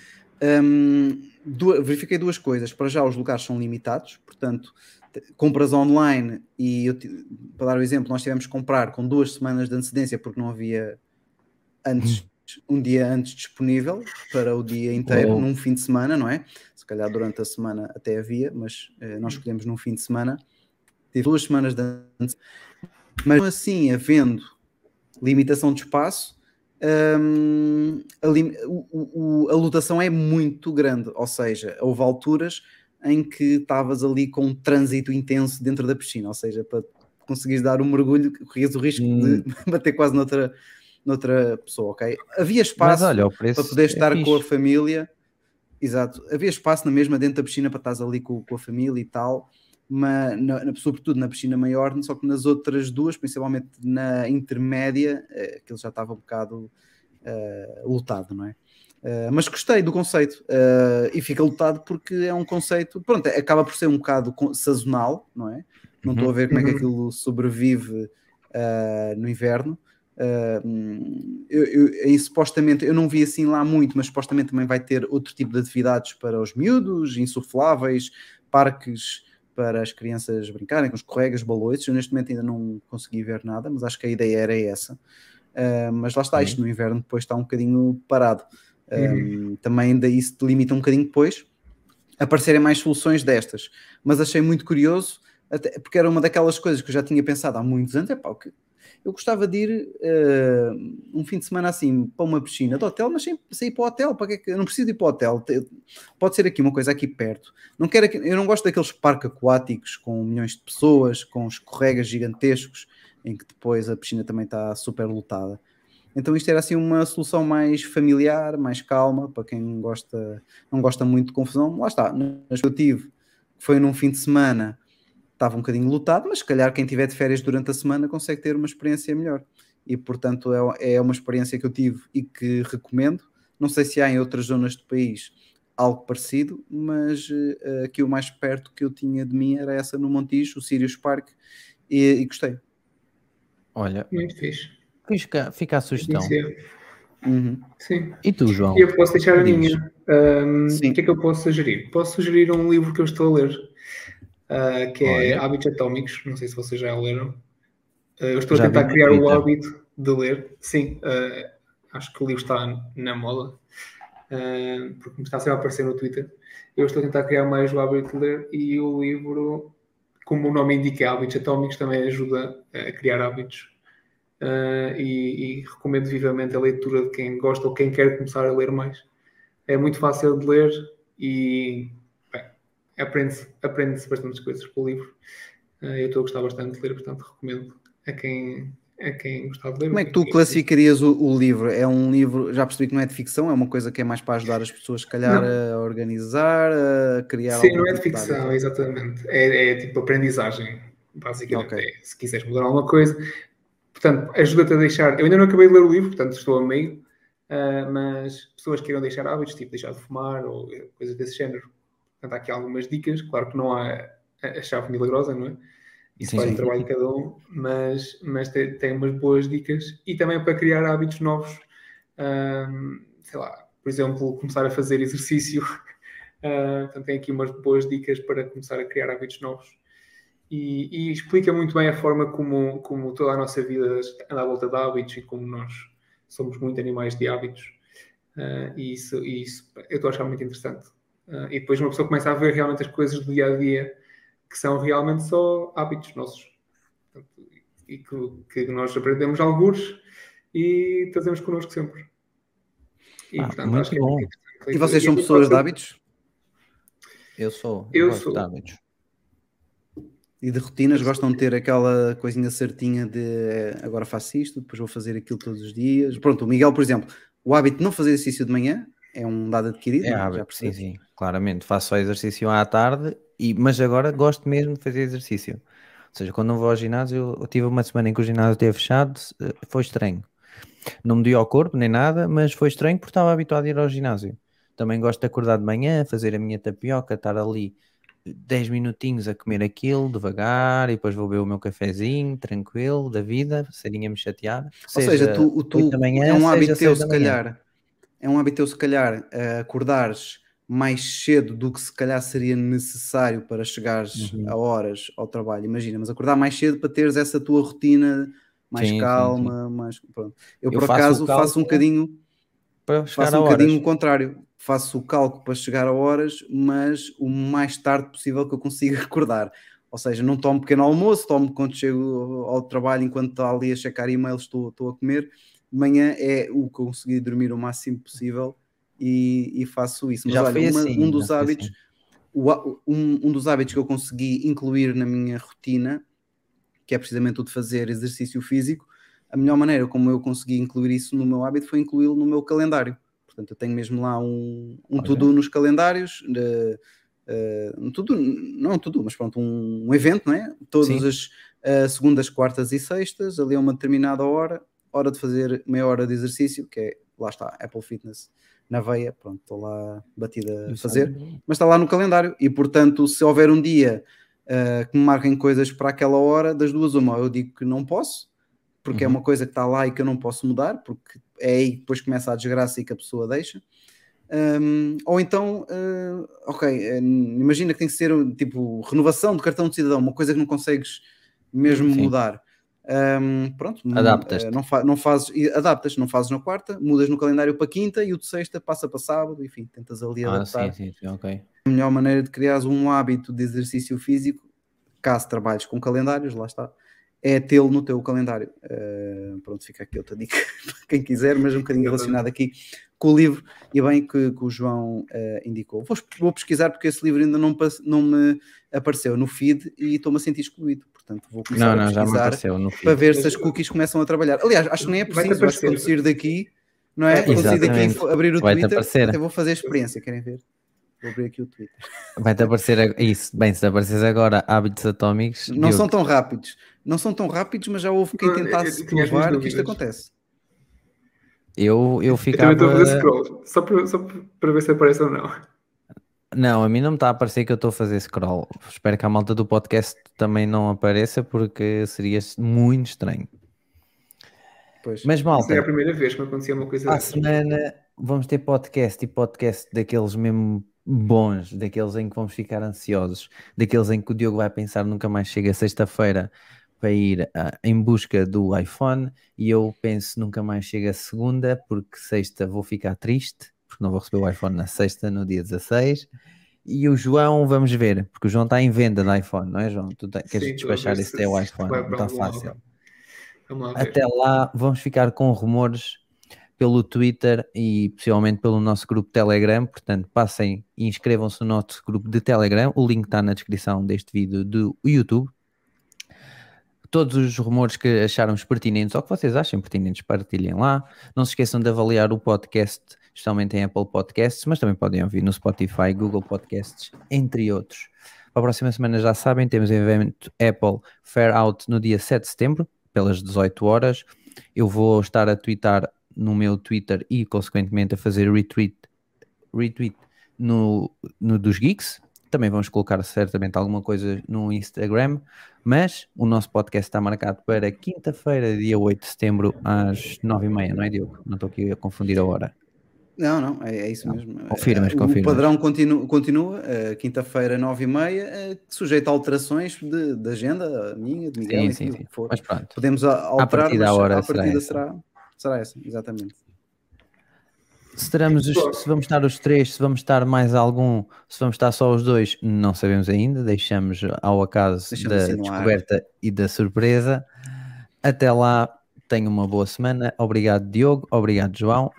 hum, du- verifiquei duas coisas. Para já, os lugares são limitados, portanto, compras online e eu para dar o exemplo, nós tivemos que comprar com duas semanas de antecedência porque não havia antes, um dia antes disponível para o dia inteiro, Uou. num fim de semana, não é? Se calhar durante a semana até havia, mas eh, nós escolhemos num fim de semana. Tive duas semanas de antecedência. Mas assim, havendo limitação de espaço, hum, a, o- o- a lotação é muito grande, ou seja, houve alturas em que estavas ali com um trânsito intenso dentro da piscina, ou seja, para conseguires dar um mergulho, corrias o risco Hum. de bater quase noutra, noutra pessoa, ok? Havia Mas espaço olha, o preço para poder é estar com a fixe. família, exato, havia espaço na mesma dentro da piscina para estás ali com, com a família e tal, mas na- na- sobretudo na piscina maior, só que nas outras duas, principalmente na intermédia, eh, aquilo já estava um bocado lotado, não é? Eh, mas gostei do conceito eh, e fica lotado porque é um conceito, pronto, acaba por ser um bocado sazonal, não é? Não estou a ver como é que Uhum. aquilo sobrevive no inverno. Hum, eu, eu- supostamente, eu não vi assim lá muito, mas supostamente também vai ter outro tipo de atividades para os miúdos, insufláveis, parques para as crianças brincarem com escorregas, baloiços. Eu neste momento ainda não consegui ver nada, mas acho que a ideia era essa. Uh, mas lá está, Uhum. isto no inverno depois está um bocadinho parado. Uhum. Um, também daí se limita um bocadinho depois aparecerem mais soluções destas. Mas achei muito curioso, até, porque era uma daquelas coisas que eu já tinha pensado há muitos anos. Epá, o que- eu gostava de ir uh, um fim de semana assim para uma piscina de hotel, mas sem sair para o hotel. Para que é que- eu não preciso ir para o hotel. Te- Pode ser aqui uma coisa aqui perto. Não quero, aqui- eu não gosto daqueles parques aquáticos com milhões de pessoas, com escorregas gigantescos, em que depois a piscina também está super lotada. Então isto era assim uma solução mais familiar, mais calma, para quem gosta, não gosta muito de confusão. Lá está, que eu tive, foi num fim de semana, estava um bocadinho lotado, mas se calhar quem tiver de férias durante a semana consegue ter uma experiência melhor. E portanto é, é uma experiência que eu tive e que recomendo. Não sei se há em outras zonas do país algo parecido, mas eh, aqui o mais perto que eu tinha de mim era essa no Montijo, o Sirius Park, e, e gostei. Olha, Muito fixe. fica, fica a sugestão. Sim. Uhum. Sim. E tu, João? E eu posso deixar a minha. Sim. o que é que eu posso sugerir? Posso sugerir um livro que eu estou a ler, ah, que é Olha. Hábitos Atómicos. Não sei se vocês já leram. Ah, eu estou Já a tentar criar o hábito de ler. Sim, ah, acho que o livro está na moda. uh, porque me está sempre a aparecer no Twitter. Eu estou a tentar criar mais o hábito de ler e o livro, como o nome indica, Hábitos Atómicos, também ajuda a criar hábitos. Uh, e, e, recomendo vivamente a leitura de quem gosta ou quem quer começar a ler mais. É muito fácil de ler e aprende-se aprende bastantes coisas com o livro. Uh, eu estou a gostar bastante de ler, portanto recomendo a quem, a quem gostar de ler. Como é que tu classificarias o, o, livro? É um livro, já percebi que não é de ficção, é uma coisa que é mais para ajudar as pessoas, se calhar, não. a organizar, a criar. Sim, não é de ficção, de exatamente. É, é, tipo aprendizagem, basicamente. Okay. É, se quiseres mudar alguma coisa. Portanto, ajuda-te a deixar. Eu ainda não acabei de ler o livro, portanto estou a meio, uh, mas pessoas que queiram deixar hábitos, tipo deixar de fumar ou coisas desse género. Portanto, há aqui algumas dicas. Claro que não há a chave milagrosa, não é? Isso sim, faz sim. o trabalho de cada um, mas, mas tem, tem, umas boas dicas e também para criar hábitos novos, sei lá, por exemplo, começar a fazer exercício. Uh, portanto, tem aqui umas boas dicas para começar a criar hábitos novos. E, e, explica muito bem a forma como, como toda a nossa vida anda à volta de hábitos e como nós somos muito animais de hábitos. Uh, e isso, e isso eu estou a achar muito interessante. Uh, e depois uma pessoa começa a ver realmente as coisas do dia a dia que são realmente só hábitos nossos. e que, que, nós aprendemos alguns e trazemos connosco sempre. E, ah, portanto, muito bom. É e vocês são pessoas de hábitos? Eu sou. Eu, sou. De hábitos. E de rotinas gostam de ter aquela coisinha certinha de eh, agora faço isto, depois vou fazer aquilo todos os dias. Pronto, o Miguel, por exemplo, o hábito de não fazer exercício de manhã é um dado adquirido. É hábito, sim, sim, claramente. Faço só exercício à tarde e, mas agora gosto mesmo de fazer exercício. Ou seja, quando não vou ao ginásio, eu tive uma semana em que o ginásio esteve fechado, eh, foi estranho. Não me deu ao corpo nem nada, mas foi estranho porque estava habituado a ir ao ginásio. Também gosto de acordar de manhã, fazer a minha tapioca, estar ali 10 minutinhos a comer aquilo devagar e depois vou beber o meu cafezinho tranquilo da vida, seria me chatear. Ou seja, tu, tu é um hábito teu, se calhar, é um hábito teu, se calhar, acordares mais cedo do que se calhar seria necessário para chegares uhum. a horas ao trabalho. Imagina, mas acordar mais cedo para teres essa tua rotina mais sim, calma, sim, sim. mais pronto. Eu, eu por acaso faço um bocadinho faço um bocadinho o contrário. Faço o cálculo para chegar a horas, mas o mais tarde possível que eu consiga acordar. Ou seja, não tomo pequeno almoço, tomo quando chego ao trabalho, enquanto está ali a checar e-mails, estou, estou a comer. De manhã é o que eu consegui dormir o máximo possível e, e faço isso. Mas já olha, uma, assim, um dos hábitos, assim. um, um dos hábitos que eu consegui incluir na minha rotina, que é precisamente o de fazer exercício físico, a melhor maneira como eu consegui incluir isso no meu hábito foi incluí-lo no meu calendário. Portanto, eu tenho mesmo lá um, um to-do nos calendários, de, uh, um to-do, não um to-do, mas pronto, um, um, evento, não é? Todas Sim. as uh, segundas, quartas e sextas, ali a uma determinada hora, hora de fazer meia hora de exercício, que é, lá está, Apple Fitness na veia, pronto, estou lá batida a fazer, mas está lá no calendário e portanto, se houver um dia uh, que me marquem coisas para aquela hora, das duas uma, eu digo que não posso, porque é uhum. é uma coisa que está lá e que eu não posso mudar, porque é aí que depois começa a desgraça e que a pessoa deixa. Um, ou então, uh, ok, uh, imagina que tem que ser tipo renovação de cartão de cidadão, uma coisa que não consegues mesmo Sim. mudar. Um, pronto, adaptas. Não, fa não fazes, adaptas, não fazes na quarta, mudas no calendário para quinta e o de sexta passa para sábado, enfim, tentas ali ah, adaptar. Sim, sim, sim, ok. A melhor maneira de criar um hábito de exercício físico, caso trabalhes com calendários, lá está, é tê-lo no teu calendário. Uh, pronto, fica aqui outra dica para quem quiser, mas um bocadinho relacionado aqui com o livro e bem que, que o João uh, indicou. Vou, vou, pesquisar porque esse livro ainda não, não me apareceu no feed e estou-me a sentir excluído. Portanto, vou começar não, não, a pesquisar para ver se as cookies começam a trabalhar. Aliás, acho que nem é preciso, acho que quando sair daqui, não é? Quando sair daqui abrir o Twitter, até vou fazer a experiência, querem ver? Vou abrir aqui o Twitter. Vai-te aparecer isso. Bem, se apareces agora hábitos atómicos. Não são tão rápidos. Não são tão rápidos, mas já houve quem tentasse provar que isto acontece. Eu, eu ficava. Eu também estou a fazer scroll, só para, só para ver se aparece ou não. Não, a mim não me está a parecer que eu estou a fazer scroll. Espero que a malta do podcast também não apareça, porque seria muito estranho. Pois. Mas malta. é a primeira vez que me acontecia uma coisa A semana vamos ter podcast e podcast daqueles mesmo bons, daqueles em que vamos ficar ansiosos, daqueles em que o Diogo vai pensar nunca mais chega sexta-feira para ir uh, em busca do iPhone e eu penso nunca mais chega segunda porque sexta vou ficar triste porque não vou receber o iPhone na sexta, no dia 16. E o João, vamos ver, porque o João está em venda de iPhone, não é, João? Tu te- queres Sim, despachar esse se- teu iPhone, não está fácil. Lá. Até lá, vamos ficar com rumores pelo Twitter e possivelmente pelo nosso grupo Telegram. Portanto, passem e inscrevam-se no nosso grupo de Telegram. O link está na descrição deste vídeo do YouTube. Todos os rumores que acharmos pertinentes ou que vocês achem pertinentes, partilhem lá. Não se esqueçam de avaliar o podcast, especialmente em Apple Podcasts, mas também podem ouvir no Spotify, Google Podcasts, entre outros. Para a próxima semana, já sabem, temos o evento Apple Fair Out no dia 7 de setembro, pelas 18 horas. Eu vou estar a twittar no meu Twitter e, consequentemente, a fazer retweet, retweet no, no dos Geeks. Também vamos colocar certamente alguma coisa no Instagram, mas o nosso podcast está marcado para quinta-feira, dia 8 de setembro, às 9h30, não é, Diogo? Não estou aqui a confundir a hora. Não, não, é, é isso mesmo. confirmas, Eh, o confirmas. padrão continua, continua eh, quinta-feira, nove e meia, eh, sujeito a alterações de, de agenda, a minha, de Miguel, Sim, sim, o sim. que for. Mas pronto. Podemos a- alterar, partida, mas a hora à será partida essa. será, será essa, exatamente. Se, teremos os- se vamos estar os três, se vamos estar mais algum, se vamos estar só os dois, não sabemos ainda. Deixamos ao acaso Deixamos da assim descoberta e da surpresa. Até lá, tenham uma boa semana. Obrigado, Diogo. Obrigado, João.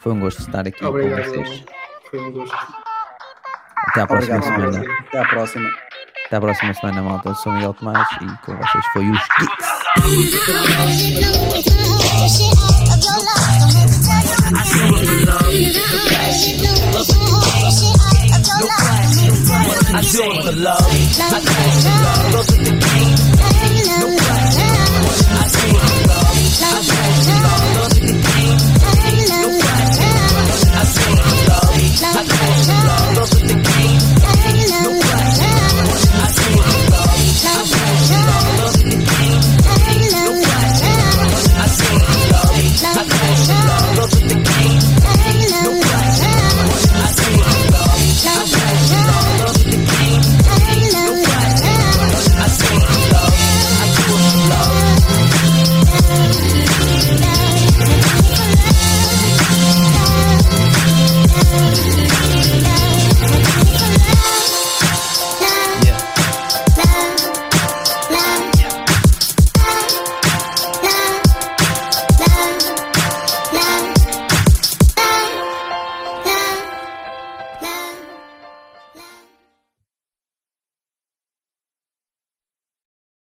Foi um gosto estar aqui Obrigado, com vocês. Foi um gosto. Até à próxima Obrigado, semana. Até à próxima. Até à próxima semana, malta. Eu sou Miguel Tomás e com vocês foi os Geeks.